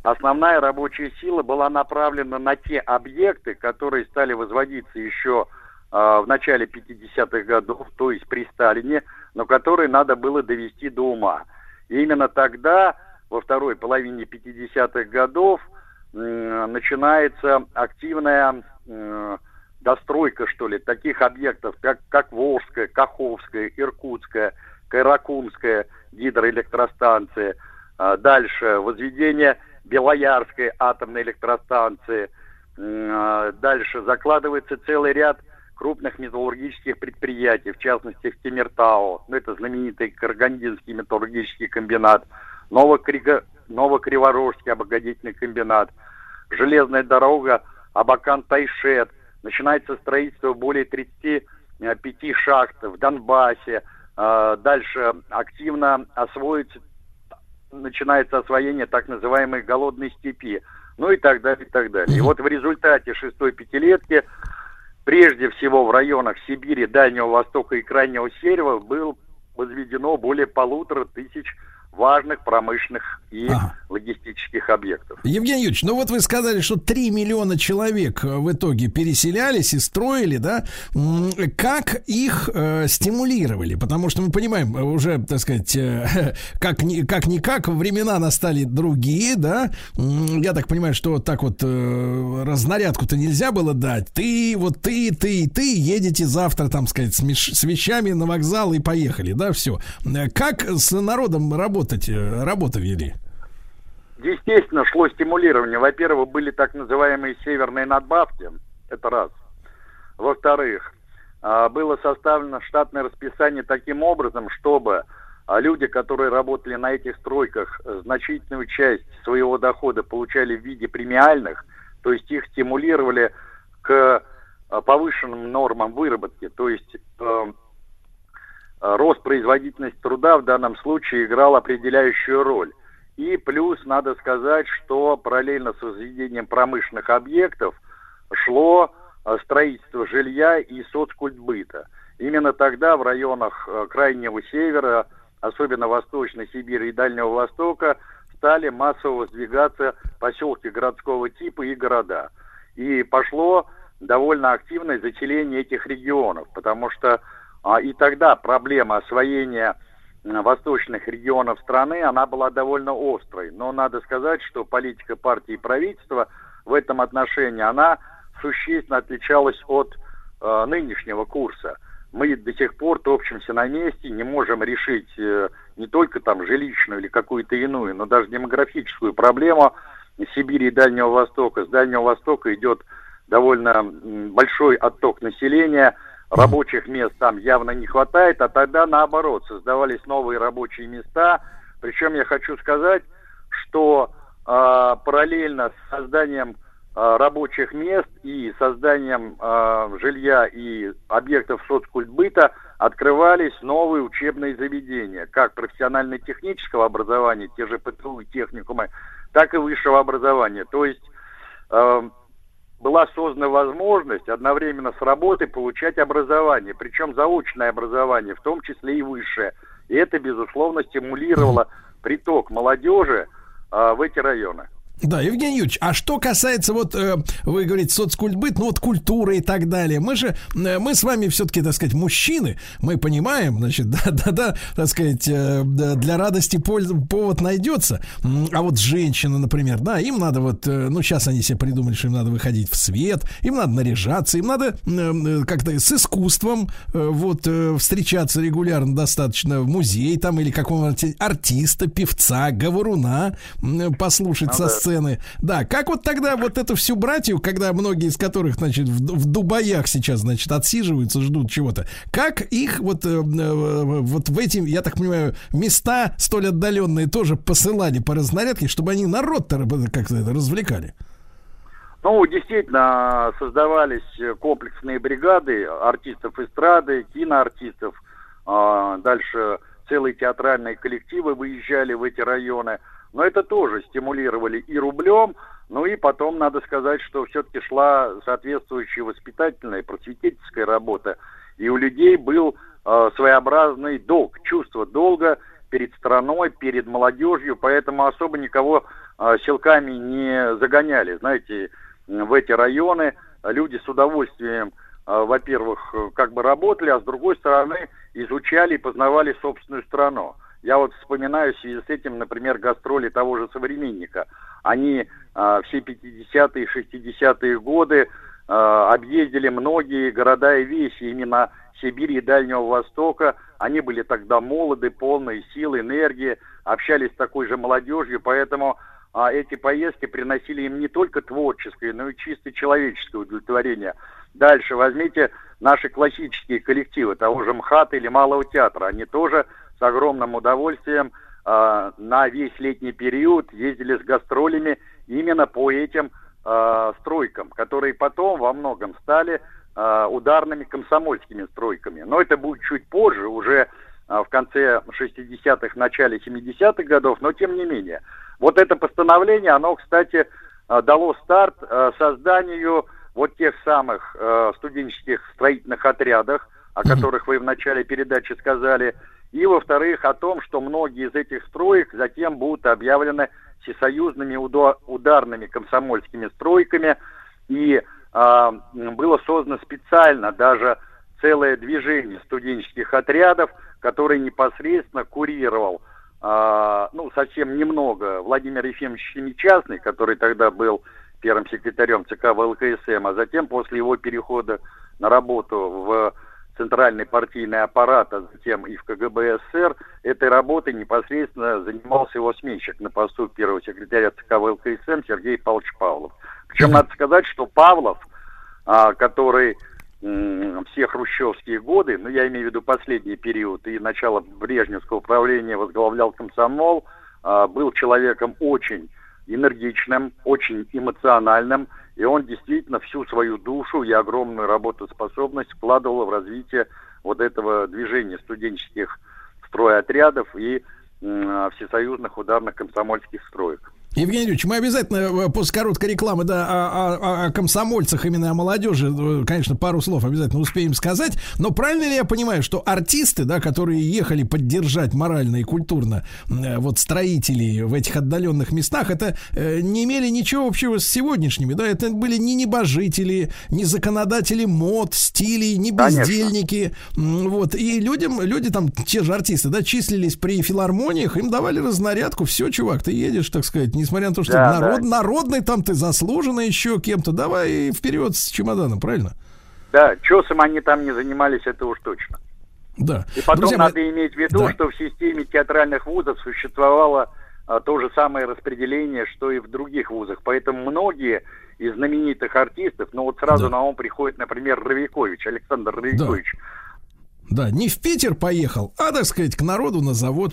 основная рабочая сила была направлена на те объекты, которые стали возводиться еще в начале 50-х годов, то есть при Сталине, но которые надо было довести до ума. И именно тогда, во второй половине 50-х годов, начинается активная достройка, что ли, таких объектов, как, как Волжская, Каховская, Иркутская, Кайракумская гидроэлектростанция, а дальше возведение Белоярской атомной электростанции, а дальше закладывается целый ряд крупных металлургических предприятий, в частности в Темиртау, ну это знаменитый Карагандинский металлургический комбинат, Новокриго- Новокриворожский обогатительный комбинат, железная дорога Абакан-Тайшет, начинается строительство более 35 шахт в Донбассе, А, дальше активно освоится, начинается освоение так называемой голодной степи, ну и так далее, и так далее. И вот в результате шестой пятилетки, прежде всего в районах Сибири, Дальнего Востока и Крайнего Севера, был возведено более полутора тысяч важных промышленных и Ага. логистических объектов. Евгений Юрьевич, ну вот вы сказали, что 3 миллиона человек э, в итоге переселялись и строили, да? Как их э, стимулировали? Потому что мы понимаем, э, уже, так сказать, э, *laughs* как, ни, как никак, времена настали другие, да? Я так понимаю, что так вот э, разнарядку-то нельзя было дать. Ты, вот ты, ты, ты едете завтра, там, сказать, с, меш- с вещами на вокзал и поехали, да, все. Как с народом работать, э, работу вели? Естественно, шло стимулирование. Во-первых, были так называемые северные надбавки. Это раз. Во-вторых, а, было составлено штатное расписание таким образом, чтобы а, люди, которые работали на этих стройках, значительную часть своего дохода получали в виде премиальных, то есть их стимулировали к а, повышенным нормам выработки, то есть э, рост производительности труда в данном случае играл определяющую роль. И плюс надо сказать, что параллельно с возведением промышленных объектов шло э, строительство жилья и соцкультбыта. Именно тогда в районах э, Крайнего Севера, особенно Восточной Сибири и Дальнего Востока, стали массово сдвигаться поселки городского типа и города. И пошло довольно активное заселение этих регионов, потому что и тогда проблема освоения восточных регионов страны, она была довольно острой. Но надо сказать, что политика партии и правительства в этом отношении, она существенно отличалась от э, нынешнего курса. Мы до сих пор топчемся на месте, не можем решить э, не только там жилищную или какую-то иную, но даже демографическую проблему Сибири и Дальнего Востока. С Дальнего Востока идет довольно большой отток населения, рабочих мест там явно не хватает, а тогда наоборот создавались новые рабочие места. Причем я хочу сказать, что э, параллельно с созданием э, рабочих мест и созданием э, жилья и объектов соцкультбыта открывались новые учебные заведения, как профессионально-технического образования, те же ПТУ и техникумы, так и высшего образования. То есть э, была создана возможность одновременно с работой получать образование, причем заочное образование, в том числе и высшее. И это, безусловно, стимулировало приток молодежи э, в эти районы. Да, Евгений Юрьевич, а что касается, вот э, вы говорите, соцкультбыт, ну вот культуры и так далее. Мы же, э, мы с вами все-таки, так сказать, мужчины, мы понимаем, значит, *laughs* да-да-да, так сказать, э, для радости повод найдется. А вот женщины, например, да, им надо вот, ну сейчас они себе придумали, что им надо выходить в свет, им надо наряжаться, им надо как-то с искусством вот встречаться регулярно достаточно в музей там или какого-нибудь артиста, певца, говоруна послушать Ну со да. Сцены. Да, как вот тогда вот эту всю братью, когда многие из которых, значит, в, в Дубаях сейчас, значит, отсиживаются, ждут чего-то, как их вот, э, э, вот в эти, я так понимаю, места столь отдаленные тоже посылали по разнарядке, чтобы они народ-то как-то развлекали? Ну, действительно, создавались комплексные бригады артистов эстрады, киноартистов. А, Дальше целые театральные коллективы выезжали в эти районы. Но это тоже стимулировали и рублем, ну и потом надо сказать, что все-таки шла соответствующая воспитательная, просветительская работа. И у людей был э, своеобразный долг, чувство долга перед страной, перед молодежью, поэтому особо никого э, силками не загоняли. Знаете, в эти районы люди с удовольствием, во-первых, э, как бы работали, а с другой стороны изучали и познавали собственную страну. Я вот вспоминаю в связи с этим, например, гастроли того же «Современника». Они э, все 50-е, 60-е годы э, объездили многие города и вещи именно Сибири и Дальнего Востока. Они были тогда молоды, полные сил, энергии, общались с такой же молодежью, поэтому а, эти поездки приносили им не только творческое, но и чисто человеческое удовлетворение. Дальше возьмите наши классические коллективы того же МХАТа или Малого театра. Они тоже с огромным удовольствием а, на весь летний период ездили с гастролями именно по этим а, стройкам, которые потом во многом стали а, ударными комсомольскими стройками. Но это будет чуть позже, уже в конце 60-х, начале 70-х годов, но тем не менее. Вот это постановление, оно, кстати, дало старт созданию вот тех самых а, студенческих строительных отрядах, о которых вы в начале передачи сказали, и, во-вторых, о том, что многие из этих строек затем будут объявлены всесоюзными ударными комсомольскими стройками, и м, было создано специально даже целое движение студенческих отрядов, который непосредственно курировал, а, ну, совсем немного, Владимир Ефимович Семичастный, который тогда был первым секретарем ЦК ВЛКСМ, а затем после его перехода на работу в центральный партийный аппарат, а затем и в КГБ СССР, этой работой непосредственно занимался его сменщик на посту первого секретаря ЦК ВЛКСМ Сергей Павлович Павлов. Причем надо сказать, что Павлов, а, который все хрущевские годы, ну я имею в виду последний период и начало Брежневского правления возглавлял комсомол, а, был человеком очень энергичным, очень эмоциональным, и он действительно всю свою душу и огромную работоспособность вкладывал в развитие вот этого движения студенческих стройотрядов и м, всесоюзных ударных комсомольских строек. Евгений Юрьевич, мы обязательно э, после короткой рекламы, да, о, о- о комсомольцах, именно о молодежи, э, конечно, пару слов обязательно успеем сказать. Но правильно ли я понимаю, что артисты, да, которые ехали поддержать морально и культурно э, вот строителей в этих отдаленных местах, это не имели ничего общего с сегодняшними, да, это были не небожители, не законодатели мод, стилей, не бездельники, вот, и людям, люди там, те же артисты, да, числились при филармониях, им давали разнарядку, все, чувак, ты едешь, так сказать, несмотря на то, что Да, народ, да. народный там ты заслуженно еще кем-то, давай вперед с чемоданом, правильно? Да, чесом они там не занимались, это уж точно. Да. И потом Друзья надо иметь в виду, Да. что в системе театральных вузов существовало а, то же самое распределение, что и в других вузах. Поэтому многие из знаменитых артистов, ну вот сразу Да. на ум приходит, например, Равикович, Александр Равикович. Да, не в Питер поехал, а, так сказать, к народу на завод.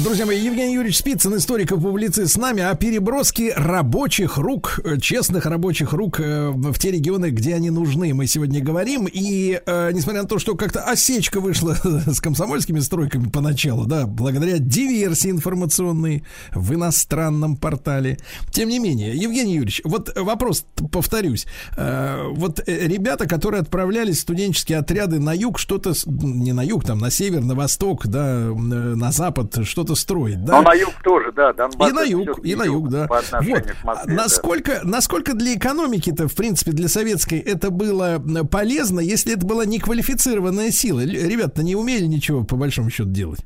Друзья мои, Евгений Юрьевич Спицын, историк и публицист с нами о переброске рабочих рук, э, честных рабочих рук э, в те регионы, где они нужны. Мы сегодня говорим. И э, несмотря на то, что как-то осечка вышла *laughs* с комсомольскими стройками поначалу, да, благодаря диверсии информационной в иностранном портале. Тем не менее, Евгений Юрьевич, вот вопрос, повторюсь. Вот ребята, которые отправлялись в студенческие отряды на юг, что-то, не на юг, там, на север, на восток, да, на запад, что-то строить, да? Но на юг тоже, да, Донбасс. И на юг, и на юг, да. Вот. Москве, да. насколько, насколько для экономики-то, в принципе, для советской это было полезно, если это была неквалифицированная сила? Ребята не умели ничего, по большому счету, делать.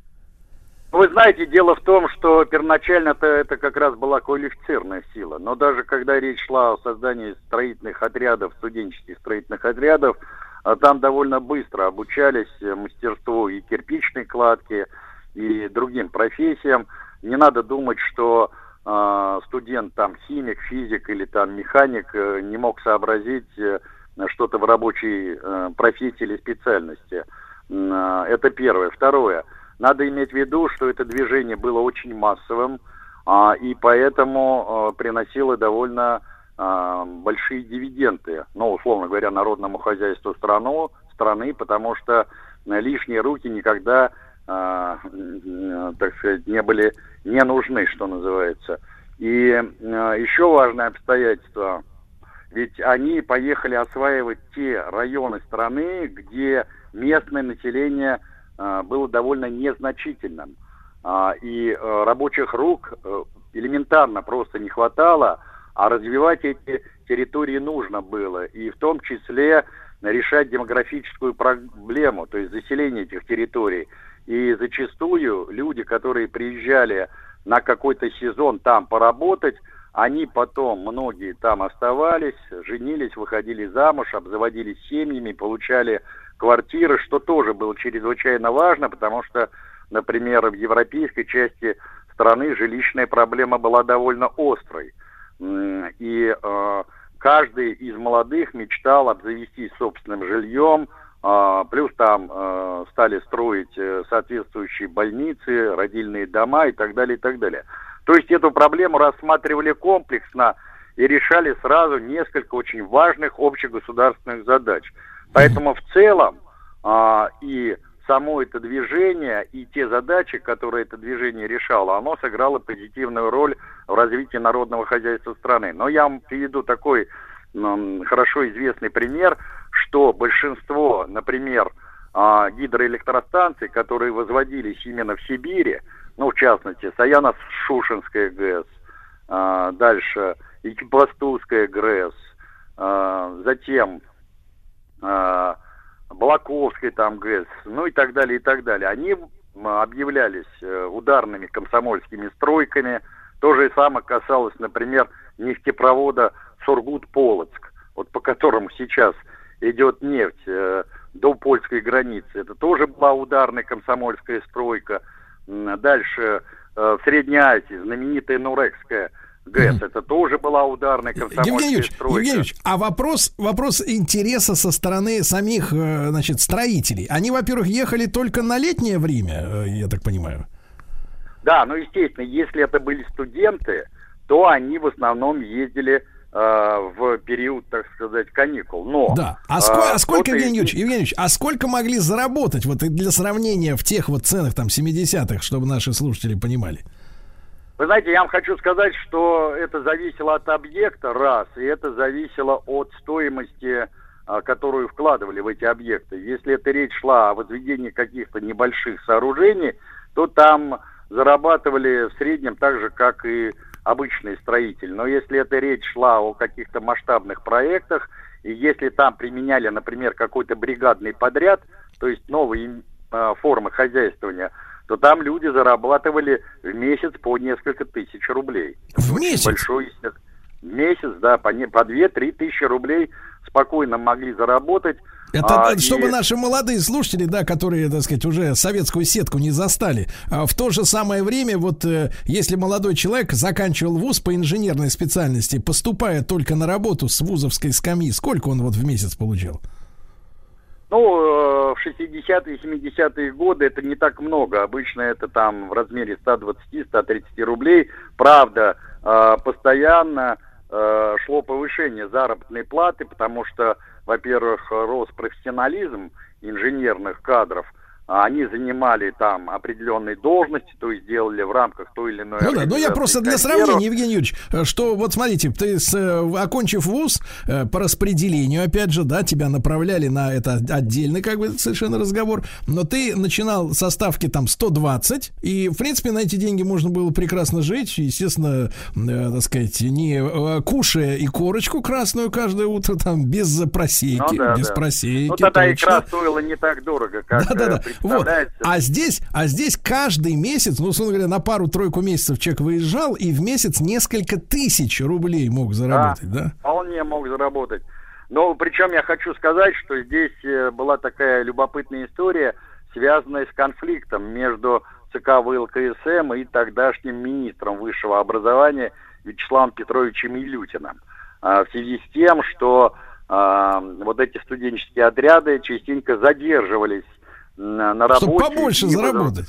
Вы знаете, дело в том, что первоначально-то это как раз была квалифицированная сила. Но даже когда речь шла о создании строительных отрядов, студенческих строительных отрядов, а там довольно быстро обучались э, мастерству и кирпичной кладки, и другим профессиям. Не надо думать, что э, студент там химик, физик или там механик э, не мог сообразить э, что-то в рабочей э, профессии или специальности. Э, Это первое. Второе. Надо иметь в виду, что это движение было очень массовым, а, и поэтому э, приносило довольно а, большие дивиденды, ну, условно говоря, народному хозяйству страну, страны, потому что э, лишние руки никогда, так сказать, не были не нужны, что называется. И э, еще важное обстоятельство, ведь они поехали осваивать те районы страны, где местное население э, было довольно незначительным. А, и рабочих рук э, элементарно просто не хватало, а развивать эти территории нужно было. И в том числе решать демографическую проблему, то есть заселение этих территорий. И зачастую люди, которые приезжали на какой-то сезон там поработать, они потом, многие там оставались, женились, выходили замуж, обзаводились семьями, получали квартиры, что тоже было чрезвычайно важно, потому что, например, в европейской части страны жилищная проблема была довольно острой. И э, каждый из молодых мечтал обзавестись собственным жильем, плюс там э, стали строить э, соответствующие больницы, родильные дома и так далее, и так далее. То есть эту проблему рассматривали комплексно и решали сразу несколько очень важных общегосударственных задач. Поэтому в целом а, и само это движение, и те задачи, которые это движение решало, оно сыграло позитивную роль в развитии народного хозяйства страны. Но я вам приведу такой хорошо известный пример, что большинство, например, а, гидроэлектростанций, которые возводились именно в Сибири, ну, в частности, Саяно-Шушенская ГЭС, а, дальше Екибастузская ГРЭС, а, затем а, Балаковской там ГЭС, ну и так далее, и так далее. Они объявлялись э, ударными комсомольскими стройками. То же самое касалось, например, нефтепровода Сургут-Полоцк, вот по которому сейчас идет нефть э, до польской границы. Это тоже была ударная комсомольская стройка. Дальше э, в Средней Азии знаменитая Нурекская ГЭС. Это тоже была ударная комсомольская Евгений Юрьевич, стройка. Евгений Юрьевич, а вопрос, вопрос интереса со стороны самих, э, значит, строителей. Они, во-первых, ехали только на летнее время, э, я так понимаю. Да, ну естественно, если это были студенты, то они в основном ездили в период, так сказать, каникул. Но Да. А, ско- а сколько, Евгений Юрьевич, Евгений Юрьевич, а сколько могли заработать, вот и для сравнения в тех вот ценах, там, 70-х, чтобы наши слушатели понимали? Вы знаете, я вам хочу сказать, что это зависело от объекта, раз, и это зависело от стоимости, а, которую вкладывали в эти объекты. Если это речь шла о возведении каких-то небольших сооружений, то там зарабатывали в среднем так же, как и обычный строитель. Но если эта речь шла о каких-то масштабных проектах, и если там применяли, например, какой-то бригадный подряд, то есть новые э, формы хозяйствования, то там люди зарабатывали в месяц по несколько тысяч рублей. В Очень месяц? Большой месяц, да, по, не- по 2-3 тысячи рублей спокойно могли заработать. Это А, чтобы и- наши молодые слушатели, да, которые, так сказать, уже советскую сетку не застали, а в то же самое время, вот э, если молодой человек заканчивал вуз по инженерной специальности, поступая только на работу с вузовской скамьи, сколько он вот в месяц получал? Ну, э, в 60-е, 70-е годы это не так много. Обычно это там в размере 120-130 рублей. Правда, э, постоянно шло повышение заработной платы, потому что, во-первых, рос профессионализм инженерных кадров. А Они занимали там определенные должности, то есть делали в рамках той или иной Ну да, но я просто для сравнения, Евгений Юрьевич, э, что вот смотрите, ты с, э, окончив вуз э, по распределению, опять же, да, тебя направляли на это отдельный как бы совершенно разговор, но ты начинал со ставки там 120, и в принципе на эти деньги можно было прекрасно жить, естественно, э, так сказать, не э, кушая и корочку красную каждое утро там без просейки, Ну да, без да. просейки. Ну тогда точно. икра стоила не так дорого, как Да-да-да. э, Вот. А здесь, а здесь каждый месяц, ну, условно говоря, на пару-тройку месяцев человек выезжал и в месяц несколько тысяч рублей мог заработать, да? Вполне мог заработать. Но причем я хочу сказать, что здесь э, была такая любопытная история, связанная с конфликтом между ЦК ВЛКСМ и тогдашним министром высшего образования Вячеславом Петровичем Илютиным. А, В связи с тем, что а, вот эти студенческие отряды частенько задерживались на, на работе. Чтобы побольше заработать.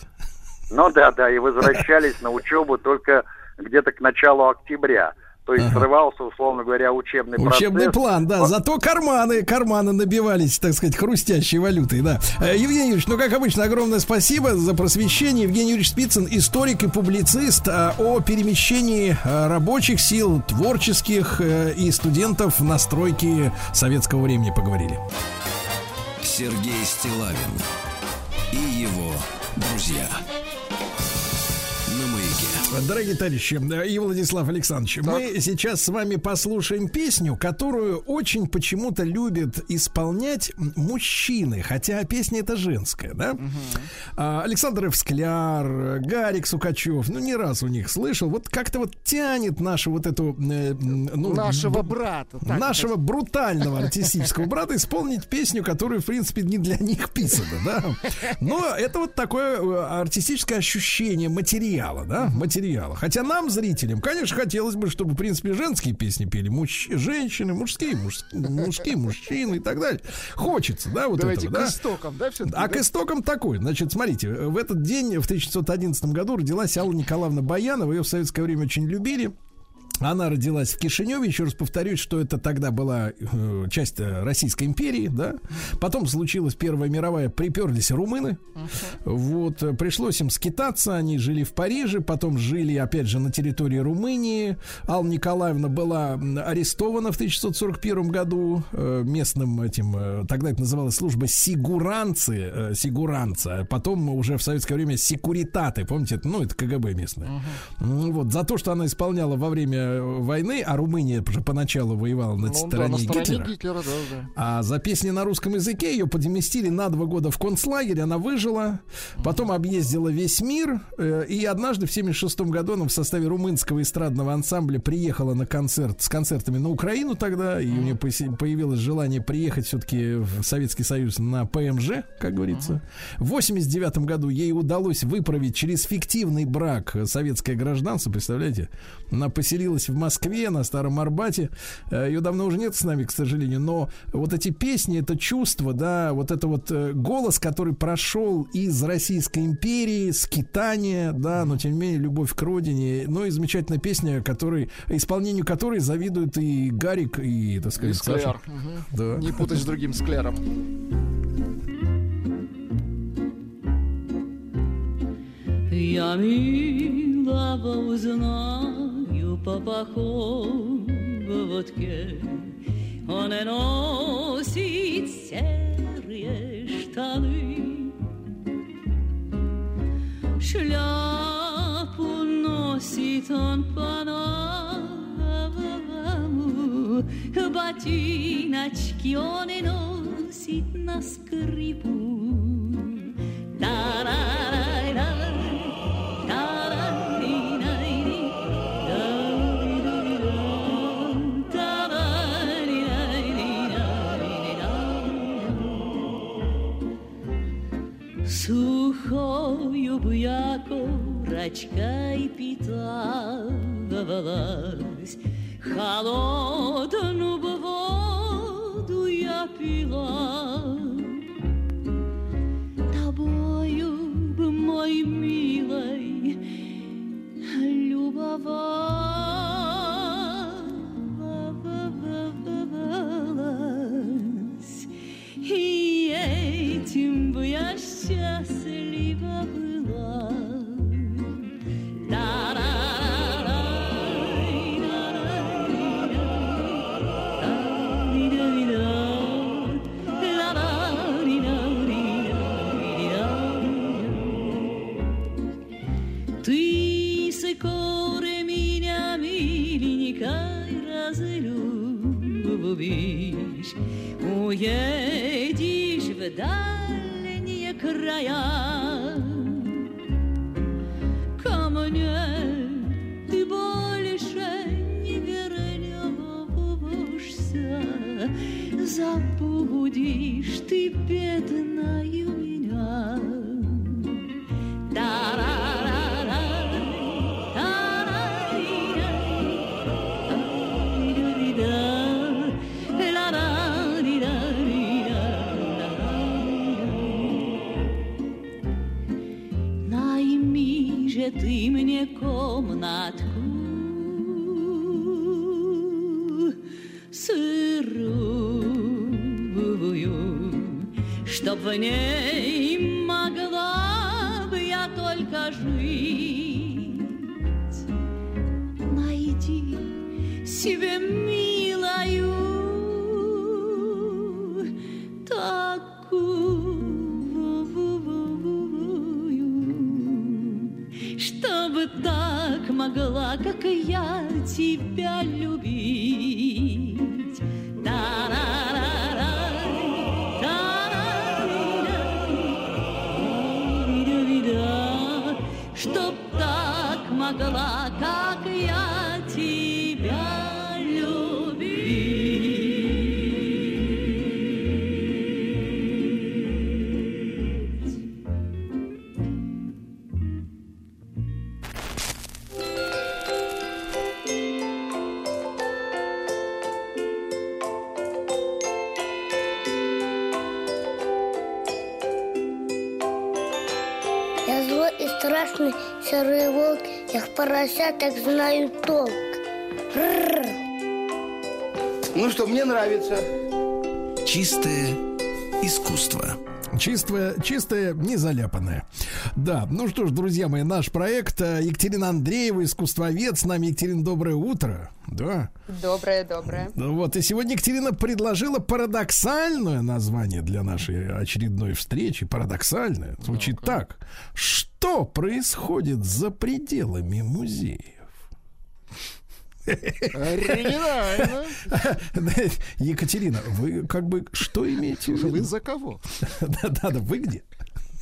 ну да, да, и возвращались на учебу только где-то к началу октября. То есть Ага. срывался, условно говоря, учебный, Учебный процесс. план, да. Зато карманы, карманы набивались, так сказать, хрустящей валютой, да. Э, Евгений Юрьевич, ну, как обычно, огромное спасибо за просвещение. Евгений Юрьевич Спицын, историк и публицист а, о перемещении а, рабочих сил, творческих э, и студентов на стройке советского времени поговорили. Сергей Стилавин и его друзья. Дорогие товарищи, э, и Владислав Александрович, мы сейчас с вами послушаем песню, которую очень почему-то любят исполнять мужчины, хотя песня это женская, да? А, Александр Евскляр, э, Гарик Сукачев, ну не раз у них слышал, вот как-то вот тянет нашу вот эту... э, ну, Нашего брата. так нашего брутального артистического *laughs* брата исполнить песню, которая, в принципе, не для них писана, да. Но это вот такое э, артистическое ощущение материала, да, материала. Хотя нам, зрителям, конечно, хотелось бы, чтобы, в принципе, женские песни пели мужч- женщины, мужские, муж- мужские, мужчины и так далее. Хочется, да, вот Давайте этого, к да. истокам, да, все-таки? А к истокам такой. Значит, смотрите, в этот день, в 1911 году, родилась Алла Николаевна Баянова. Ее в советское время очень любили. Она родилась в Кишиневе. Еще раз повторюсь, что это тогда была э, часть э, Российской империи, да. Потом случилась Первая мировая, приперлись румыны. Вот, э, пришлось им скитаться. Они жили в Париже, потом жили, опять же, на территории Румынии. Алла Николаевна была арестована в 1641 году э, местным этим, э, тогда это называлась служба сигуранцы, э, сигуранца. Потом уже в советское время секуритаты, помните, это, ну, это КГБ местное. М, Вот, за то, что она исполняла во время э, войны, а Румыния же поначалу воевала на Ну, да, стороне на стороне Гитлера. Гитлера, да, да. А за песни на русском языке ее подместили на два года в концлагерь, она выжила, потом объездила весь мир, э, и однажды в 76 году она в составе румынского эстрадного ансамбля приехала на концерт с концертами на Украину тогда, и у нее появилось желание приехать все-таки в Советский Союз на ПМЖ, как говорится. В 89 году ей удалось выправить через фиктивный брак советское гражданство, представляете? Она поселилась родилась в Москве на Старом Арбате. Э, Ее давно уже нет с нами, к сожалению. Но вот эти песни, это чувство, да, вот это вот э, голос, который прошел из Российской империи, скитания, да, но тем не менее любовь к родине. Ну и замечательная песня, который, исполнению которой завидуют и Гарик, и, так И сказать, Саша. Склер. Мгм. Да. Не путать с другим склером. Я милого узнаю по походке. Он носит серые штаны. Шляпу носит он по-новому. Ботиночки он и носит на скрипу. Да-да-да-да. Сухою бы я корочкой питалась, Холодную воду я пила. Тобою бы, мой милый, любовалась, этим бы я счастлива была. Ты скоро меня, миленькой, разлюбишь, Уедешь в дальние края. Ко мне ты больше не вернешься, Забудешь ты бедную меня. Да-да-да-да, Чтоб в ней могла бы я только жить. Найди себе милую такую, чтобы так могла, как я, тебя любить. Знаю толк. Рррр. Ну что, мне нравится. Чистое искусство. Чистое, чистое, не заляпанное. Да, ну что ж, друзья мои, наш проект э, Екатерина Андреева, искусствовед. С нами Екатерина, доброе утро. Да. Доброе, доброе. Ну Вот, и сегодня Екатерина предложила парадоксальное название для нашей очередной встречи. Парадоксальное. Звучит так. Что происходит за пределами музеев? Оригинально. Екатерина, вы как бы что имеете? Вы за кого? *laughs* Да-да, вы где?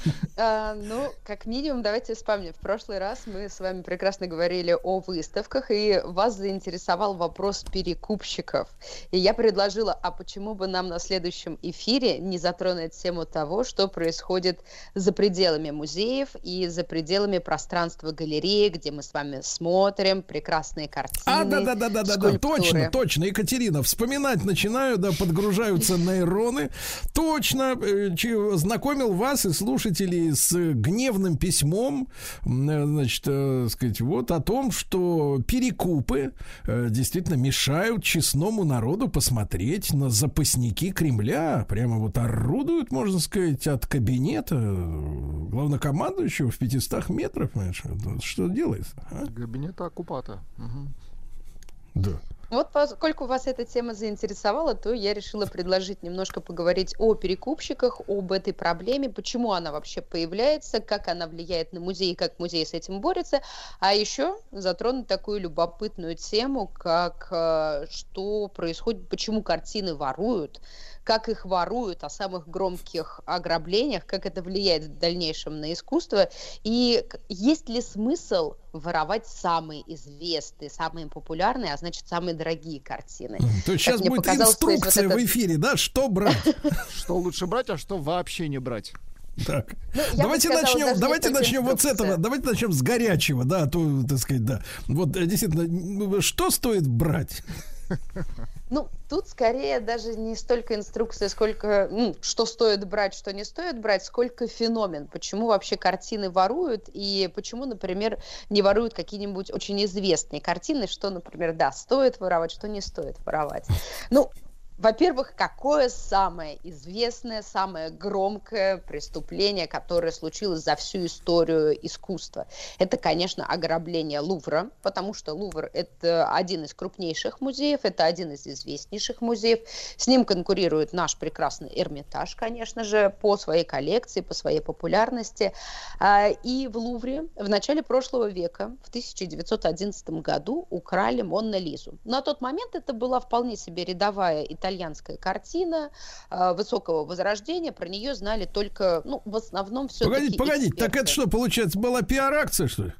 *laughs* А, ну, как минимум, давайте вспомним. В прошлый раз мы с вами прекрасно говорили о выставках, и вас заинтересовал вопрос перекупщиков. И я предложила, а почему бы нам на следующем эфире не затронуть тему того, что происходит за пределами музеев и за пределами пространства галереи, где мы с вами смотрим прекрасные картины. А, да, да, да, да, да, да, точно, точно, Екатерина, вспоминать начинаю, да, подгружаются нейроны. Точно, э, знакомил вас и слушателей с гневным письмом, э, значит, э, сказать, вот о том, что перекупы э, действительно мешают честному народу посмотреть на запасники Кремля. Прямо вот орудуют, можно сказать, от кабинета главнокомандующего в 500 метрах, понимаешь, что делается? а? Кабинета оккупата. Мгм. Да. Вот поскольку вас эта тема заинтересовала, то я решила предложить немножко поговорить о перекупщиках, об этой проблеме, почему она вообще появляется, как она влияет на музей, как музей с этим борется, а еще затронуть такую любопытную тему, как э, что происходит, почему картины воруют, как их воруют, о самых громких ограблениях, как это влияет в дальнейшем на искусство, и есть ли смысл воровать самые известные, самые популярные, а значит, самые дорогие картины. То есть сейчас мне будет вот инструкция это- в эфире, да, что брать. *laughs* Что лучше брать, а что вообще не брать? Так. Ну, давайте сказала, начнем, давайте начнем вот с этого, давайте начнем с горячего, да, а то, так сказать, да. Вот э, действительно, что стоит брать? *laughs* Ну, тут скорее даже не столько инструкция, сколько ну, что стоит брать, что не стоит брать, сколько феномен. Почему вообще картины воруют и почему, например, не воруют какие-нибудь очень известные картины, что, например, да, стоит воровать, что не стоит воровать. Ну, во-первых, какое самое известное, самое громкое преступление, которое случилось за всю историю искусства? Это, конечно, ограбление Лувра, потому что Лувр – это один из крупнейших музеев, это один из известнейших музеев. С ним конкурирует наш прекрасный Эрмитаж, конечно же, по своей коллекции, по своей популярности. А, И в Лувре в начале прошлого века, в 1911 году, украли Монна Лизу. На тот момент это была вполне себе рядовая итальянская картина а, высокого возрождения. Про нее знали только, ну, в основном все Погодите, погодите, так это что, получается, была пиар-акция, что ли?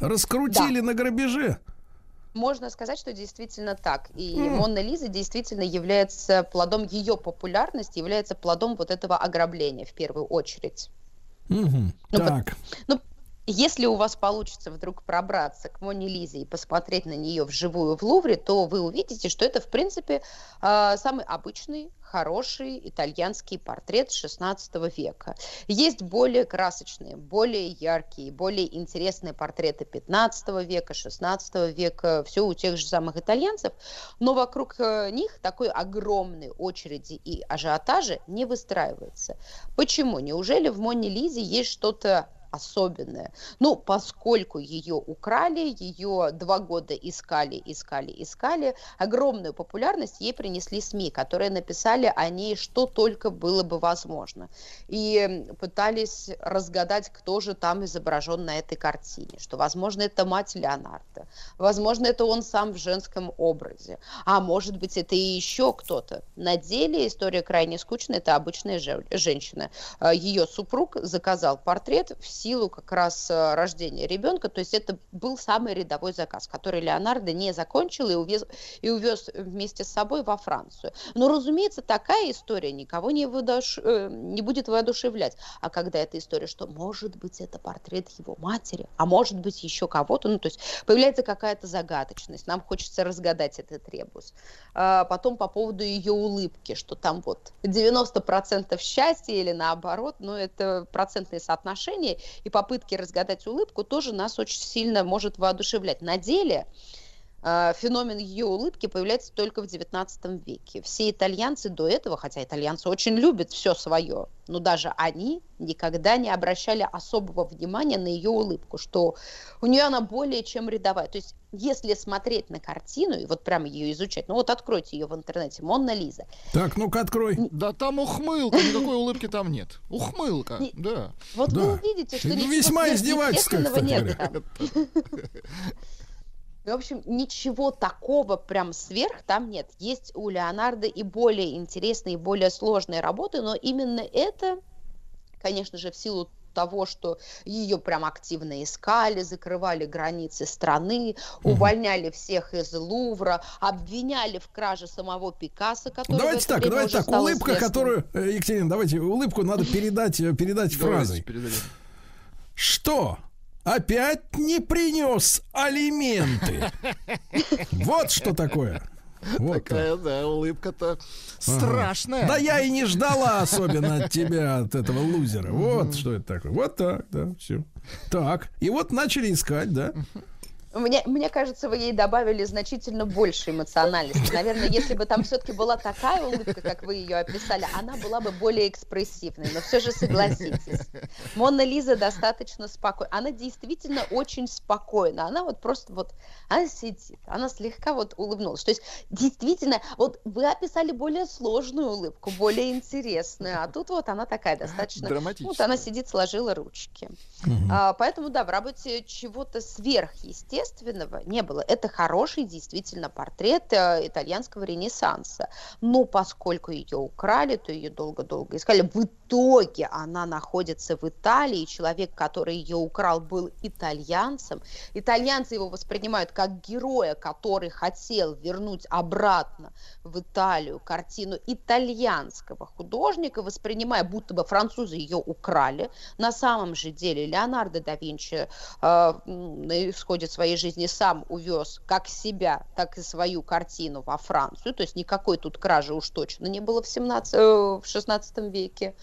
Раскрутили на грабеже? Можно сказать, что действительно так. И М. Монна Лиза действительно является плодом ее популярности, является плодом вот этого ограбления в первую очередь. Мгм. Ну, по- Так. Ну, если у вас получится вдруг пробраться к Моне Лизе и посмотреть на нее вживую в Лувре, то вы увидите, что это, в принципе, а, самый обычный, хороший итальянский портрет XVI века. Есть более красочные, более яркие, более интересные портреты XV века, XVI века, все у тех же самых итальянцев, но вокруг э, них такой огромной очереди и ажиотажа не выстраивается. Почему? Неужели в Моне Лизе есть что-то особенное. Ну, поскольку ее украли, ее два года искали, искали, искали, огромную популярность ей принесли СМИ, которые написали о ней, что только было бы возможно. И пытались разгадать, кто же там изображен на этой картине, что, возможно, это мать Леонардо, возможно, это он сам в женском образе, а может быть, это и еще кто-то. На деле история крайне скучная, это обычная же- женщина. А, Ее супруг заказал портрет в силу как раз э, рождения ребенка, то есть это был самый рядовой заказ, который Леонардо не закончил и увез, и увез вместе с собой во Францию. Но, разумеется, такая история никого не, выдош- э, не будет воодушевлять. А когда эта история, что может быть это портрет его матери, а может быть еще кого-то, ну то есть появляется какая-то загадочность, нам хочется разгадать этот ребус. А потом по поводу ее улыбки, что там вот 90% счастья или наоборот, но это процентные соотношения, и попытки разгадать улыбку тоже нас очень сильно может воодушевлять. На деле феномен ее улыбки появляется только в XIX веке. Все итальянцы до этого, хотя итальянцы очень любят все свое, но даже они никогда не обращали особого внимания на ее улыбку, что у нее она более чем рядовая. То есть, если смотреть на картину и вот прямо ее изучать, ну вот откройте ее в интернете, Монна Лиза, Так, ну-ка открой. Да там ухмылка, никакой улыбки там нет. Ухмылка, да. Вот Да. вы увидите, что ничего весьма кстати нет там. *laughs* В общем, ничего такого прям сверх там нет. Есть у Леонардо и более интересные, и более сложные работы, но именно это, конечно же, в силу того, что ее прям активно искали, закрывали границы страны, увольняли всех из Лувра, обвиняли в краже самого Пикассо, который Давайте так, давайте так. Улыбка, известным. которую, э, Екатерина, давайте улыбку надо передать, э, передать фразой. Что? Опять не принес алименты. *laughs* Вот что такое. Вот так. Такая, да, улыбка-то Ага. страшная. Да я и не ждала особенно от тебя, от этого лузера. Вот что это такое. Вот так, да, все. Так, и вот начали искать, да? Мне, мне кажется, вы ей добавили значительно больше эмоциональности. Наверное, если бы там все-таки была такая улыбка, как вы ее описали, она была бы более экспрессивной. Но все же согласитесь, Мона Лиза достаточно спокойна. Она действительно очень спокойна. Она вот просто вот, она сидит, она слегка вот улыбнулась. То есть действительно, вот вы описали более сложную улыбку, более интересную, а тут вот она такая достаточно... Вот она сидит, сложила ручки. А, поэтому, да, в работе чего-то сверхъестественного не было. Это хороший действительно портрет э, итальянского ренессанса. Но поскольку ее украли, то ее долго-долго искали. В итоге она находится в Италии. Человек, который ее украл, был итальянцем. Итальянцы его воспринимают как героя, который хотел вернуть обратно в Италию картину итальянского художника, воспринимая, будто бы французы ее украли. На самом же деле Леонардо да Винчи э, на исходе своей жизни сам увез как себя, так и свою картину во Францию. То есть никакой тут кражи уж точно не было в, 17, э, в 16 веке.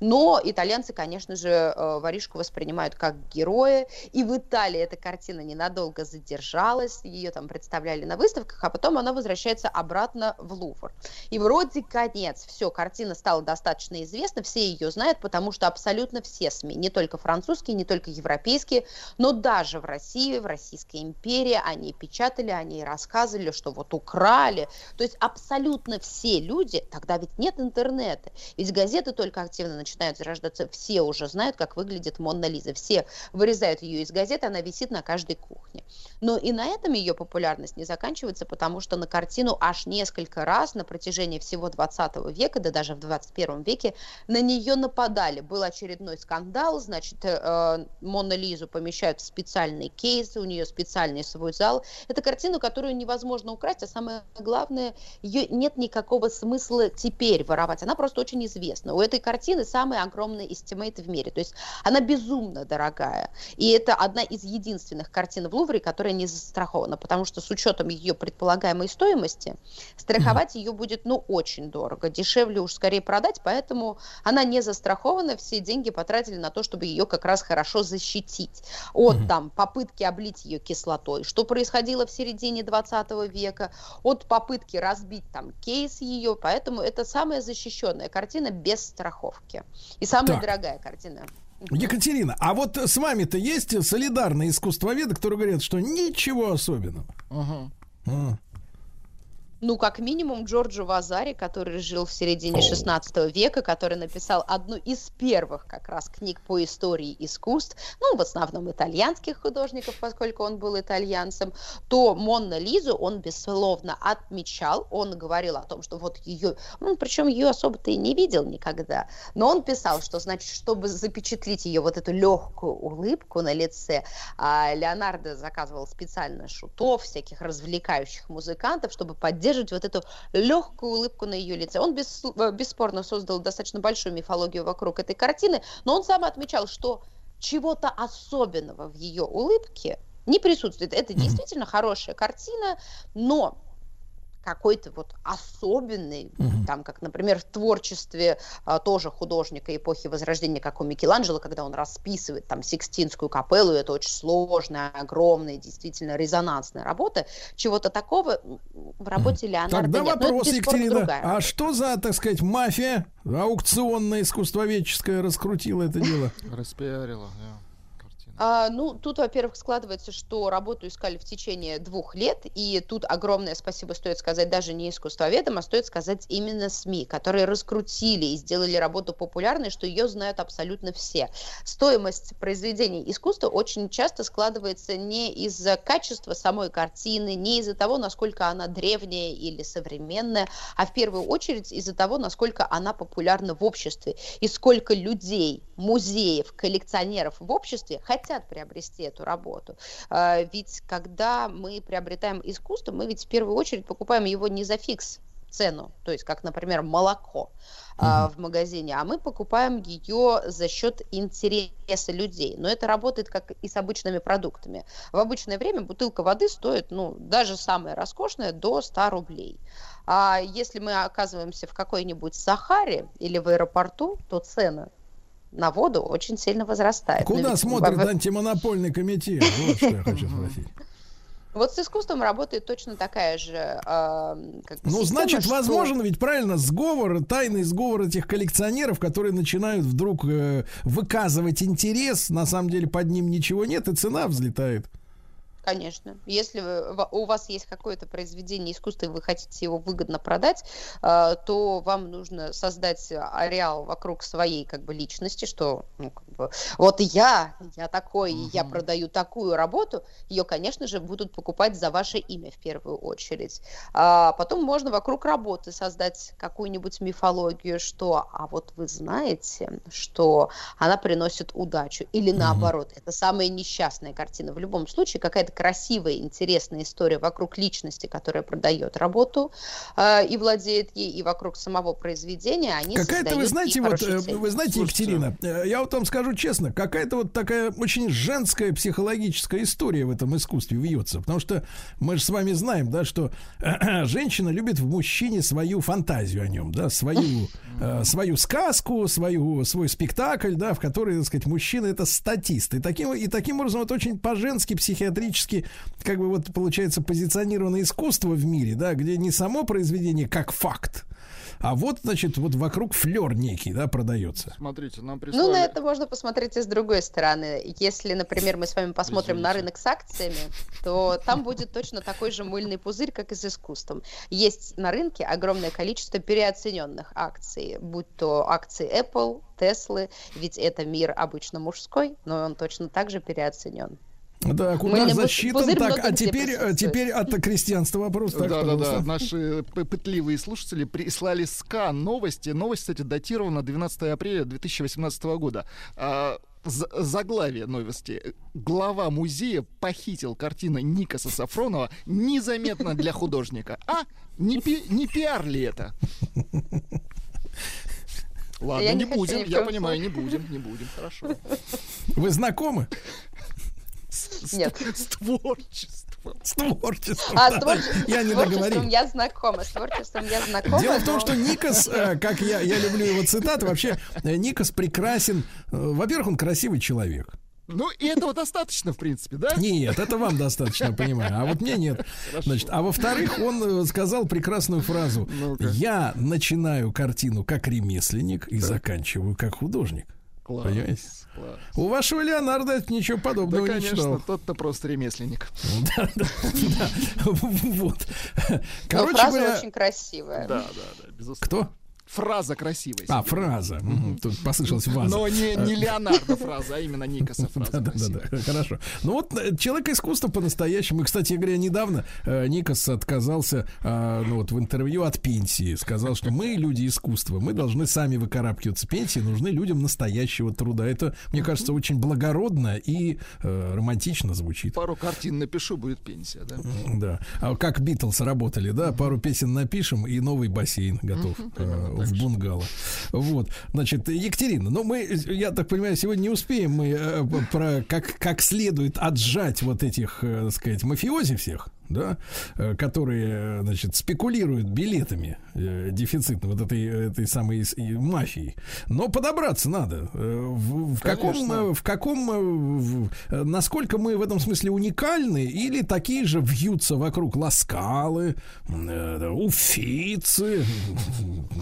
Но итальянцы, конечно же, э, воришку воспринимают как героя. И в Италии эта картина ненадолго задержалась. Ее там представляли на выставках, а потом она возвращается обратно в Лувр. И вроде конец. Все, картина стала достаточно известна, все ее знают, потому что абсолютно все СМИ, не только французские, не только европейские, но даже в России, в Российской империи они печатали, они рассказывали, что вот украли. То есть абсолютно все люди, тогда ведь нет интернета, ведь газеты только активно начинают зарождаться, все уже знают, как выглядит Монна Лиза, все вырезают ее из газеты, она висит на каждой кухне. Но и на этом ее популярность не заканчивается, потому что на картину аж несколько раз на протяжении всего 20 века, да даже в 21 веке, на нее нападали. Был очередной скандал, значит, э, Монна Лизу помещают в специальные кейсы, у нее специальный свой зал. Это картина, которую невозможно украсть, а самое главное, ее нет никакого смысла теперь воровать. Она просто очень известна. У этой картины самый огромный estimate в мире. То есть она безумно дорогая. И это одна из единственных картин в Лувре, которая не застрахована, потому что с учетом ее предполагаемой стоимости, страховать ее будет, ну, очень дорого. Дешевле уж скорее продать, поэтому она не застрахована. Все деньги потратили на то, чтобы ее как раз хорошо защитить от там попытки облить ее кислотой, что происходило в середине 20 века, от попытки разбить там кейс ее, поэтому это самая защищенная картина без страховки. И самая Так. дорогая картина. Екатерина, а вот с вами-то есть солидарные искусствоведы, которые говорят, что ничего особенного. А. Ну, как минимум, Джорджо Вазари, который жил в середине 16 века, который написал одну из первых как раз книг по истории искусств, ну, в основном итальянских художников, поскольку он был итальянцем, то Монна Лизу он бессловно отмечал, он говорил о том, что вот ее, ну, причем ее особо-то и не видел никогда, но он писал, что, значит, чтобы запечатлить ее вот эту легкую улыбку на лице, а, Леонардо заказывал специально шутов, всяких развлекающих музыкантов, чтобы поддерживать вот эту легкую улыбку на ее лице. Он бес- э, бесспорно создал достаточно большую мифологию вокруг этой картины, но он сам отмечал, что чего-то особенного в ее улыбке не присутствует. Это действительно хорошая картина, но какой-то вот особенный, там, как, например, в творчестве а, тоже художника эпохи Возрождения, как у Микеланджело, когда он расписывает там Сикстинскую капеллу, это очень сложная, огромная, действительно резонансная работа, чего-то такого в работе Леонардо Тогда нет. Это вопрос, бесспорно Екатерина. другая А что за, так сказать, мафия аукционная, искусствоведческая раскрутила это дело? Распиарила, А, ну, тут, во-первых, складывается, что работу искали в течение двух лет, и тут огромное спасибо стоит сказать даже не искусствоведам, а стоит сказать именно СМИ, которые раскрутили и сделали работу популярной, что ее знают абсолютно все. Стоимость произведений искусства очень часто складывается не из-за качества самой картины, не из-за того, насколько она древняя или современная, а в первую очередь из-за того, насколько она популярна в обществе и сколько людей музеев, коллекционеров в обществе хотят приобрести эту работу. А, Ведь когда мы приобретаем искусство, мы ведь в первую очередь покупаем его не за фикс цену, то есть как, например, молоко а, в магазине, а мы покупаем ее за счет интереса людей. Но это работает как и с обычными продуктами. В обычное время бутылка воды стоит, ну, даже самая роскошная, до 100 рублей. А если мы оказываемся в какой-нибудь Сахаре или в аэропорту, то цены на воду очень сильно возрастают. Но Куда ведь смотрит антимонопольный комитет? Вот что я хочу спросить. Вот с искусством работает точно такая же э, как Ну, система, значит, что- возможен ведь правильно сговор, тайный сговор этих коллекционеров, которые начинают вдруг э, выказывать интерес, на самом деле под ним ничего нет, и цена взлетает. Конечно. Если вы- у вас есть какое-то произведение искусства, и вы хотите его выгодно продать, э, то вам нужно создать ареал вокруг своей как бы личности, что ну, как бы, вот я, я такой, и я продаю такую работу, ее, конечно же, будут покупать за ваше имя в первую очередь. А потом можно вокруг работы создать какую-нибудь мифологию, что, а вот вы знаете, что она приносит удачу, или наоборот, это самая несчастная картина. В любом случае, какая-то красивая, интересная история вокруг личности, которая продает работу э, и владеет ей, и вокруг самого произведения, они Какая-то, вы знаете, вот, э, ценность. вы знаете, Екатерина, э, я вот вам скажу честно, какая-то вот такая очень женская психологическая история в этом искусстве вьется. Потому что мы же с вами знаем, да, что *clears throat* женщина любит в мужчине свою фантазию о нем, да, свою, э, свою сказку, свою, свой спектакль, да, в который, так сказать, мужчина это статист. И таким, и таким образом это очень по-женски, психиатрически, как бы вот получается позиционировано искусство в мире, да, где не само произведение как факт, а вот, значит, вот вокруг флер некий, да, продается. Смотрите, нам Ну, прислали... на это можно посмотреть и с другой стороны. Если, например, мы с вами посмотрим на рынок с акциями, то там будет точно такой же мыльный пузырь, как и с искусством. Есть на рынке огромное количество переоцененных акций, будь то акции Apple, Tesla, ведь это мир обычно мужской, но он точно так же переоценен. Да, куда пуз- засчитан так, а теперь, присутствует. теперь от крестьянства вопрос. Так, Да, да, да. пожалуйста. Наши п- пытливые слушатели прислали скан новости. Новость, кстати, датирована 12 апреля 2018 года. А, Заглавие новости. Глава музея похитил картины Никаса Сафронова незаметно для художника. А? Не, пи- не пиар ли это? Ладно, Я не, не будем, я понимаю, не будем, не будем, хорошо. Вы знакомы Нет. *laughs* с творчеством. с творчеством? А Да, с творчеством, Я не с творчеством договорил. я знакома, с творчеством я знакома. Дело в том, что Никос, э, как я, я люблю его цитаты, вообще э, Никос прекрасен. Э, Во-первых, он красивый человек. Ну, и этого достаточно, в принципе, да? Нет, это вам достаточно, *laughs* понимаю. А вот мне нет. Значит, а во-вторых, он сказал прекрасную фразу. Ну-ка. Я начинаю картину как ремесленник и заканчиваю как художник. Класс, Понимаете? класс. У вашего Леонардо ничего Да, подобного не конечно, читал. тот-то просто ремесленник. Да, да, да. *laughs* Вот. Короче фраза очень красивая. Да, да, да, безусловно. кто? Фраза красивая. А, фраза. Тут послышалась ваза. Но не, не Леонардо фраза, а именно Никаса *laughs* фраза. Да, да, да, хорошо. Ну вот э, человек искусства по-настоящему. И, кстати говоря, недавно э, Никос отказался, э, ну вот в интервью от пенсии, сказал, что мы люди искусства, мы должны сами выкарабкиваться пенсии, нужны людям настоящего труда. Это, мне кажется, очень благородно и э, романтично звучит. Пару картин напишу, будет пенсия, да? Да. А как Битлз работали, да? Пару песен напишем, и новый бассейн готов э, в бунгало. Вот. Значит, Екатерина, ну мы, я так понимаю, сегодня не успеем мы э, про как, как следует отжать вот этих, э, так сказать, мафиози всех. Да, э, которые, э, значит, спекулируют билетами э, дефицитно вот этой, этой самой мафии. Но подобраться надо. Э, В, в каком, в каком, в- насколько мы в этом смысле уникальны, или такие же вьются вокруг ласкалы, э, уфицы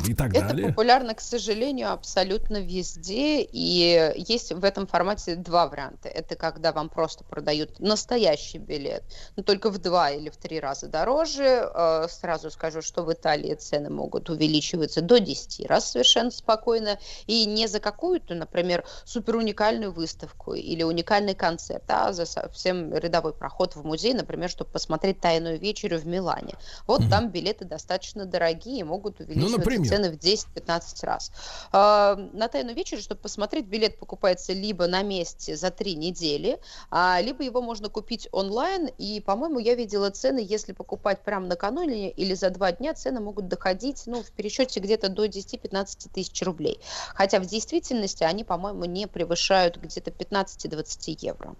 и так Это далее. популярно, к сожалению, абсолютно везде. И есть в этом формате два варианта. Это когда вам просто продают настоящий билет, но только в два или в три раза дороже. Э, Сразу скажу, что в Италии цены могут увеличиваться до 10 раз совершенно спокойно. И не за какую-то, например, супер уникальную выставку или уникальный концерт, а за совсем рядовой проход в музей, например, чтобы посмотреть «Тайную вечерю» в Милане. Вот Мгм. там билеты достаточно дорогие, могут увеличиваться например? цены в 10-15 раз. А, На «Тайную вечерю», чтобы посмотреть, билет покупается либо на месте за три недели, а, либо его можно купить онлайн. И, по-моему, я видела цены, если покупать прямо накануне или за два дня, цены могут доходить, ну, в пересчете где-то до 10-15 тысяч рублей. Хотя в действительности они, по-моему, не превышают где-то 15-20 евро.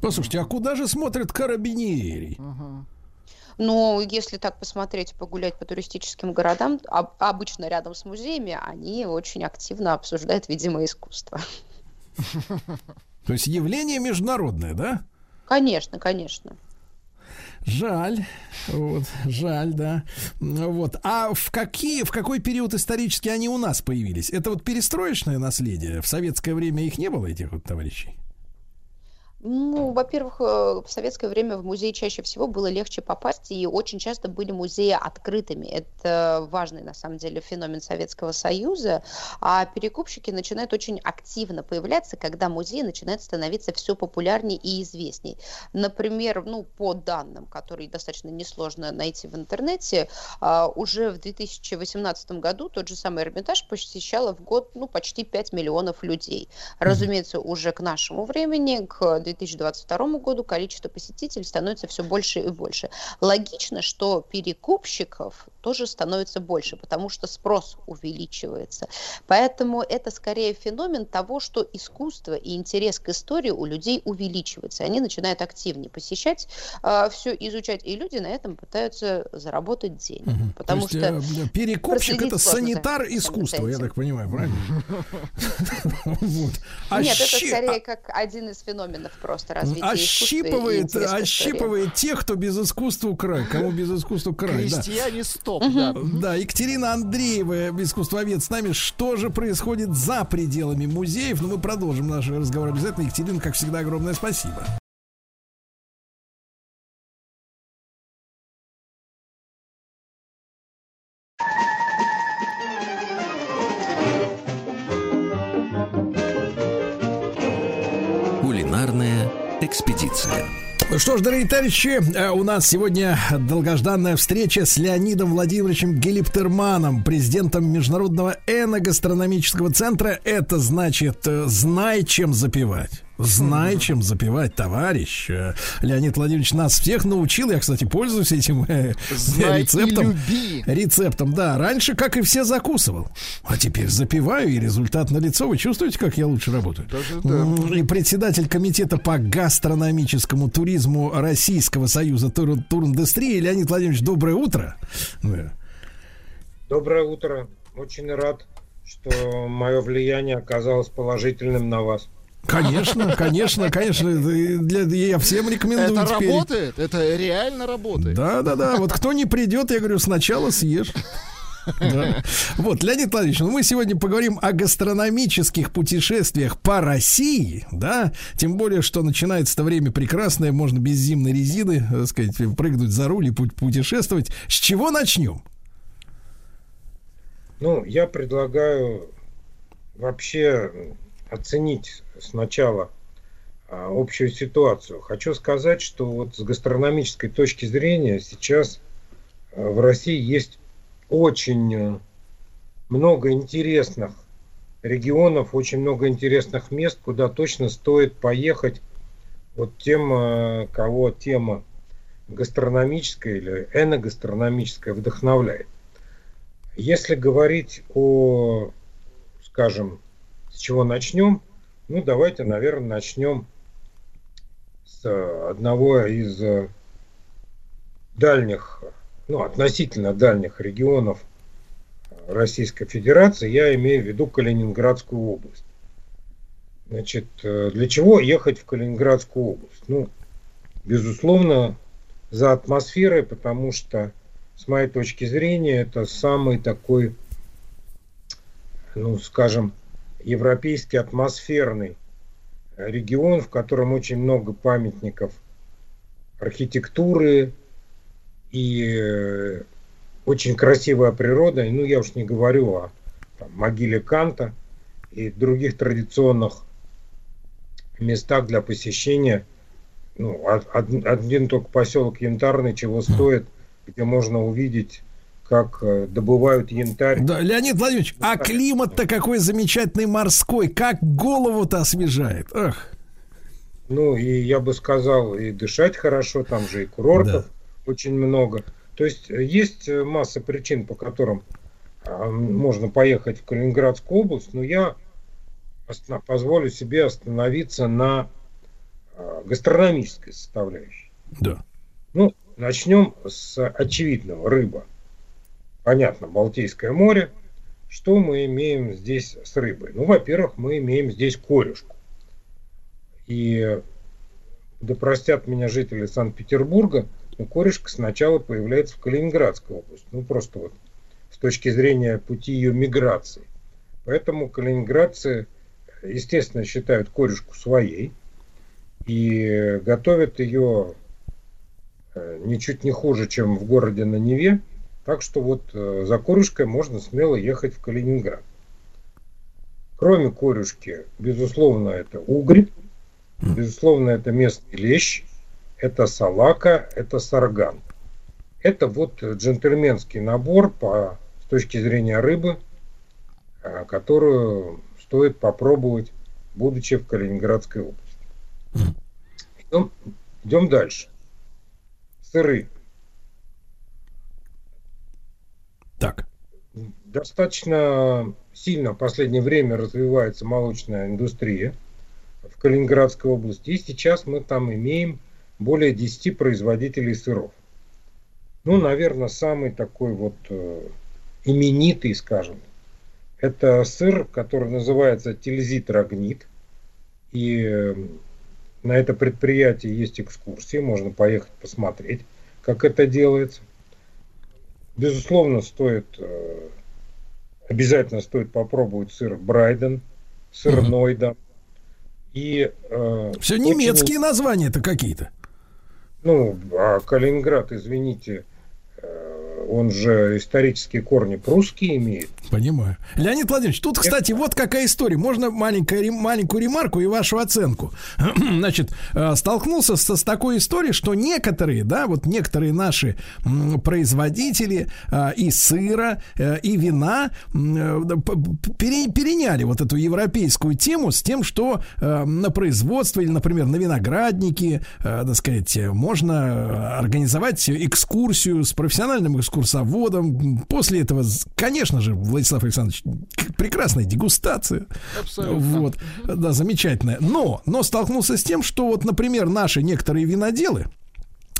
Послушайте, а куда же смотрят карабинери? Но если так посмотреть, погулять по туристическим городам, об- обычно рядом с музеями, они очень активно обсуждают, видимо, искусство. То есть явление международное, да? Конечно, конечно. Жаль, вот, жаль, да. Вот. А в какие, в какой период исторически они у нас появились? Это вот перестроечное наследие. В советское время их не было этих вот товарищей. Ну, во-первых, э, в советское время в музей чаще всего было легче попасть, и очень часто были музеи открытыми. Это важный, на самом деле, феномен Советского Союза. А перекупщики начинают очень активно появляться, когда музей начинает становиться все популярнее и известней. Например, ну, по данным, которые достаточно несложно найти в интернете, а, уже в 2018 году тот же самый Эрмитаж посещало в год ну, почти 5 миллионов людей. Разумеется, уже к нашему времени, к 2022 году количество посетителей становится все больше и больше. Логично, что перекупщиков тоже становится больше, потому что спрос увеличивается. Поэтому это скорее феномен того, что искусство и интерес к истории у людей увеличивается. Они начинают активнее посещать, все изучать, и люди на этом пытаются заработать деньги. Потому То есть, что э, перекупщик это за санитар этим искусства, я так понимаю, правильно? *laughs* *laughs* А Нет, это скорее как один из феноменов просто искусства и Ощипывает, истории. ощипывает тех, кто без искусства край. Кому без искусства край, да. Крестьяне стоп, да. Да, Екатерина Андреева, искусствовед с нами. Что же происходит за пределами музеев? Но мы продолжим наш разговор обязательно. Екатерина, как всегда, огромное спасибо. Ну что ж, дорогие товарищи, э, у нас сегодня долгожданная встреча с Леонидом Владимировичем Гелиптерманом, президентом Международного эногастрономического центра. Это значит, э, знай, чем запивать. Знай, чем запивать, товарищ. Леонид Владимирович нас всех научил. Я, кстати, пользуюсь этим э, Знай и рецептом. люби. Рецептом, да. Раньше, как и все, закусывал. А теперь запиваю, и результат налицо. Вы чувствуете, как я лучше работаю? М, И председатель комитета по гастрономическому туризму Российского союза тур, туриндустрии Леонид Владимирович, доброе утро. Да. Доброе утро. Очень рад, что мое влияние оказалось положительным на вас. Конечно, конечно, конечно. Для, я всем рекомендую Это теперь. работает, это реально работает. Да, да, да. Вот кто не придет, я говорю, сначала съешь. Да. Вот, Леонид Владимирович, ну мы сегодня поговорим о гастрономических путешествиях по России, да, тем более, что начинается-то время прекрасное, можно без зимней резины, так сказать, прыгнуть за руль и пу- путешествовать. С чего начнем? Ну, я предлагаю вообще оценить сначала а, общую ситуацию. Хочу сказать, что вот с гастрономической точки зрения сейчас а, в России есть очень э, много интересных регионов, очень много интересных мест, куда точно стоит поехать вот тем, кого тема гастрономическая или эногастрономическая вдохновляет. Если говорить о, скажем, с чего начнем, ну давайте, наверное, начнем с э, одного из э, дальних, ну относительно дальних регионов э, Российской Федерации, я имею в виду Калининградскую область. Значит, для чего ехать в Калининградскую область? Ну, безусловно, за атмосферой, потому что, с моей точки зрения, это самый такой, ну, скажем, европейский атмосферный регион, в котором очень много памятников архитектуры, и э, очень красивая природа. Ну, я уж не говорю о там, могиле Канта и других традиционных местах для посещения. Ну, од- од- один только поселок Янтарный чего стоит, где можно увидеть, как э, добывают янтарь. Да, Леонид Владимирович, а климат-то какой замечательный морской, как голову-то освежает. Ах. Ну, и я бы сказал, и дышать хорошо, там же и курортов очень много. То есть э, есть э, масса причин, по которым а, можно поехать в Калининградскую область, но я позволю себе остановиться на а, гастрономической составляющей. Да. Ну, начнем с очевидного. Рыба. Понятно, Балтийское море. Что мы имеем здесь с рыбой? Ну, во-первых, мы имеем здесь корюшку. И да простят меня жители Санкт-Петербурга, но корешка сначала появляется в Калининградской области. Ну, просто вот с точки зрения пути ее миграции. Поэтому калининградцы, естественно, считают корешку своей и готовят ее э, ничуть не хуже, чем в городе на Неве. Так что вот э, за корюшкой можно смело ехать в Калининград. Кроме корюшки, безусловно, это угрь, безусловно, это местный лещ, это салака, это сарган. Это вот джентльменский набор по, с точки зрения рыбы, а, которую стоит попробовать, будучи в Калининградской области. Идем, идем дальше. Сыры. Так. Достаточно сильно в последнее время развивается молочная индустрия в Калининградской области. И сейчас мы там имеем более 10 производителей сыров. Ну, наверное, самый такой вот э, именитый, скажем, это сыр, который называется Тильзит Рогнит. И э, на это предприятие есть экскурсии, можно поехать посмотреть, как это делается. Безусловно, стоит, э, обязательно стоит попробовать сыр Брайден, сыр Мгм. Нойда. И, э, Все очень- немецкие названия-то какие-то. Ну, а Калининград, извините, э, он же исторические корни прусские имеет. Понимаю. Леонид Владимирович, тут, кстати, вот какая история. Можно маленькая, рем- маленькую ремарку и вашу оценку. *clears throat* Значит, э, столкнулся со- с, такой историей, что некоторые, да, вот некоторые наши производители э, и сыра, э, и вина пере- переняли вот эту европейскую тему с тем, что на производство или, например, на винограднике, так сказать, можно организовать экскурсию с профессиональным экскурсоводом. После этого, конечно же, Владислав Александрович, прекрасная дегустация. Абсолютно. Вот, да, замечательная. Но, но столкнулся с тем, что вот, например, наши некоторые виноделы,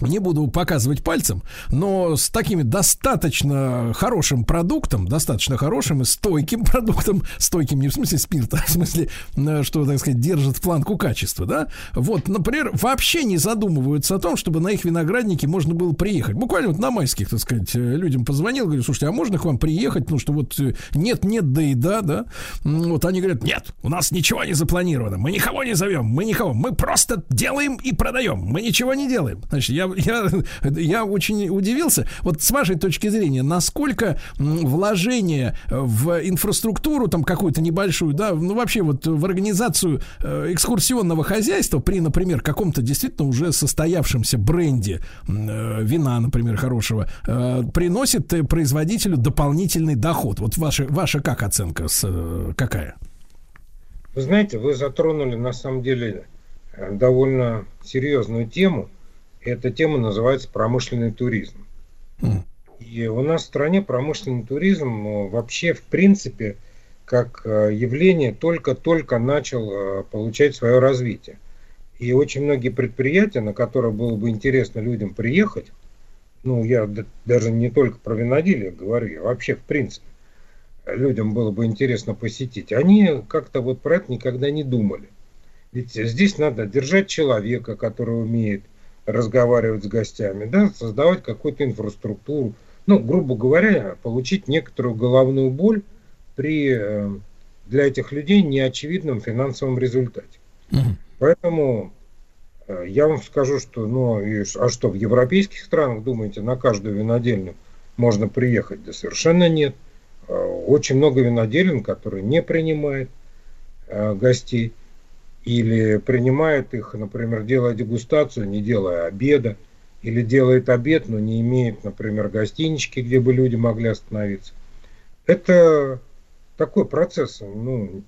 не буду показывать пальцем, но с такими достаточно хорошим продуктом, достаточно хорошим и стойким *laughs* продуктом, стойким не в смысле спирта, а в смысле, э, что, так сказать, держит планку качества, да, вот, например, вообще не задумываются о том, чтобы на их винограднике можно было приехать. Буквально вот на майских, так сказать, э, людям позвонил, говорю, слушайте, а можно к вам приехать, ну, что вот э, нет-нет, да и да, да, вот они говорят, нет, у нас ничего не запланировано, мы никого не зовем, мы никого, мы просто делаем и продаем, мы ничего не делаем. Значит, я, я, я очень удивился. Вот с вашей точки зрения, насколько вложение в инфраструктуру, там какую-то небольшую, да, ну вообще вот в организацию э, экскурсионного хозяйства при, например, каком-то действительно уже состоявшемся бренде э, вина, например, хорошего, э, приносит производителю дополнительный доход. Вот ваша, ваша как оценка, с, какая? Вы знаете, вы затронули на самом деле довольно серьезную тему. Эта тема называется промышленный туризм. И у нас в стране промышленный туризм э, вообще в принципе как э, явление только-только начал э, получать свое развитие. И очень многие предприятия, на которые было бы интересно людям приехать, ну я даже не только про виноделие говорю, а вообще в принципе людям было бы интересно посетить, они как-то вот про это никогда не думали. Ведь здесь надо держать человека, который умеет разговаривать с гостями, да, создавать какую-то инфраструктуру, ну, грубо говоря, получить некоторую головную боль при э, для этих людей неочевидном финансовом результате. Поэтому Э, Я вам скажу, что, ну, и а что, в европейских странах, думаете, на каждую винодельню можно приехать? Да совершенно нет. Э, Очень много виноделин, которые не принимают гостей или принимает их, например, делая дегустацию, не делая обеда, или делает обед, но не имеет, например, гостинички, где бы люди могли остановиться. Это такой процесс ну,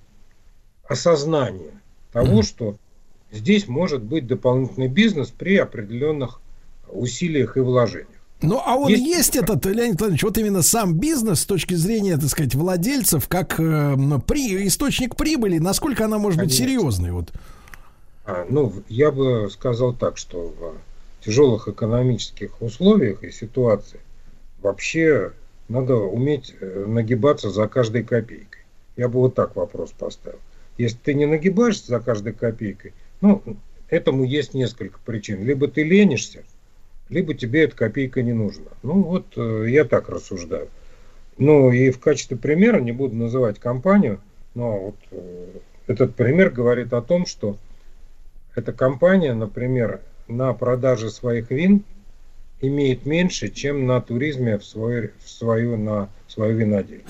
осознания того, что здесь может быть дополнительный бизнес при определенных усилиях и вложениях. Ну, а он Есть- есть, этот, Леонид Владимирович, вот именно сам бизнес с точки зрения, так сказать, владельцев, как э, при, источник прибыли, насколько она может быть Конечно. серьезной? Вот. А, ну, я бы сказал так, что в тяжелых экономических условиях и ситуации вообще надо уметь э, нагибаться за каждой копейкой. Я бы вот так вопрос поставил. Если ты не нагибаешься за каждой копейкой, ну, этому есть несколько причин. Либо ты ленишься, либо тебе эта копейка не нужна. Ну, вот э, я так рассуждаю. Ну, и в качестве примера, не буду называть компанию, но вот э, этот пример говорит о том, что эта компания, например, на продаже своих вин имеет меньше, чем на туризме в, свой, в свою, на свою винодельню.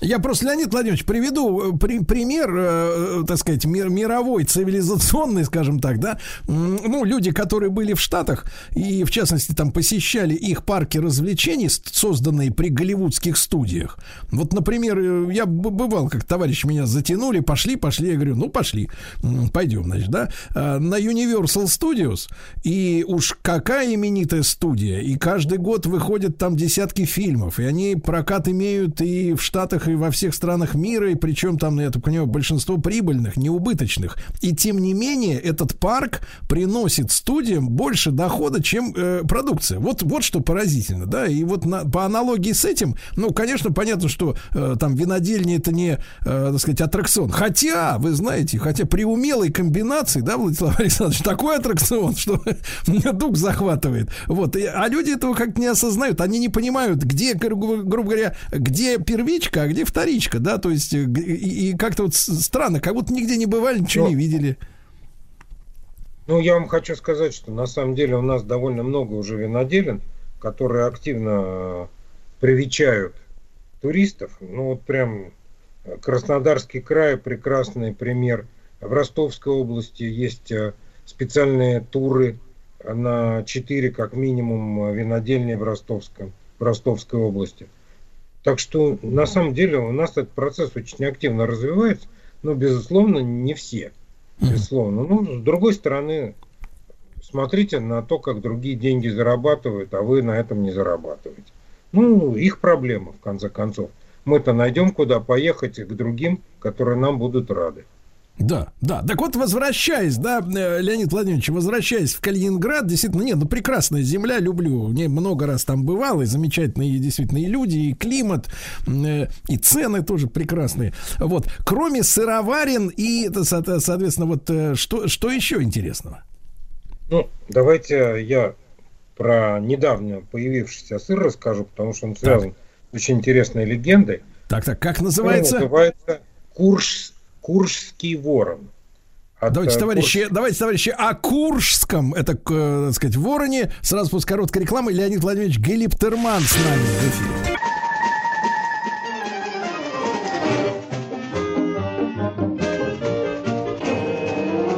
Я просто, Леонид Владимирович, приведу э, при- пример, э, э, так сказать, мир- мировой, цивилизационный, *laughs* скажем так, да. Ну, люди, которые были в Штатах и, в частности, там посещали их парки развлечений, созданные при голливудских студиях. Вот, например, э, я бывал, как товарищи меня затянули, пошли, пошли, я говорю, ну, пошли, пойдем, значит, да, Э, на Universal Studios, и уж какая именитая студия, и каждый год выходят там десятки фильмов, и они прокат имеют и в Штатах, и во всех странах мира, и причем там, я так понимаю, большинство прибыльных, неубыточных. И тем не менее, этот парк приносит студиям больше дохода, чем э, продукция. Вот, вот что поразительно, да, и вот на- по аналогии с этим, ну, конечно, понятно, что э, там винодельня это не, э, так сказать, аттракцион. Хотя, вы знаете, хотя при умелой комбинации, да, Владислав Александрович, такой аттракцион, что *laughs* дух захватывает. Вот, и- а люди этого как не осознают, они не понимают, где, грубо, грубо говоря, где первичка, а где вторичка, да, то есть э, и, и как-то вот странно, как будто нигде не бывали, ничего не видели. Ну, я вам хочу сказать, что на самом деле у нас довольно много уже виноделин, которые активно э, привечают туристов. Ну, вот прям Краснодарский край прекрасный пример. В Ростовской области есть э, специальные туры на 4 как минимум винодельни в, Ростовском, в Ростовской области. Так что на самом деле у нас этот процесс очень активно развивается, но безусловно не все. Безусловно. Ну, с другой стороны, смотрите на то, как другие деньги зарабатывают, а вы на этом не зарабатываете. Ну, их проблема, в конце концов. Мы-то найдем, куда поехать к другим, которые нам будут рады. Да, да. Так вот, возвращаясь, да, э, Леонид Владимирович, возвращаясь в Калининград, действительно, нет, ну прекрасная земля, люблю. Не много раз там бывал, и замечательные действительно и люди, и климат, э, и цены тоже прекрасные. Вот. Кроме сыроварен и, соответственно, вот э, что, что еще интересного? Ну, давайте я про недавно появившийся сыр расскажу, потому что он связан с очень интересной легендой. Так, так, как называется? Он называется Курш, Куршский ворон. От, Давайте, э, товарищи, давайте, товарищи, о Куршском, это, э, так сказать, вороне. Сразу после короткой рекламы Леонид Владимирович Гелиптерман с нами в эфире.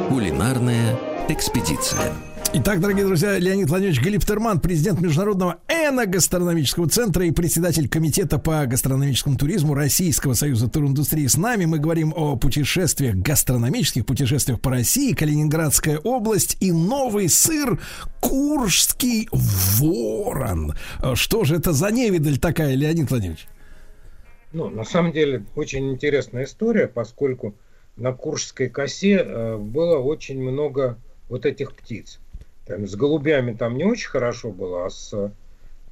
Кулинарная экспедиция. Итак, дорогие друзья, Леонид Владимирович Галиптерман, президент Международного эногастрономического центра и председатель Комитета по гастрономическому туризму Российского союза туриндустрии. С нами мы говорим о путешествиях, гастрономических путешествиях по России, Калининградская область и новый сыр Куршский ворон. Что же это за невидаль такая, Леонид Владимирович? Ну, на самом деле, очень интересная история, поскольку на Куршской косе э, было очень много вот этих птиц. Там, с голубями там не очень хорошо было, а с,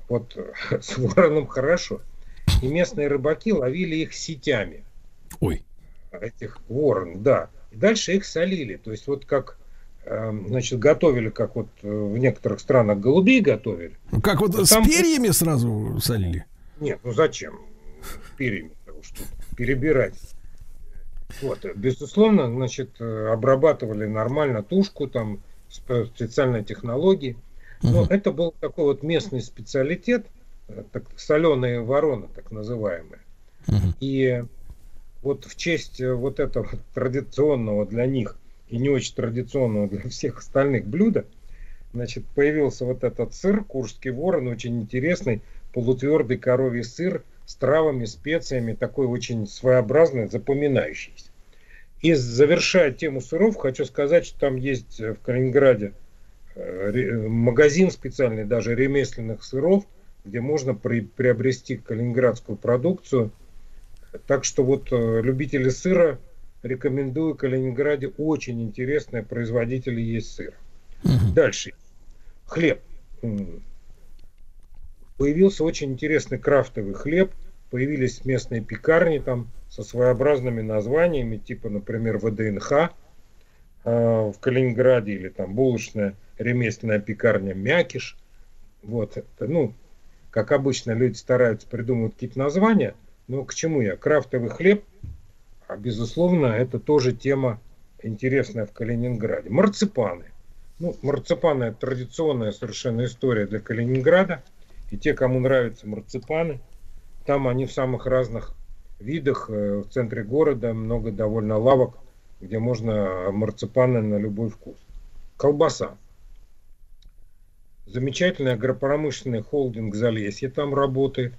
вот, *laughs* с вороном хорошо. И местные рыбаки ловили их сетями. Ой. Этих ворон, да. И дальше их солили. То есть вот как э, значит, готовили, как вот э, в некоторых странах голубей готовили. Как вот А с там- перьями сразу солили? Нет, ну зачем? Перьями уж тут перебирать. Вот, безусловно, значит, э, обрабатывали нормально тушку, там специальной технологии. Но это был такой вот местный специалитет, э, так, соленые вороны, так называемые. И вот в честь э, вот этого *laughs* традиционного для них и не очень традиционного для всех остальных блюда, значит, появился вот этот сыр, куршский ворон, очень интересный, полутвердый коровий сыр с травами, специями, такой очень своеобразный, запоминающийся. И завершая тему сыров, хочу сказать, что там есть э, в Калининграде э, ре- магазин специальный даже ремесленных сыров, где можно при- приобрести калининградскую продукцию. Так что вот э, любители сыра рекомендую Калининграде очень интересные производители есть сыра. Дальше. Хлеб. Появился очень интересный крафтовый хлеб. Появились местные пекарни там со своеобразными названиями, типа, например, ВДНХ э, в Калининграде или там булочная ремесленная пекарня Мякиш. Вот, это, ну, как обычно, люди стараются придумывать какие-то названия, но к чему я? Крафтовый хлеб, а безусловно, это тоже тема интересная в Калининграде. Марципаны. Ну, марципаны это традиционная совершенно история для Калининграда. И те, кому нравятся марципаны, там они в самых разных видах. э, В центре города много довольно лавок, где можно марципаны на любой вкус. Колбаса. Замечательный агропромышленный холдинг Залесье там работает.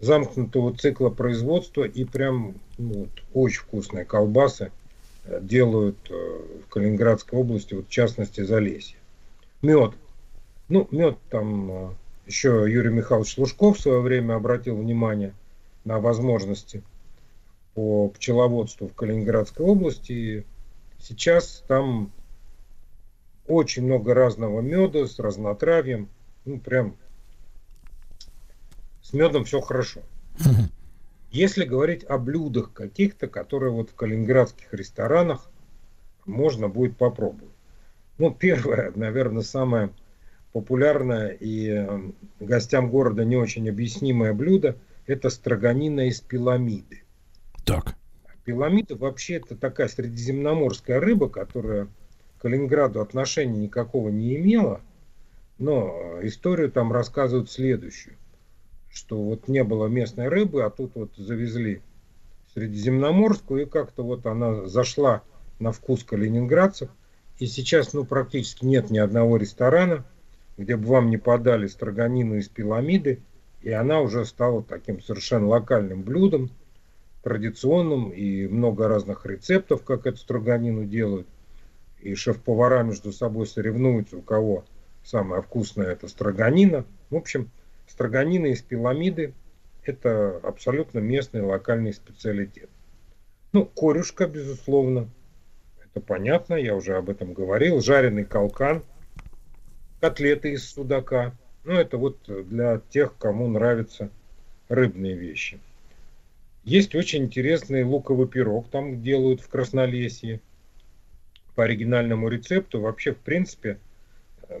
Замкнутого цикла производства и прям ну, вот, очень вкусные колбасы э, делают э, в Калининградской области, вот в частности Залесье. Мед. Ну, мед там еще Юрий Михайлович Лужков в свое время обратил внимание на возможности по пчеловодству в Калининградской области. И сейчас там очень много разного меда с разнотравьем. Ну, прям с медом все хорошо. Если говорить о блюдах каких-то, которые вот в калининградских ресторанах можно будет попробовать. Ну, первое, наверное, самое популярное и э, гостям города не очень объяснимое блюдо – это строганина из пиламиды. Так. Пиламида вообще это такая средиземноморская рыба, которая к Калининграду отношения никакого не имела. Но историю там рассказывают следующую, что вот не было местной рыбы, а тут вот завезли средиземноморскую, и как-то вот она зашла на вкус калининградцев. И сейчас ну, практически нет ни одного ресторана, где бы вам не подали строганину из пиламиды, и она уже стала таким совершенно локальным блюдом, традиционным, и много разных рецептов, как эту строганину делают. И шеф-повара между собой соревнуются, у кого самая вкусная это строганина. В общем, строганина из пиламиды – это абсолютно местный локальный специалитет. Ну, корюшка, безусловно, это понятно, я уже об этом говорил. Жареный калкан, котлеты из судака. Ну, это вот для тех, кому нравятся рыбные вещи. Есть очень интересный луковый пирог, там делают в Краснолесье по оригинальному рецепту. Вообще, в принципе,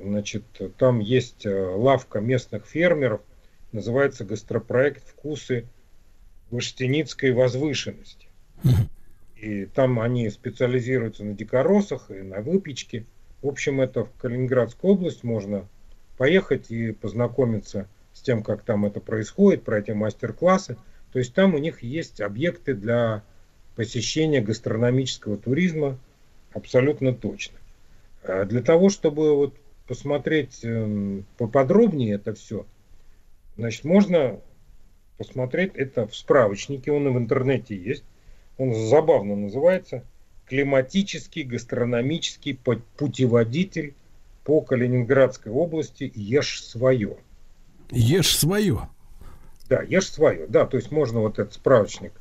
значит, там есть э, лавка местных фермеров, называется гастропроект «Вкусы Ваштеницкой возвышенности». И там они специализируются на дикоросах и на выпечке. В общем, это в Калининградскую область можно поехать и познакомиться с тем, как там это происходит, пройти мастер-классы. То есть там у них есть объекты для посещения гастрономического туризма абсолютно точно. А Для того, чтобы вот посмотреть эм, поподробнее это все, значит, можно посмотреть это в справочнике, он и в интернете есть. Он забавно называется «Климатический гастрономический пу- путеводитель по Калининградской области Ешь свое». Ешь свое. Да, ешь свое. Да, то есть можно вот этот справочник,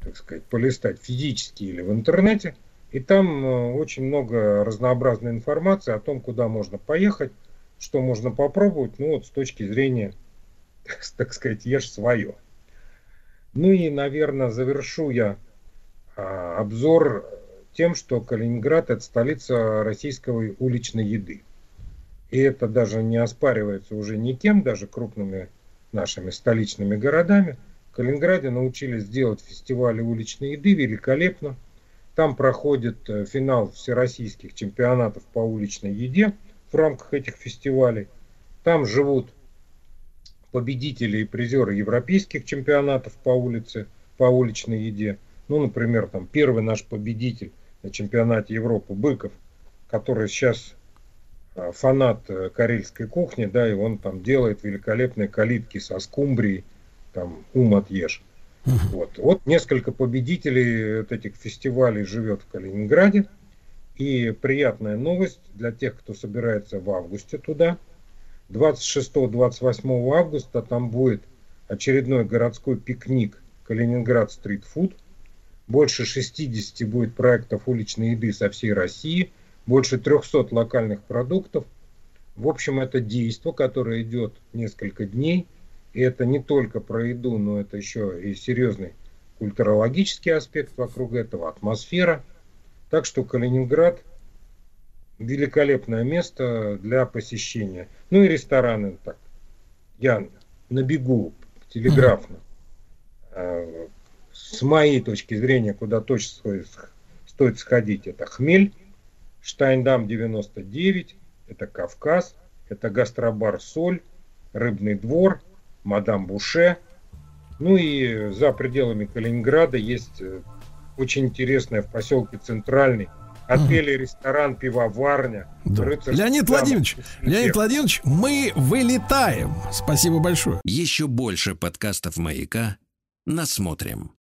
так сказать, полистать физически или в интернете. И там э, очень много разнообразной информации о том, куда можно поехать, что можно попробовать, ну вот с точки зрения, *laughs* так сказать, ешь свое. Ну и, наверное, завершу я а, обзор тем, что Калининград это столица российской уличной еды. И это даже не оспаривается уже никем, даже крупными нашими столичными городами. В Калининграде научились делать фестивали уличной еды великолепно. Там проходит э, финал всероссийских чемпионатов по уличной еде в рамках этих фестивалей. Там живут победители и призеры европейских чемпионатов по улице, по уличной еде. Ну, например, там первый наш победитель на чемпионате Европы Быков, который сейчас а, фанат э, карельской кухни, да, и он там делает великолепные калитки со скумбрией, там ум отъешь. Вот. вот несколько победителей вот этих фестивалей живет в Калининграде. И приятная новость для тех, кто собирается в августе туда. 26-28 августа там будет очередной городской пикник Калининград Стрит Фуд. Больше 60 будет проектов уличной еды со всей России. Больше 300 локальных продуктов. В общем, это действо, которое идет несколько дней – и это не только про еду, но это еще и серьезный культурологический аспект вокруг этого, атмосфера. Так что Калининград великолепное место для посещения. Ну и рестораны так. Я набегу телеграфно. Э, с моей точки зрения, куда точно стоит, стоит сходить, это Хмель, Штайндам 99, это Кавказ, это гастробар Соль, Рыбный двор – мадам Буше. Ну и за пределами Калининграда есть э, очень интересная в поселке Центральный отель, ресторан, пивоварня. Да. Леонид Владимирович, Леонид Владимирович, мы вылетаем. Спасибо большое. Еще больше подкастов «Маяка» насмотрим.